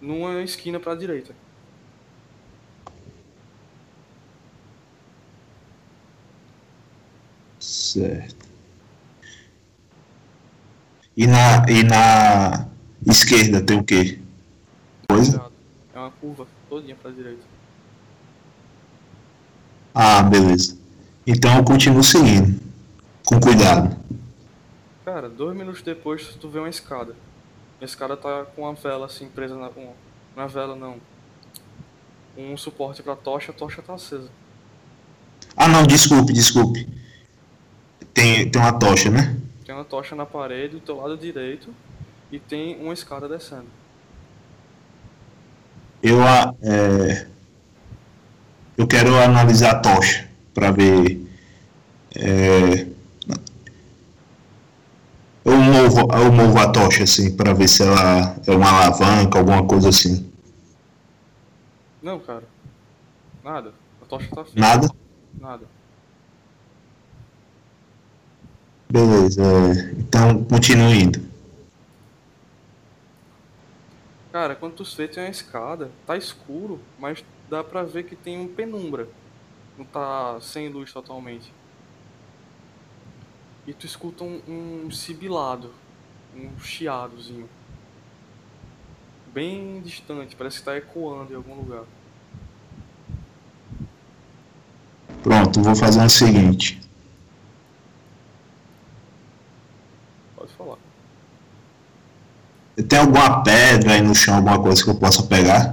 B: numa esquina pra direita.
H: Certo. E na, e na esquerda tem o quê? Coisa?
B: É uma curva todinha pra direita.
H: Ah, beleza. Então eu continuo seguindo. Com cuidado.
B: Cara, dois minutos depois tu vê uma escada. A escada tá com uma vela assim presa na. Um, não é vela não. Um suporte pra tocha, a tocha tá acesa.
H: Ah não, desculpe, desculpe. Tem, tem uma tocha, né?
B: Tem uma tocha na parede do teu lado direito e tem uma escada descendo.
H: Eu, a- é, eu quero analisar a tocha para ver. É, eu, movo, eu movo a tocha assim para ver se ela é uma alavanca, alguma coisa assim.
B: Não, cara. Nada. A tocha tá fixa.
H: Nada?
B: Nada.
H: Beleza. é, então continue indo.
B: Cara, quando tu vê tem uma escada, tá escuro, mas dá pra ver que tem um penumbra. Não tá sem luz totalmente. E tu escuta um, um sibilado, um chiadozinho. Bem distante, parece que tá ecoando em algum lugar.
H: Pronto, vou fazer o seguinte.
B: Pode falar.
H: Tem alguma pedra aí no chão, alguma coisa que eu possa pegar?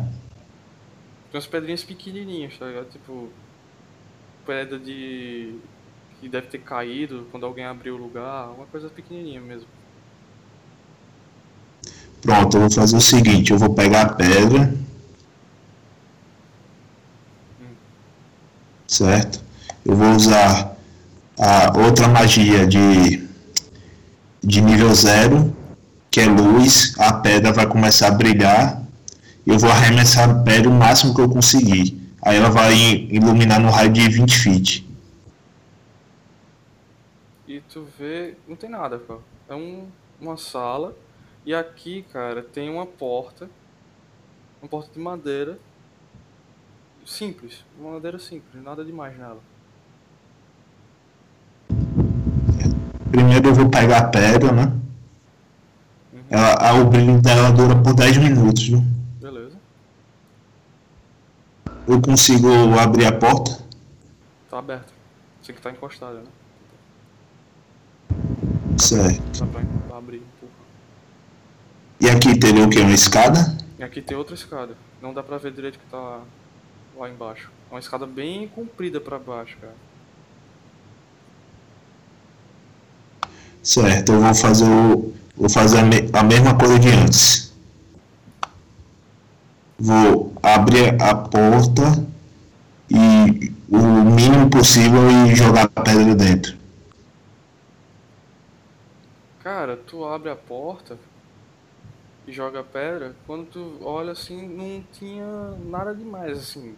B: Tem umas pedrinhas pequenininhas, tá ligado? Tipo, pedra de. que deve ter caído quando alguém abriu o lugar, uma coisa pequenininha mesmo.
H: Pronto, eu vou fazer o seguinte, eu vou pegar a pedra. Certo? Eu vou usar a outra magia de, de nível zero, que é luz. A pedra vai começar a brilhar. Eu vou arremessar a pedra o máximo que eu conseguir. Aí ela vai iluminar no raio de 20 feet.
B: E tu vê. não tem nada, cara. É um, uma sala. E aqui, cara, tem uma porta. Uma porta de madeira. Simples. Uma madeira simples, nada demais nela.
H: Primeiro eu vou pegar a pedra, né?
B: Uhum.
H: Ela, a- o brilho dela dura por 10 minutos, viu?
B: Beleza.
H: Eu consigo abrir a porta?
B: Tá aberta. Você que tá encostada, né?
H: Certo.
B: Dá pra, pra abrir.
H: E aqui teria o quê? Uma escada?
B: E aqui tem outra escada. Não dá pra ver direito que tá lá embaixo. É uma escada bem comprida pra baixo, cara.
H: Certo, eu vou fazer o. Vou fazer a, me- a mesma coisa de antes. Vou abrir a porta e o mínimo possível e jogar a pedra dentro.
B: Cara, tu abre a porta e joga pedra, quando tu olha assim, não tinha nada demais assim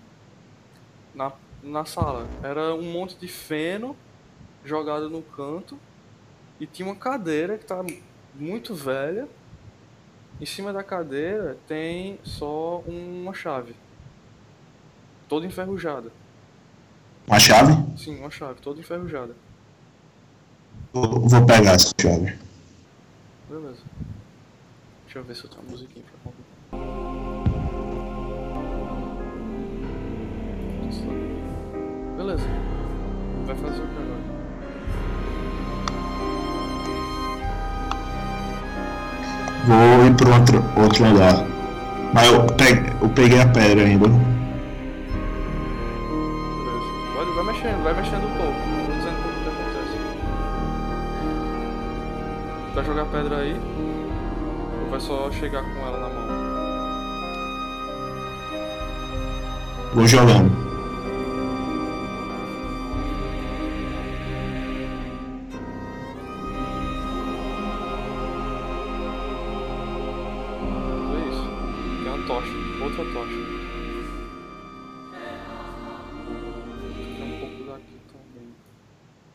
B: na, na sala. Era um monte de feno jogado no canto e tinha uma cadeira que tá muito velha. Em cima da cadeira tem só uma chave. Toda enferrujada.
H: Uma chave?
B: Sim, uma chave, toda enferrujada.
H: Eu vou pegar essa chave.
B: Beleza. Deixa eu ver se eu tenho uma musiquinha pra contar. Beleza. Vai fazer o que agora?
H: Vou ir para outro, outro lugar. Mas eu peguei, eu peguei a pedra ainda.
B: Beleza. Vai, vai mexendo, vai mexendo um pouco. Não dizendo como que acontece. Vai jogar pedra aí? Ou vai só chegar com ela na mão?
H: Vou jogando.
B: É isso. Tem uma tocha, outra tocha. Tem um pouco daqui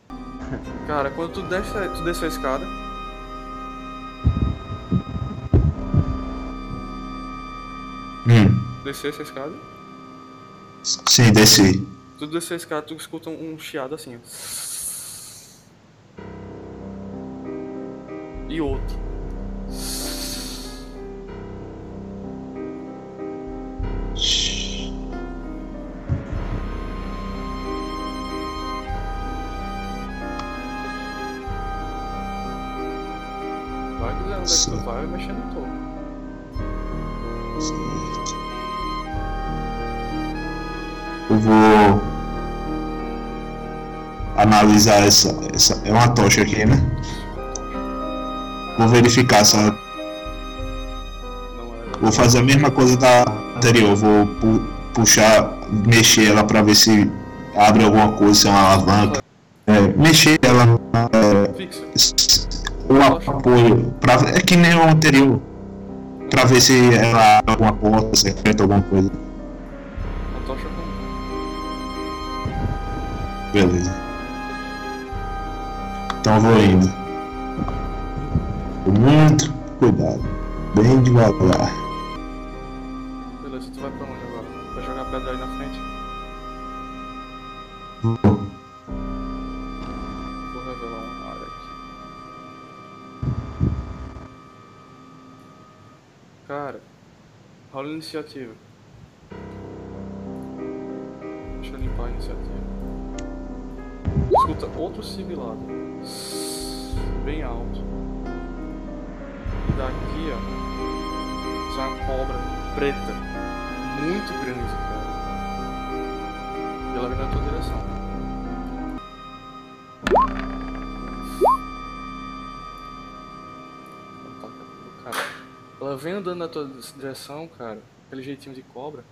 B: também. Cara, quando tu desce, tu desce a escada. Desceu essa escada.
H: sim, desci.
B: Tu desceu a escada, tu escuta um chiado assim, ó. E outro.
H: Vou analisar essa, essa. É uma tocha aqui, né? Vou verificar se
B: é.
H: Vou fazer a mesma coisa da anterior. Vou pu- puxar, mexer ela pra ver se abre alguma coisa, se é uma alavanca. É, mexer ela é, o apoio. Pra, é que nem o anterior. Pra ver se ela abre alguma porta, secreta, alguma coisa. Beleza. Então eu vou indo. Com muito cuidado. Bem devagar.
B: Beleza, tu vai pra onde agora? Vai jogar pedra aí na frente? Vou revelar uma área aqui. Cara, rola a iniciativa. Deixa eu limpar a iniciativa. Escuta outro sibilado. Bem alto. E daqui, ó. Sai uma cobra preta. Muito grande, cara. E ela vem na tua direção. Ela vem andando na tua direção, cara. Aquele jeitinho de cobra.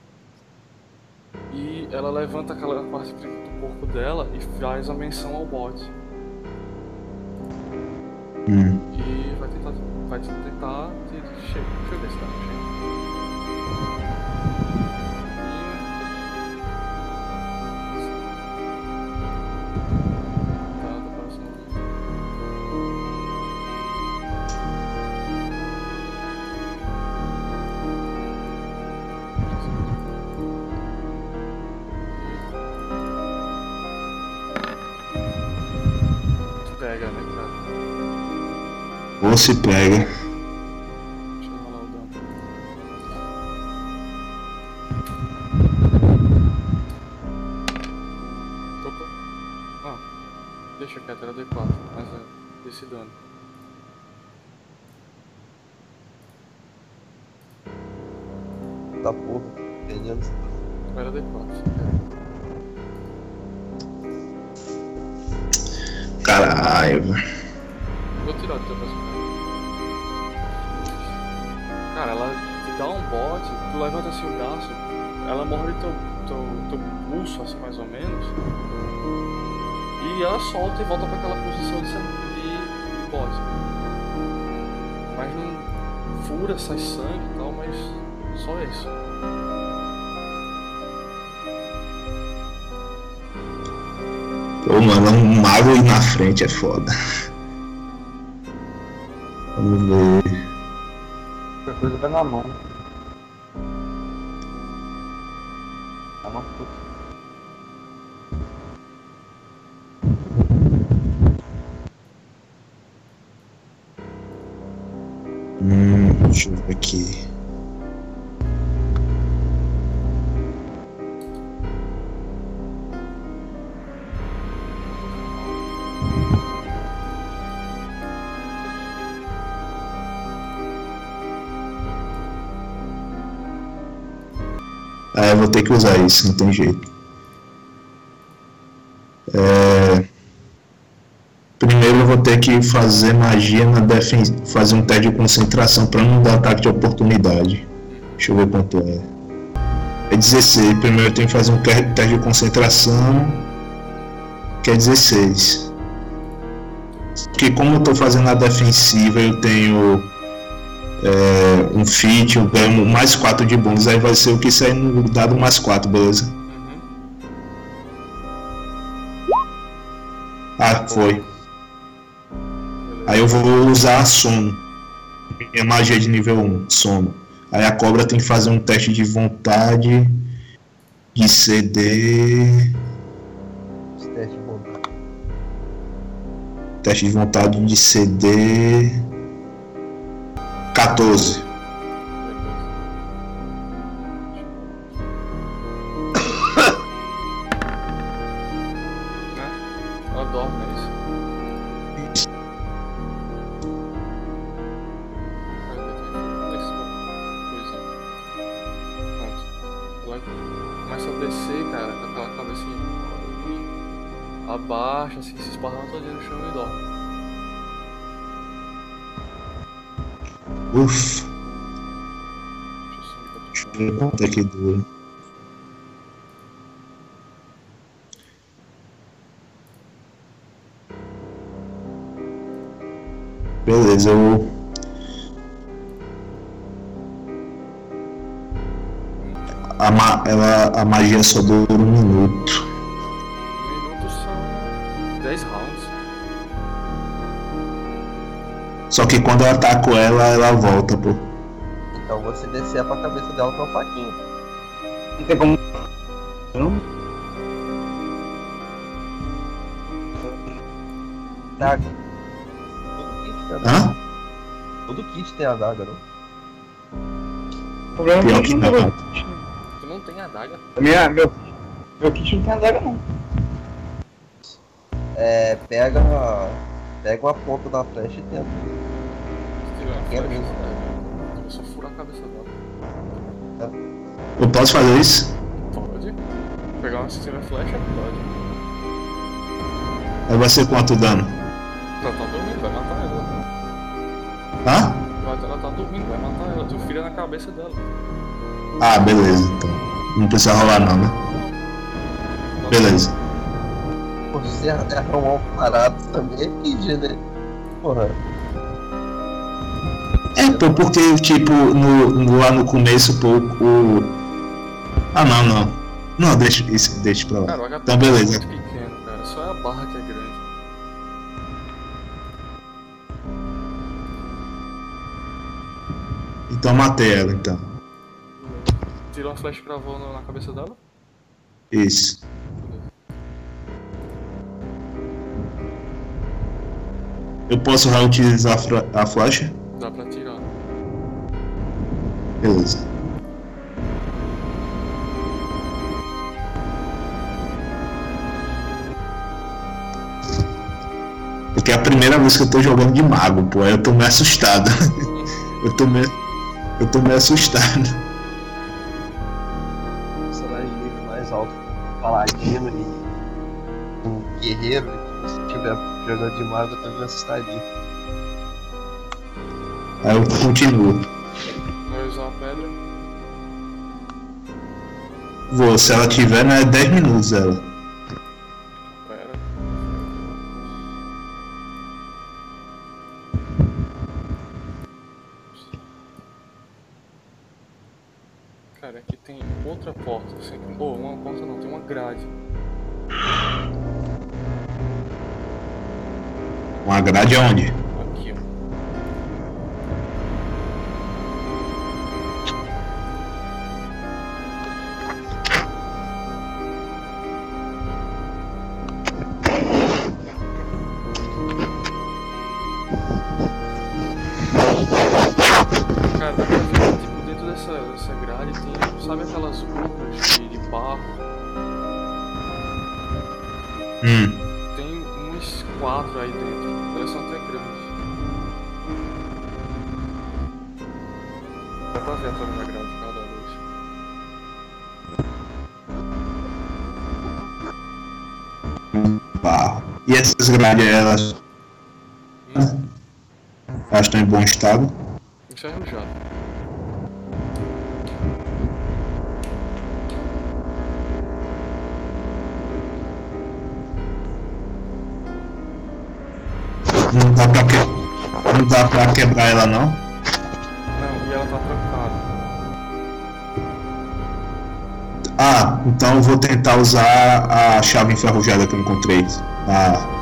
B: E ela levanta aquela parte do corpo dela e faz a menção ao bote.
H: Hum.
B: E vai tentar. Vai tentar. te- Chega. Deixa eu ver se dá. Chega.
H: Se pega.
B: Deixa eu rolar o dano. Opa. Ah, deixa quieto, era D4, mas é desse dano.
G: Tá porra. Perdendo.
B: Era D4.
H: Caralho.
B: Vou tu levanta assim o braço, ela morde teu, teu, teu pulso, assim mais ou menos. E ela solta e volta pra aquela posição de, de. Mas não fura, sai sangue e tal, mas só isso.
H: Pô, mano, um mago aí na frente é foda. Vamos ver.
F: Qualquer coisa vai na mão.
H: Vou ter que usar isso, não tem jeito. É... Primeiro eu vou ter que fazer magia na defesa, fazer um teste de concentração para não dar ataque de oportunidade. Deixa eu ver quanto é. É 16. Primeiro eu tenho que fazer um te- teste de concentração, que é 16. Porque como eu tô fazendo a defensiva, eu tenho é, um feat, eu ganho mais 4 de bônus, aí vai ser o que sair no dado mais 4, beleza?
B: Uhum.
H: Ah, foi. Aí eu vou usar a sono. Minha magia de nível 1, sono. Aí a cobra tem que fazer um teste de vontade de CD.
G: De vontade.
H: Teste de vontade de CD. 14. Ufa.
B: Deixa
H: quanto é que dura. Beleza, eu. A, ma ela, a magia só dura um minuto. Que quando eu ataco ela, ela volta, pô.
G: Então você descer pra cabeça dela com a faquinha.
F: Não tem como. Não?
G: Daga. Todo kit tem a daga.
H: Hã?
G: Todo kit tem a daga, não?
F: O problema
H: Pior
F: é
H: que
F: que
H: não.
F: não.
B: Tu não tem adaga?
F: Minha, meu, meu kit não tem adaga não.
G: É, pega. Pega uma ponta da flecha e tenta. Quero
B: é, eu só furar a cabeça dela.
H: Eu posso fazer isso?
B: Pode. Pegar uma tiver flecha, pode.
H: Aí vai ser quanto dano?
B: Ela tá dormindo, vai matar ela.
H: Hã?
B: Ela tá dormindo, vai matar ela. Tu filha na cabeça dela.
H: Ah, beleza, então. Não precisa rolar não, né? Beleza.
G: Pô, se você arrumar um parado também é né? Porra.
H: É, pô, porque, tipo, no, no- lá no começo, pô, o. Ah, não, não. Não, deixa, isso, deixa pra lá.
B: Cara, o HP
H: Então, beleza.
B: é muito pequeno, cara. Só é a barra que é grande.
H: Então matei ela, então.
B: Tirou uma flecha e cravou na cabeça dela.
H: Isso. Eu posso reutilizar a flecha?
B: Dá pra tirar.
H: Beleza. Porque é a primeira vez que eu tô jogando de mago, pô, aí eu tô meio assustado. eu tô meio. Eu tô meio assustado.
G: personagem de nível mais alto, paladino e um guerreiro, se estiver jogando de mago, eu também assustaria.
H: Aí eu continuo.
B: Usar a pedra.
H: Vou, se ela tiver, né? 10 minutos ela.
B: Pera. Cara, aqui tem outra porta. Assim, oh, uma porta não, tem uma grade.
H: Uma grade aonde? Essas grades, elas. Elas estão em bom estado.
B: Enferrujado.
H: Não dá pra, que... não dá pra quebrar ela não.
B: Não, e ela tá trancada.
H: Ah, então eu vou tentar usar a chave enferrujada que eu encontrei. Ah,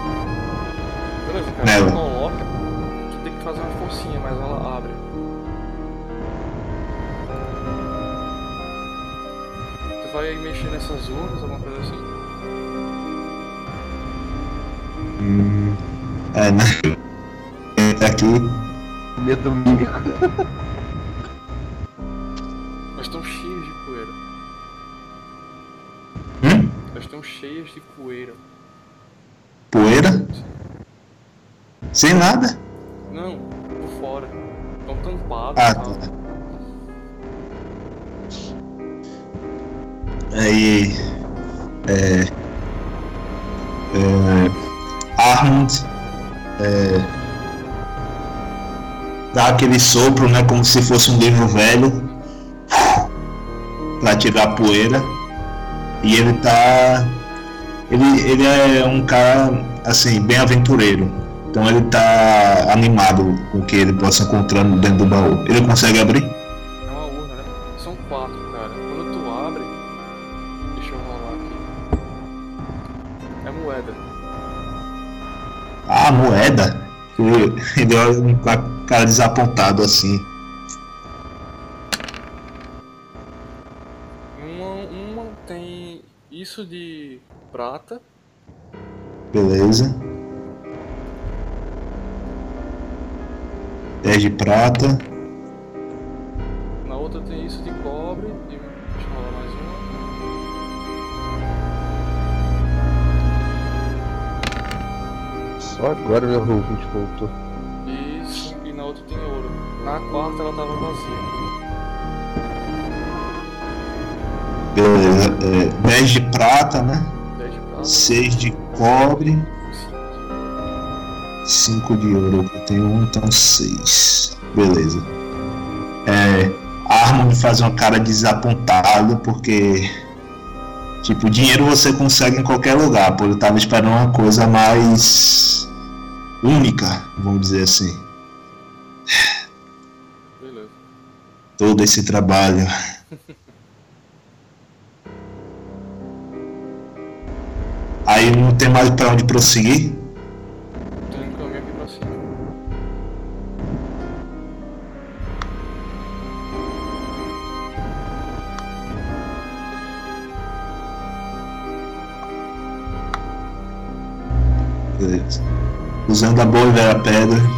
H: Sem nada?
B: Não, por fora. Estão tampadas
H: Ah, tá. Aí. É. É. Armand. É. Dá aquele sopro, né? Como se fosse um livro velho. pra tirar poeira. E ele tá. Ele, ele é um cara, assim, bem aventureiro. Então ele tá animado com o que ele possa encontrar dentro do baú. Ele consegue abrir?
B: É uma urna, né? São quatro, cara. Quando tu abre. Deixa eu rolar aqui. É moeda.
H: Ah, moeda. Ele, olha com a cara desapontado assim.
B: Uma, uma tem isso de prata.
H: Beleza. 10 de prata.
B: Na outra tem isso de cobre. E deixa eu rolar mais uma.
G: Só agora meu ouvinte voltou.
B: Isso. E na outra tem ouro. Na quarta ela tava vazia.
H: Beleza. É, 10 de prata, né?
B: 10 de prata.
H: 6 de cobre.
B: Cinco
H: 5
B: de
H: ouro. Eu tenho um, então 6. Beleza. É, a arma me faz uma cara desapontada porque. Tipo, dinheiro você consegue em qualquer lugar, pô. Eu tava esperando uma coisa mais única, vamos dizer assim.
B: Beleza.
H: Todo esse trabalho. Aí não tem mais pra onde prosseguir. Usando a boa e velha pedra.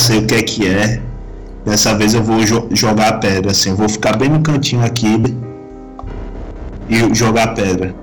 H: Sei o que é que é, dessa vez eu vou jo- jogar a pedra, assim, eu vou ficar bem no cantinho aqui e jogar a pedra.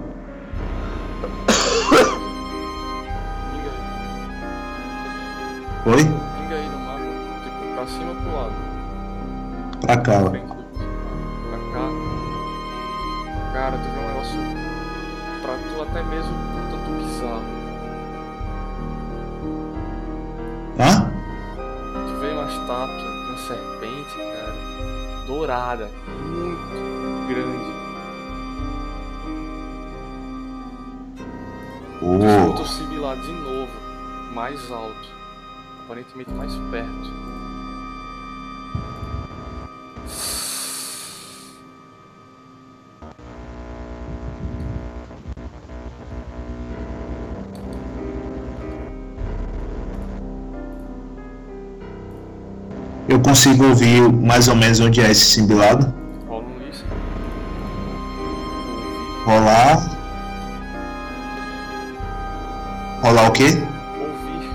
H: Consigo ouvir mais ou menos onde é esse simbilado. Rolar. Rolar o quê?
B: Ouvir.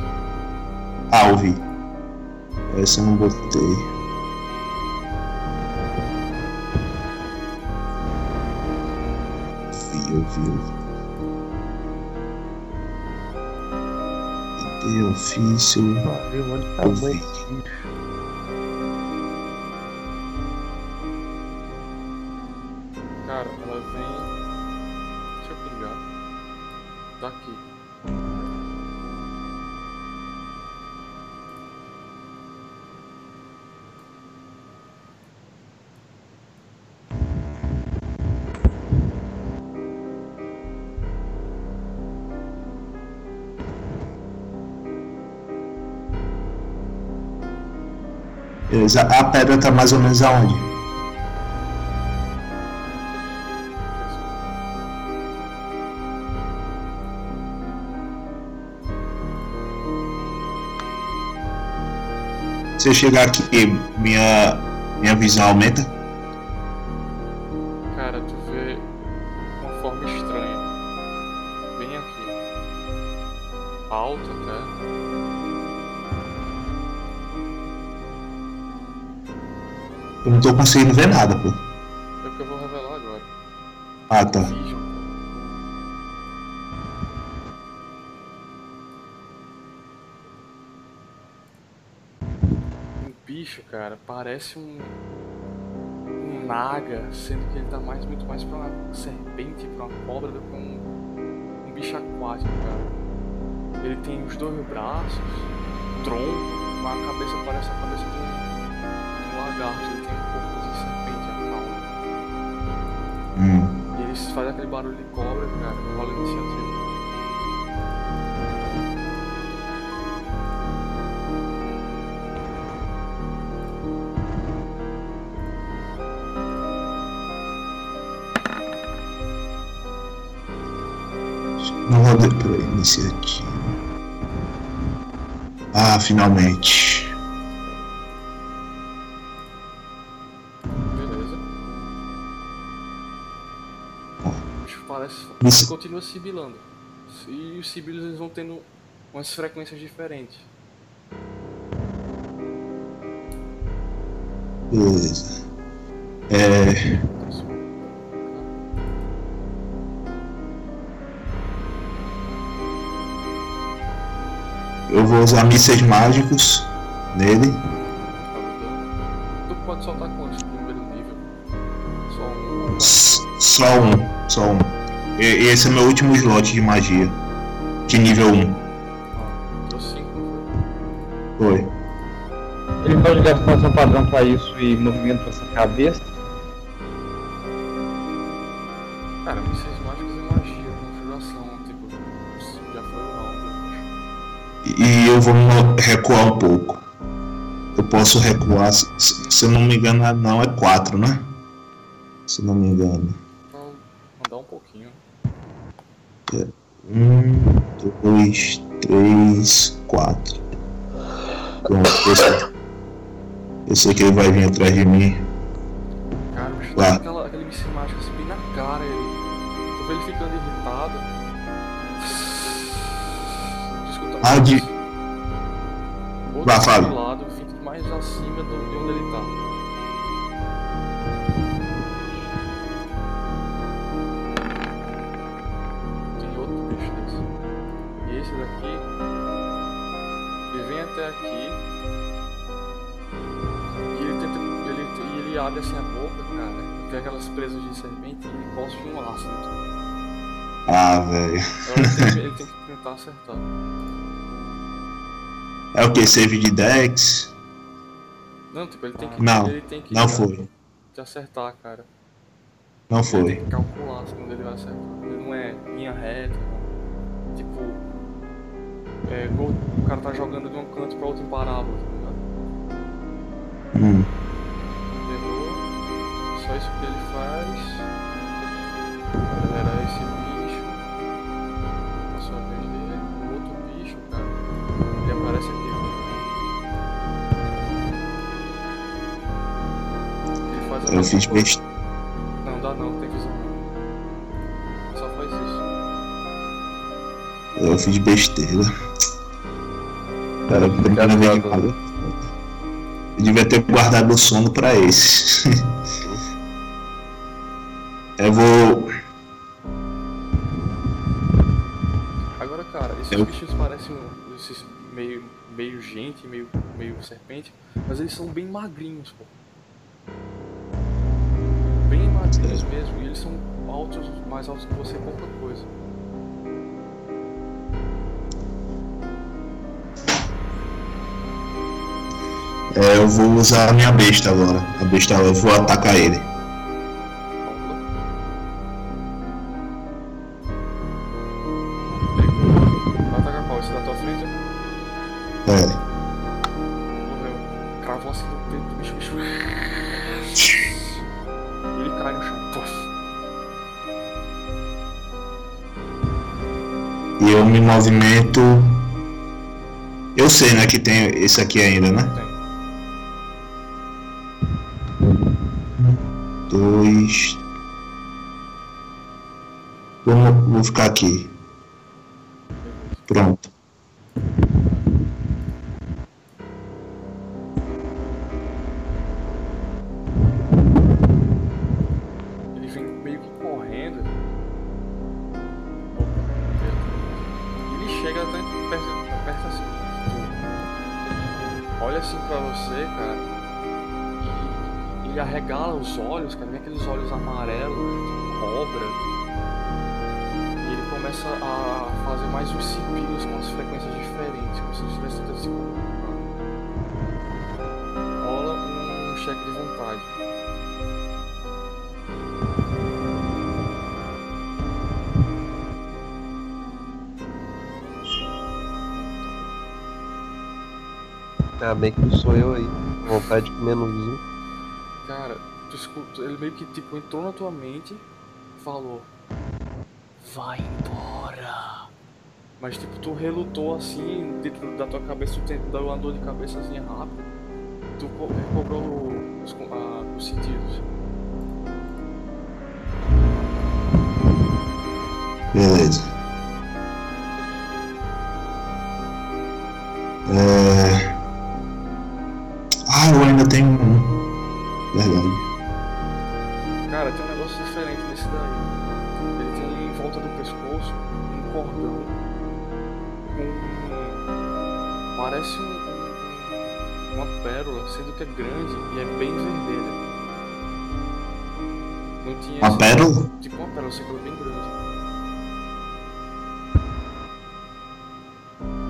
H: Ah, ouvi. Essa eu não botei. Ouvi, ouvi, ouvi. Cadê ofício?
G: Valeu, olha o
H: Beleza. A pedra tá mais ou menos aonde? Se eu chegar aqui, minha, minha visão aumenta? Tô conseguindo ver nada, pô.
B: É porque eu vou revelar agora.
H: Ah, tá.
B: Um bicho, cara, parece um. Um naga, sendo que ele tá mais, muito mais pra uma serpente, pra uma cobra do que um. Um bicho aquático, cara. Ele tem os dois braços, tronco, uma cabeça parece a cabeça de um, de um lagarto. Ele tem Fazem aquele barulho de cobra, cara, no rola iniciativa.
H: Não rodei pra iniciativa. Ah, finalmente.
B: Ele continua sibilando. E os sibilos eles vão tendo umas frequências diferentes.
H: Beleza. É. Eu vou usar mísseis mágicos nele.
B: Tu pode soltar quantos no primeiro nível? Só um.
H: Só um. Só um. E, e esse é meu último slot de magia. De nível 1.
B: Ah, deu cinco, não foi?
H: Foi.
F: Ele pode gastar seu padrão pra isso e movimento pra essa cabeça.
B: Cara, mísseis mágicos e magia, configuração, tipo, já foi o round.
H: E eu vou recuar um pouco. Eu posso recuar, se, se- eu não me engano, não é 4, né? Se eu não me engano.
B: Então, andar um pouquinho.
H: Um, dois, três, quatro. Pronto, esse, esse aqui ele vai vir atrás de mim.
B: Cara, o bicho dá aquela, aquele míssil mágico assim bem na cara, ele. Tu vê ele ficando irritado. Escuta
H: Ah, de-
B: Outro
H: fale.
B: do lado, fica mais acima do, aqui. E ele tenta. Ele, ele abre assim a boca, cara. Tem aquelas presas de serpente e ele cospe um ácido.
H: Ah, velho.
B: Agora ele tem, ele tem que tentar acertar.
H: É o que? Save de Dex?
B: Não, tipo, ele tem que.
H: Não,
B: ele tem que
H: Não foi.
B: te acertar, cara.
H: Não
B: Ele
H: foi.
B: tem que calcular assim, quando ele vai acertar. Ele não é linha reta. Tipo. É, o cara tá jogando de um canto pra outro em parábola, tá ligado?
H: Hum.
B: Pegou. Só isso que ele faz. Era esse bicho. Passou a vez dele. Outro bicho, cara. Ele aparece aqui, ó. Ele faz a
H: Eu
B: mesma
H: fiz
B: coisa.
H: besteira.
B: Não, dá não, tem visão não. Só faz isso.
H: Eu fiz besteira. Cara, que falou. Eu devia ter guardado o sono pra esse. Eu vou.
B: Agora, cara, esses
H: Eu-
B: bichos parecem esses meio, meio gente, meio, meio serpente, mas eles são bem magrinhos, pô. Bem magrinhos mesmo, e eles são altos, mais altos que você, pouca coisa.
H: É, eu vou usar a minha besta agora. A besta eu vou atacar ele.
B: Vai atacar qual? Esse da tua frente?
H: É.
B: Morreu. Cravou assim no peito do bicho, bicho. Ele cai no chão.
H: E eu me movimento. Eu sei, né, que tem esse aqui ainda, né? Dois. Vamos, vou ficar aqui. Pronto.
G: Comer nozinho.
B: Cara, tu escuta, ele meio que tipo entrou na tua mente, falou: Vai embora. Mas tipo, tu relutou assim, dentro da tua cabeça, tu tentou dar uma dor de cabeça assim rápido. Tu co- recobrou os, ah, os sentidos.
H: Beleza.
B: Uma pérola, sendo que é grande e é bem vermelha. Não tinha
H: Uma pérola?
B: Tipo uma pérola, só que ela é bem grande.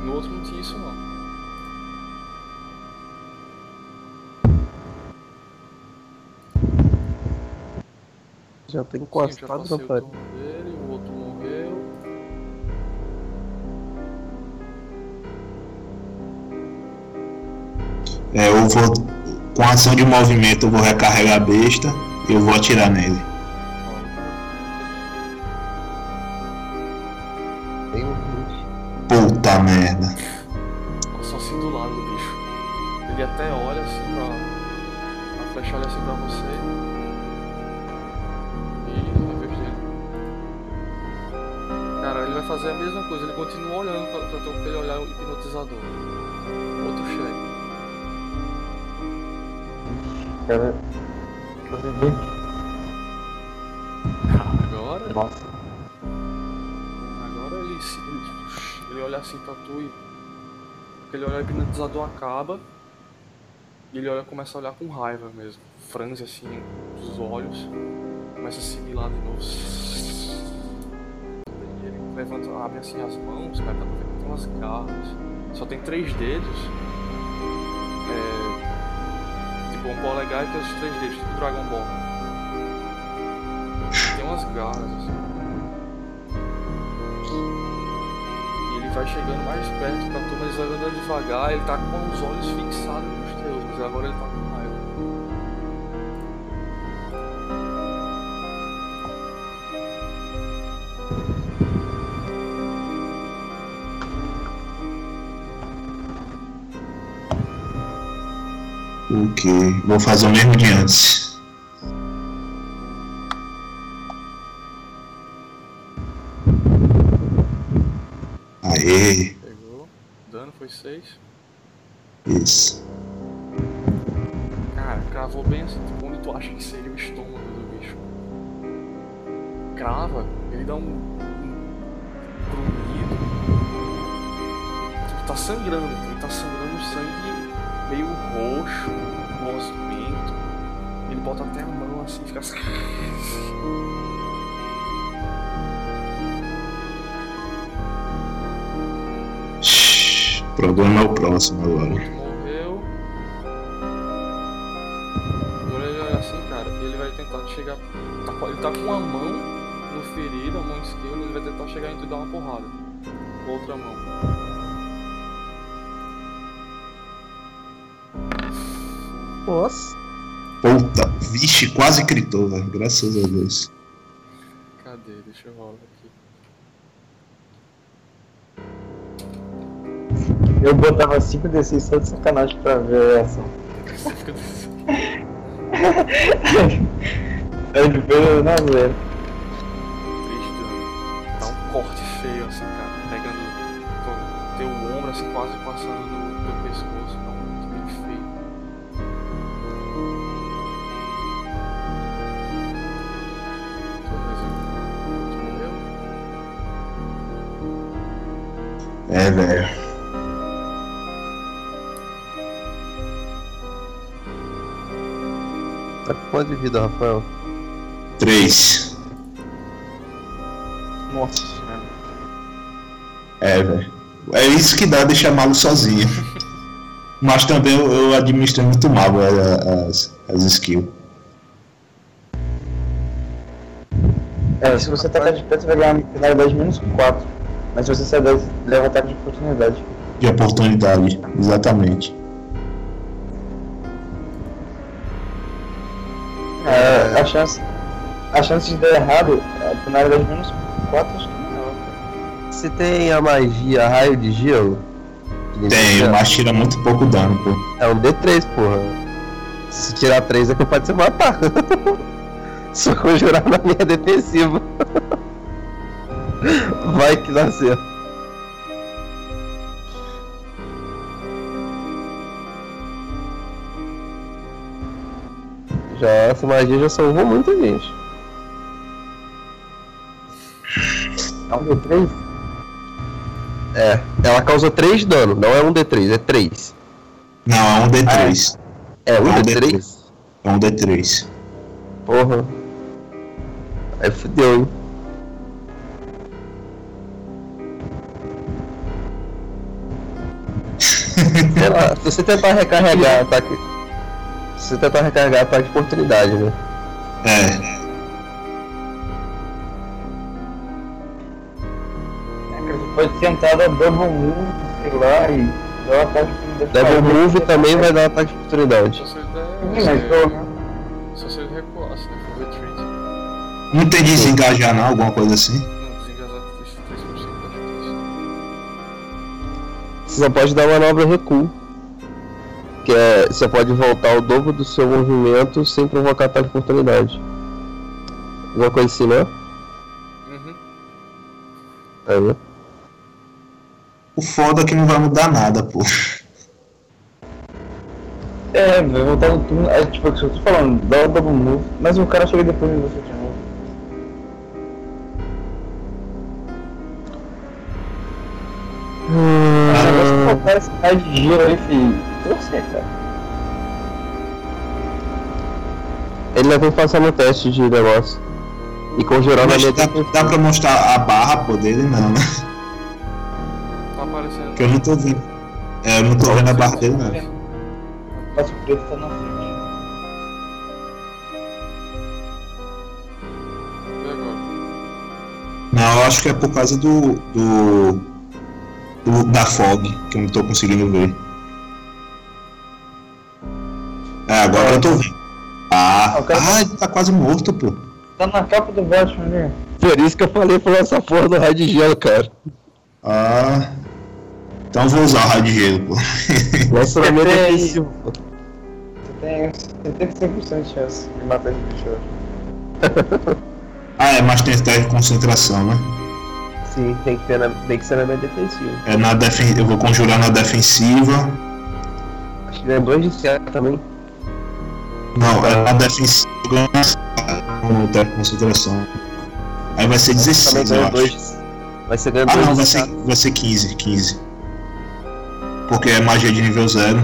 B: No outro não tinha isso não.
G: Já
B: Sim, já
G: encostado
H: É, eu vou. Com ação de movimento, eu vou recarregar a besta e eu vou atirar nele.
B: Aquele olhar hipnotizador acaba. E ele olha, começa a olhar com raiva mesmo. Franze assim os olhos. Começa a sibilar de novo. E ele levanta, abre assim as mãos, cara, dá pra ver que tem umas garras. Só tem três dedos. É. Tipo um polegar e tem os três dedos, tipo Dragon Ball. Tem umas garras assim. Vai chegando mais perto pra tu, mas ele vai andando devagar, ele tá com os olhos fixados nos teus, mas agora ele tá com raiva.
H: Ok. Vou fazer o mesmo de antes. Próximo agora.
B: morreu. Agora ele olha assim, cara, e ele vai tentar chegar. tá ele tá com uma mão no ferido, a mão esquerda, ele vai tentar chegar tu e dar uma porrada. Com a outra mão.
G: Nossa.
H: Puta, vixe, quase gritou, velho. Graças a Deus.
B: Cadê? Deixa eu rolar aqui.
F: Eu botava 5d6 só de sacanagem pra ver a ação.
B: Você fica
F: Aí depois, não, velho.
B: triste, dano. Dá um corte feio assim, cara. Pegando teu, teu ombro assim, quase passando no teu pescoço. Dá um corte bem feio. Tu morreu?
H: É, velho.
G: Quanto de vida, Rafael?
H: 3.
F: Nossa senhora.
H: É, velho. É isso que dá de chamá-lo sozinho. Mas também eu, eu administro muito mal a- as, as skills.
F: É, se você atacar de você vai ganhar uma penalidade menos 4. Mas se você sair dela, leva ataque de oportunidade.
H: De oportunidade, exatamente.
F: A chance. A chance de dar errado, a penalidade menos 4 acho que não é.
G: Você tem a magia raio de gelo?
H: Tem, mas tira muito pouco dano, pô.
G: É um D3, porra. Se tirar 3 é capaz de você matar. Só conjurar na minha defensiva. Vai que dá certo. Já essa magia já salvou muita gente.
F: É um D3?
G: É, ela causa 3 de dano, não é um D3, é 3.
H: Não, é um D3.
G: É um
H: É um
G: D3?
H: É um D3.
G: Porra. Aí fudeu, hein? Sei lá, se você tentar recarregar ataque. Se você tentar recarregar ataque de oportunidade, né?
H: É.
F: É, pode tentar dar double move, sei lá, e dar um ataque de oportunidade.
G: Double Move também vai dar ataque de oportunidade.
B: Só se ele der. Só se ele né? For retreat.
H: Não tem desengajar não, alguma coisa assim?
B: Não, desengasar 3% da chance.
G: Você só pode dar manobra recuo. Que é. Você pode voltar o dobro do seu movimento sem provocar ataque de oportunidade. Alguma coisa assim, né?
B: Uhum.
G: Aí.
H: O foda é que não vai mudar nada, pô.
F: É, vai voltar no turno. É tipo, o que eu tô falando, dá o double move, mas o cara chega depois de você de novo.
G: Hum.
F: Ah, de colocar esse raio de giro aí, filho. Você, cara.
G: Ele não vem passar no teste de negócio. E conjurar na
H: Mas
G: minha
H: dá, dá pra mostrar a barra, pô, dele não, né?
B: Tá aparecendo.
H: Porque eu não tô vendo. É, eu não tô vendo a barra dele não.
F: O passo preto tá na frente.
H: Não, eu acho que é por causa do. do. do- da fog, que eu não tô conseguindo ver. É, agora eu tô vendo. Ah,
F: Ah, o cara tá-
H: ah, ele tá quase morto, pô.
F: Tá na capa do Batman ali.
G: Por isso que eu falei pra essa porra do raio de gelo, cara.
H: Ah. Então eu vou usar o raio de gelo, pô.
G: Nossa, na minha
F: Tem-
G: defensiva.
F: Você tem 75% de chance de matar esse bicho hoje.
H: Ah, é, mas tem de concentração, né?
G: Sim, tem que, ter na, tem que ser na minha defensiva.
H: É na defen eu vou conjurar na defensiva.
G: Acho que ganha 2 de também.
H: Não, é na defensiva teste de concentração. Aí vai ser
G: Também
H: 16, eu acho.
G: 2. Vai ser ganha
H: Ah
G: 2
H: não, vai ser, vai ser 15, 15. Porque é magia de nível 0.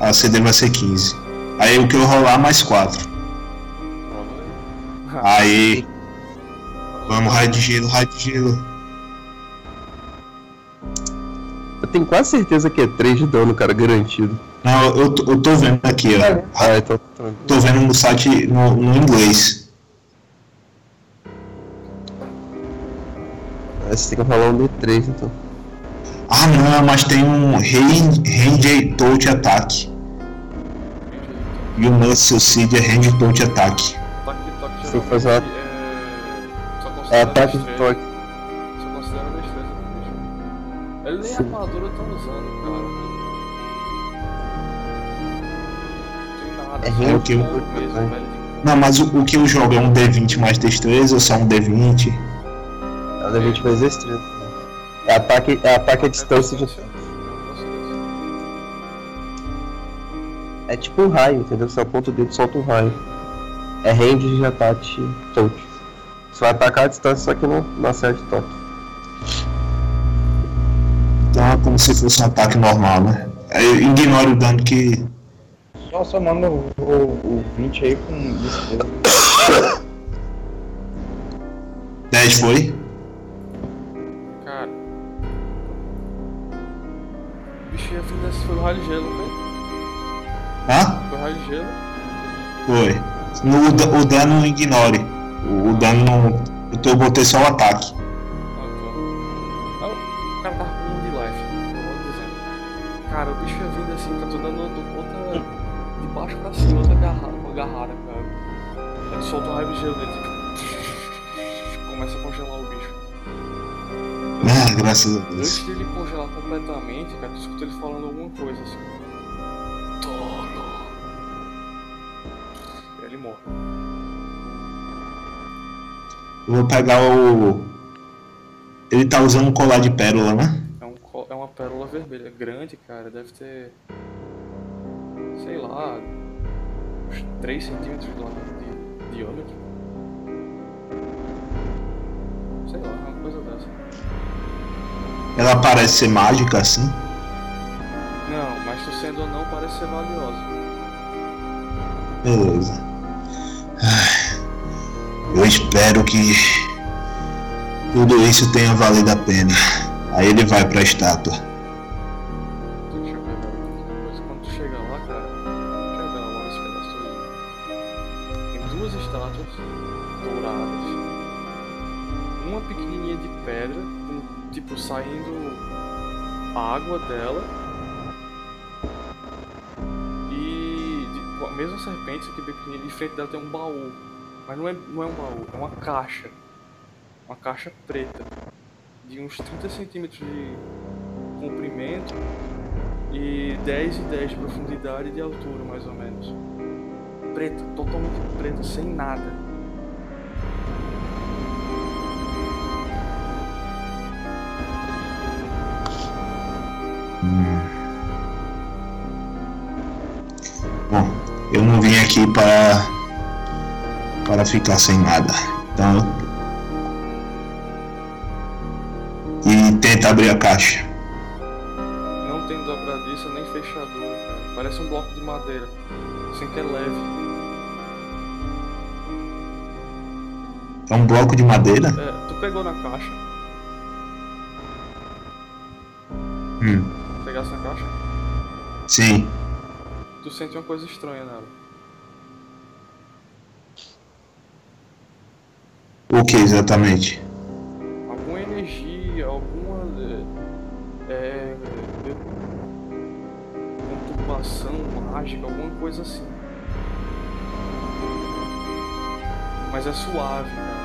H: A CD vai ser 15. Aí o que eu rolar mais 4.
B: Rola aí.
H: Aí. Vamos, raio de gelo, raio de gelo.
G: Eu tenho quase certeza que é 3 de dano, cara, garantido.
H: Não, eu, tô- eu tô vendo aqui, ó.
G: Ah, então tá tranquilo.
H: Tô vendo no site no, no inglês.
G: Você tem que rolar um D3 então.
H: Ah não, mas tem um range, touch attack. E o Muscle Seed é range touch attack.
B: Ataque de toque
G: que fazer
B: geralmente é. Só
G: É
B: considera
G: ataque de toque.
B: Só considera a destreza. Ele nem
G: Sim.
B: armadura tá usando, cara.
G: É
B: só
H: range
B: o
H: que eu-. Não, mas o, o que eu jogo é um D20 mais destreza ou só um D20?
G: É o D20 mais destreza. É ataque, é ataque à distância de. É tipo um raio, entendeu? Você aponta o dedo e solta um raio. É range de ataque touch. Você vai atacar a distância, só que não, não acerta o toque.
H: Então é como se fosse um ataque normal, né? Eu ignoro o dano que.
F: Só, manda o, o, o 20 aí com despesa.
H: 10 foi?
B: Cara. O bicho ia vir desse foi o raio de gelo, não foi?
H: Hã?
B: Foi o raio de gelo.
H: Foi. No, o o dano ignore. O, o dano não. Eu botei só o ataque.
B: Ah, tá. Ah, o cara tava com um de life. Cara, o bicho ia vindo assim, tá tudo dando baixo pra cima, outra agarrada, uma agarrada, cara. Ele solta um raio de gelo dele, tipo, começa a congelar o bicho.
H: Ah, graças a
B: Antes
H: Deus.
B: dele congelar completamente, cara, tu escuta ele falando alguma coisa assim. Tono. E ele morre.
H: Eu vou pegar o. Ele tá usando um colar de pérola, né?
B: É, um, é uma pérola vermelha, grande, cara, deve ter. sei lá. Uns 3 centímetros de, de diâmetro. Sei lá, uma coisa dessa.
H: Ela parece ser mágica assim.
B: Não, mas tu sendo ou não parece ser valiosa.
H: Beleza. Eu espero que tudo isso tenha valido a pena. Aí ele vai pra estátua.
B: Deixa eu ver. Depois quando tu chega lá, cara. Duas estátuas douradas. Uma pequenininha de pedra, com, tipo saindo água dela. E de- a mesma serpente, que bem pequenininha, em frente dela tem um baú. Mas não é, não é um baú, é uma caixa. Uma caixa preta. De uns 30 centímetros de comprimento e 10 e 10 de profundidade e de altura, mais ou menos. Preta, totalmente preta, sem nada.
H: Bom, eu não vim aqui para para ficar sem nada. Então e tenta abrir a caixa.
B: Não tem dobradiça nem fechadura, cara. Parece um bloco de madeira. Assim que é leve.
H: É um bloco de madeira.
B: É, tu pegou na caixa.
H: Hum,
B: Pegasse na caixa?
H: sim.
B: Tu sente uma coisa estranha nela.
H: O que exatamente?
B: Alguma energia, alguma. É, é, conturbação mágica, alguma coisa assim. Mas é suave, cara.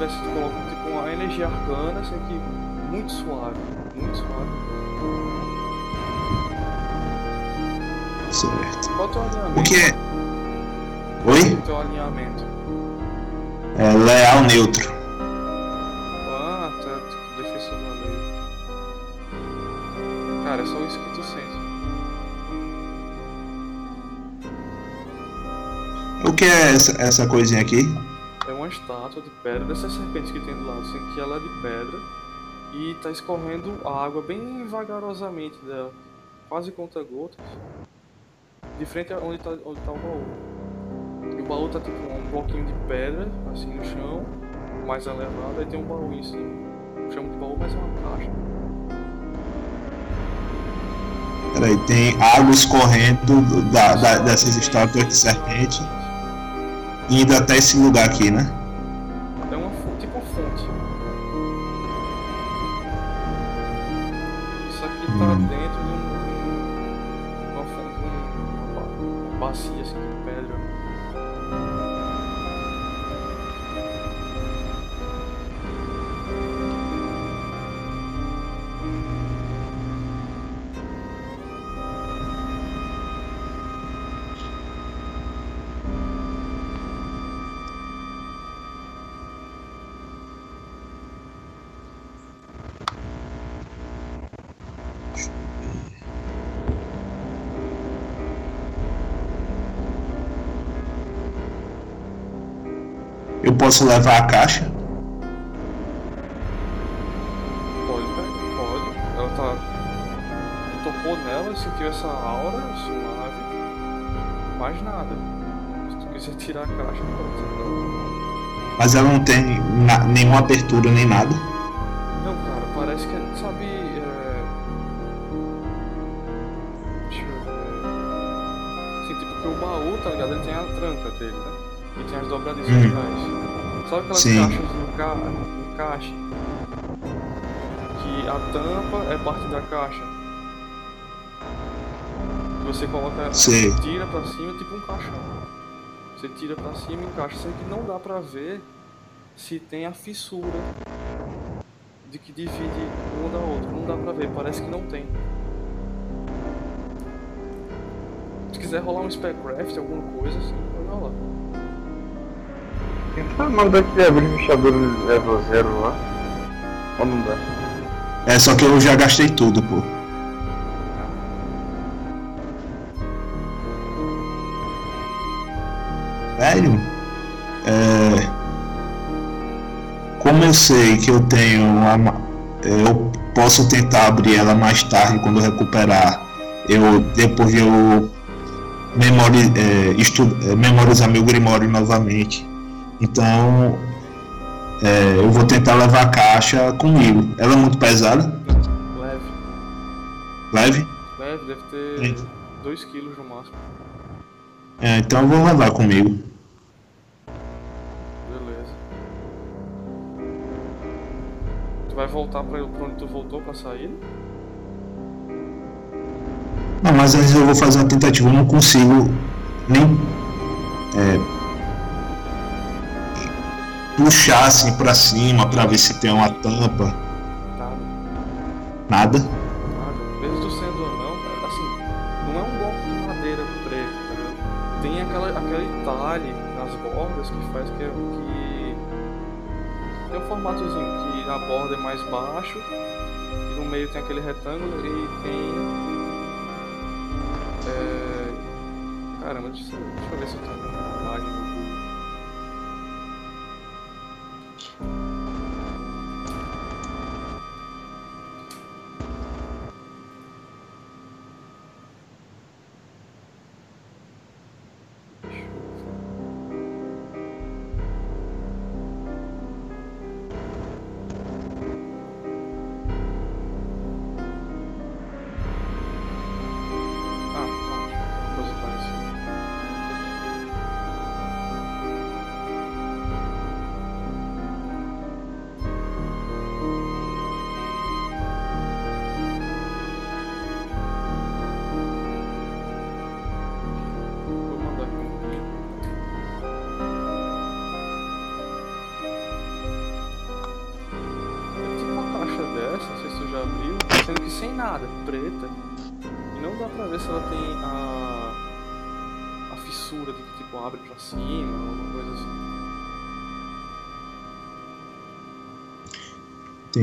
B: Tivesse colocando tipo uma energia arcana, só que muito suave. Muito suave.
H: Certo.
B: Qual é o teu alinhamento?
H: O que é? Oi?
B: O teu alinhamento.
H: É leal neutro.
B: Ah, tá, tipo, defesa da lei. Cara, é só isso que tu sente.
H: O que é essa, essa coisinha aqui?
B: Estátua de pedra dessas serpentes que tem do lado, assim, que ela é de pedra e tá escorrendo água bem vagarosamente dela, quase conta gotas, de frente a onde tá, onde tá o baú. E o baú tá tipo um bloquinho de pedra, assim no chão, mais elevado, aí tem um baú em cima. Chama de baú, mas é uma caixa.
H: Peraí, tem água escorrendo da, da- dessas estátuas de serpente indo até esse lugar aqui, né? Posso levar a caixa?
B: Pode? Pode. Ela tá. Tocou nela, sentiu essa aura suave, mais nada. Se tu quiser tirar a caixa, pode.
H: Mas ela não tem nenhuma abertura nem nada.
B: Não, cara, parece que, é- sabe, é... Deixa eu ver... Assim, tipo, porque o baú, tá ligado? Ele tem a tranca dele, né? E tem as dobradiças
H: Hum.
B: atrás. Sabe aquelas
H: Sim.
B: caixas de enca... encaixe? Que a tampa é parte da caixa. Você coloca...
H: Sei.
B: Tira pra cima, tipo um caixão. Você tira pra cima e encaixa. Só que não dá pra ver se tem a fissura de que divide uma da outra. Não dá pra ver, parece que não tem. Se quiser rolar um Spellcraft, alguma coisa assim, pode rolar.
F: Tenta mandar aquele abrir fechador level 0 lá. Ou não dá?
H: É só que eu já gastei tudo, pô. Velho, é... como eu sei que eu tenho uma... ma- eu posso tentar abrir ela mais tarde quando eu recuperar. Eu depois eu memori... é, estu... é, memorizar meu Grimório novamente. Então é, eu vou tentar levar a caixa comigo. Ela é muito pesada,
B: Leve.
H: leve.
B: Leve, deve ter 2kg no máximo.
H: É, então eu vou levar comigo.
B: Beleza. Tu vai voltar pra, pra onde tu voltou pra sair?
H: Não, mas antes eu vou fazer uma tentativa. Eu não consigo nem é, puxar assim pra cima pra ver se tem uma tampa.
B: Nada.
H: Nada.
B: Nada. Mesmo sendo anão, cara, assim, não é um bloco de madeira preto, tá ligado? Tem aquela, aquele talhe nas bordas que faz que, que tem um formatozinho que na borda é mais baixo e no meio tem aquele retângulo e tem é... caramba, deixa, eu- deixa eu ver se eu tenho uma imagem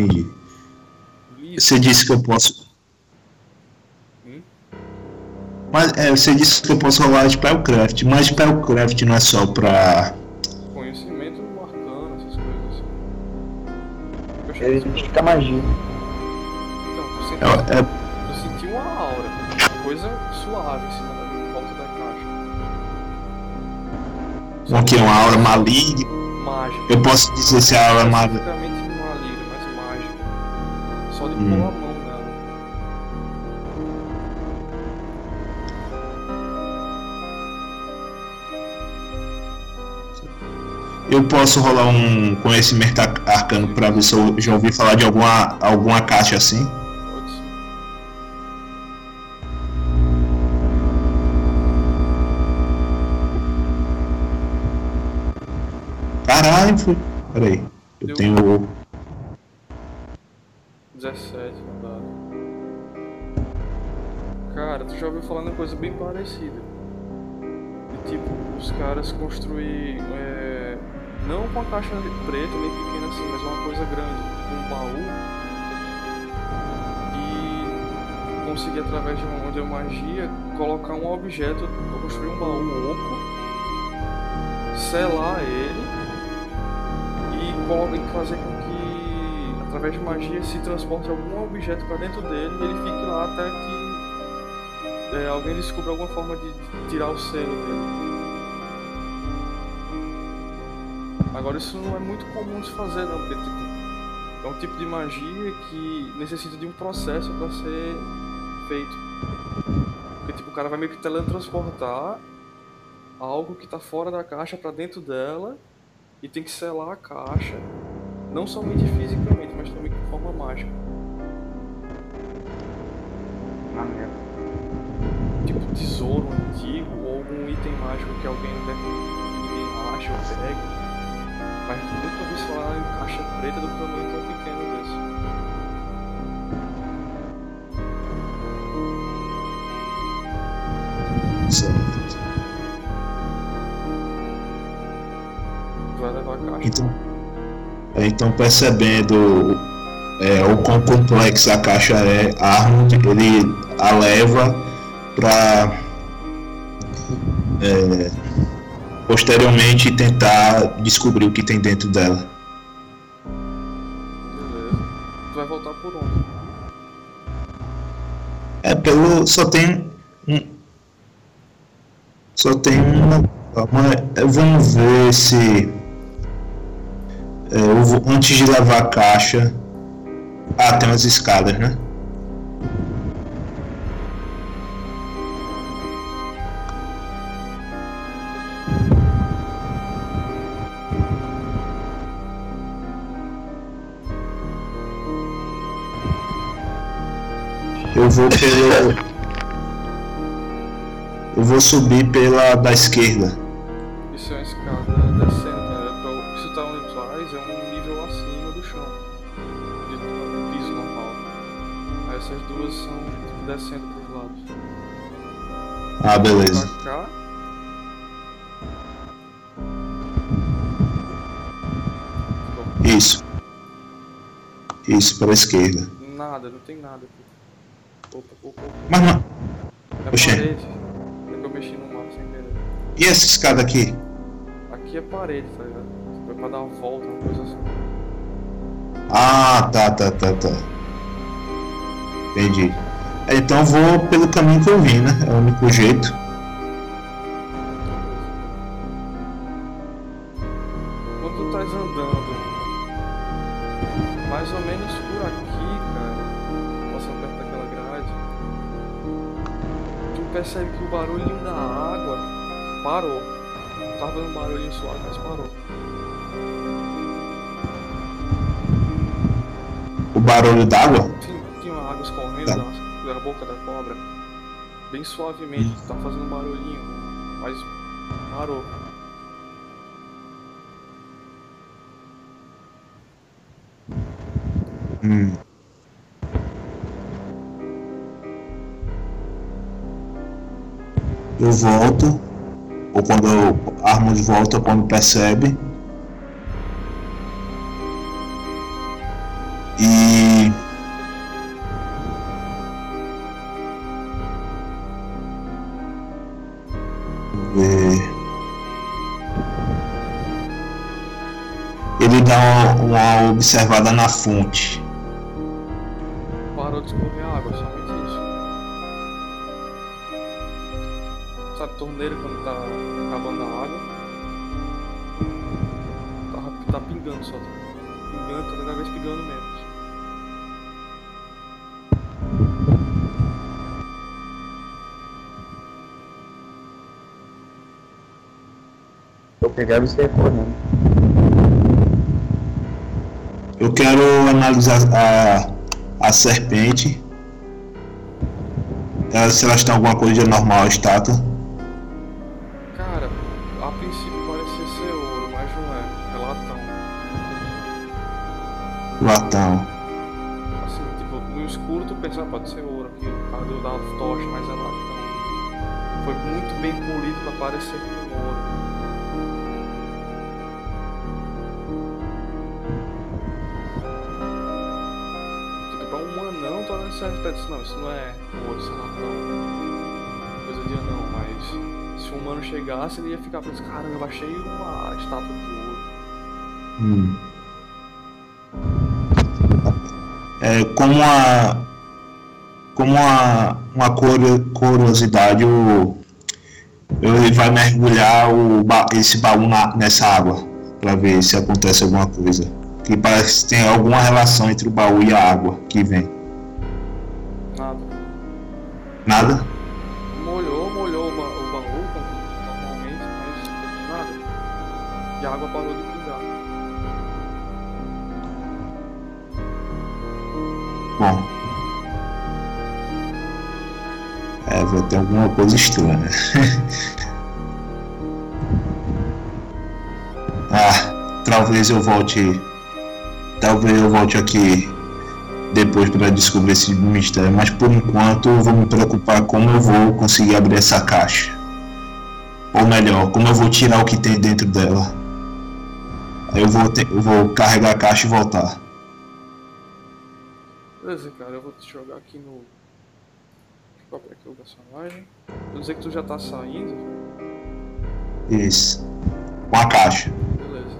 H: Entendi. Você disse que eu posso.
B: Hum?
H: Mas é, você disse que eu posso rolar Spellcraft, mas Spellcraft não é só pra.
B: Conhecimento arcano, essas coisas assim. Eu
F: Ele
B: você-
F: indica magia.
B: Então, sentiu,
H: É, é,
B: tu sentiu uma aura, coisa suave em cima da volta da caixa.
H: o que? Uma aura maligna.
B: Mágica.
H: Eu posso dizer se a aura é maligna, Eu posso rolar um conhecimento ar- arcano pra ver se eu já ouvi falar de alguma, alguma caixa assim. Caralho, foi. Peraí. Eu
B: Deu.
H: tenho.
B: 17 no dado. Cara, tu já ouviu falar uma coisa bem parecida. De tipo, os caras construir. é, não com a caixa preta nem pequena assim, mas uma coisa grande, um baú. E conseguir através de uma, de magia colocar um objeto, construir um baú oco, selar ele e fazer com que através de magia se transporte algum objeto para dentro dele e ele fique lá até que é, alguém descobre alguma forma de tirar o selo dele. Agora isso não é muito comum de se fazer não, porque tipo, é um tipo de magia que necessita de um processo para ser feito. Porque tipo, o cara vai meio que teletransportar algo que tá fora da caixa para dentro dela e tem que selar a caixa, não somente fisicamente, mas também de forma mágica.
F: Maneiro.
B: tipo tesouro antigo ou algum item mágico que alguém deve, ninguém acha ou pegue. Mas nunca vi falar em caixa preta do tamanho tão pequeno desse.
H: Certo.
B: Vai levar a caixa.
H: Então, é, então percebendo é, o quão complexa a caixa é, Arnold ele a leva para posteriormente tentar descobrir o que tem dentro dela.
B: Beleza. Tu vai voltar por onde?
H: É pelo só tem um só tem uma, uma vamos ver se é, vou- antes de levar a caixa ah tem umas escadas né eu vou pelo eu vou subir pela da esquerda
B: Isso é uma escada descendo, né? É pra- Se tu tá onde tu faz, é um nível acima do chão. De, do piso normal. Aí essas duas são tipo, descendo pros lados.
H: ah beleza
B: Pra cá.
H: Isso. Isso, para a esquerda.
B: Nada, não tem nada aqui. Opa, opa, opa.
H: Mas não.
B: É
H: Oxê.
B: parede. Eu mexi no mapa sem querer.
H: E essa escada aqui?
B: Aqui é parede, tá ligado? Foi pra dar uma volta, uma coisa assim.
H: Ah, tá, tá, tá, tá. Entendi. É, Então eu vou pelo caminho que eu vim, né? É o único jeito. Barulho d'água?
B: Tinha, tinha uma água escorrendo
H: Tá.
B: da, boca da cobra, bem suavemente, tá fazendo um barulhinho, mas parou.
H: Hum. Eu volto. Ou quando eu Armand volta quando percebe. Observada na fonte.
B: Parou de escorrer água, somente isso. Sabe, torneira quando tá acabando a água? Tá, tá pingando só. Pingando, tá cada vez pingando menos.
F: Eu pegava e saía correndo.
H: Quero analisar a, a serpente. Ela- Se elas têm alguma coisa de anormal estátua.
B: Caramba, eu achei uma estátua de ouro.
H: Hum. É, como a como a, uma curio- curiosidade, o, ele vai mergulhar o, esse baú na- nessa água para ver se acontece alguma coisa. Que parece que tem alguma relação entre o baú e a água que vem.
B: Nada.
H: Nada? Coisa estranha. ah, talvez eu volte. Talvez eu volte aqui depois para descobrir esse mistério, mas por enquanto eu vou me preocupar como eu vou conseguir abrir essa caixa. Ou melhor, como eu vou tirar o que tem dentro dela. Aí eu vou, eu vou carregar a caixa e voltar.
B: Beleza, cara, eu vou te jogar aqui no. Abrir aqui o personagem. Eu dizer que tu já tá saindo.
H: Isso. Com a caixa.
B: Beleza.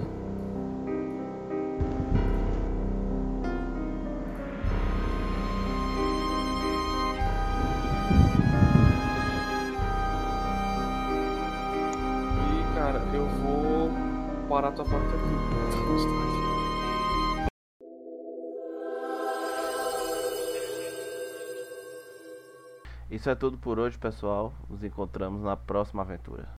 B: E cara, eu vou parar tua parte
A: Isso é tudo por hoje, pessoal. Nos encontramos na próxima aventura.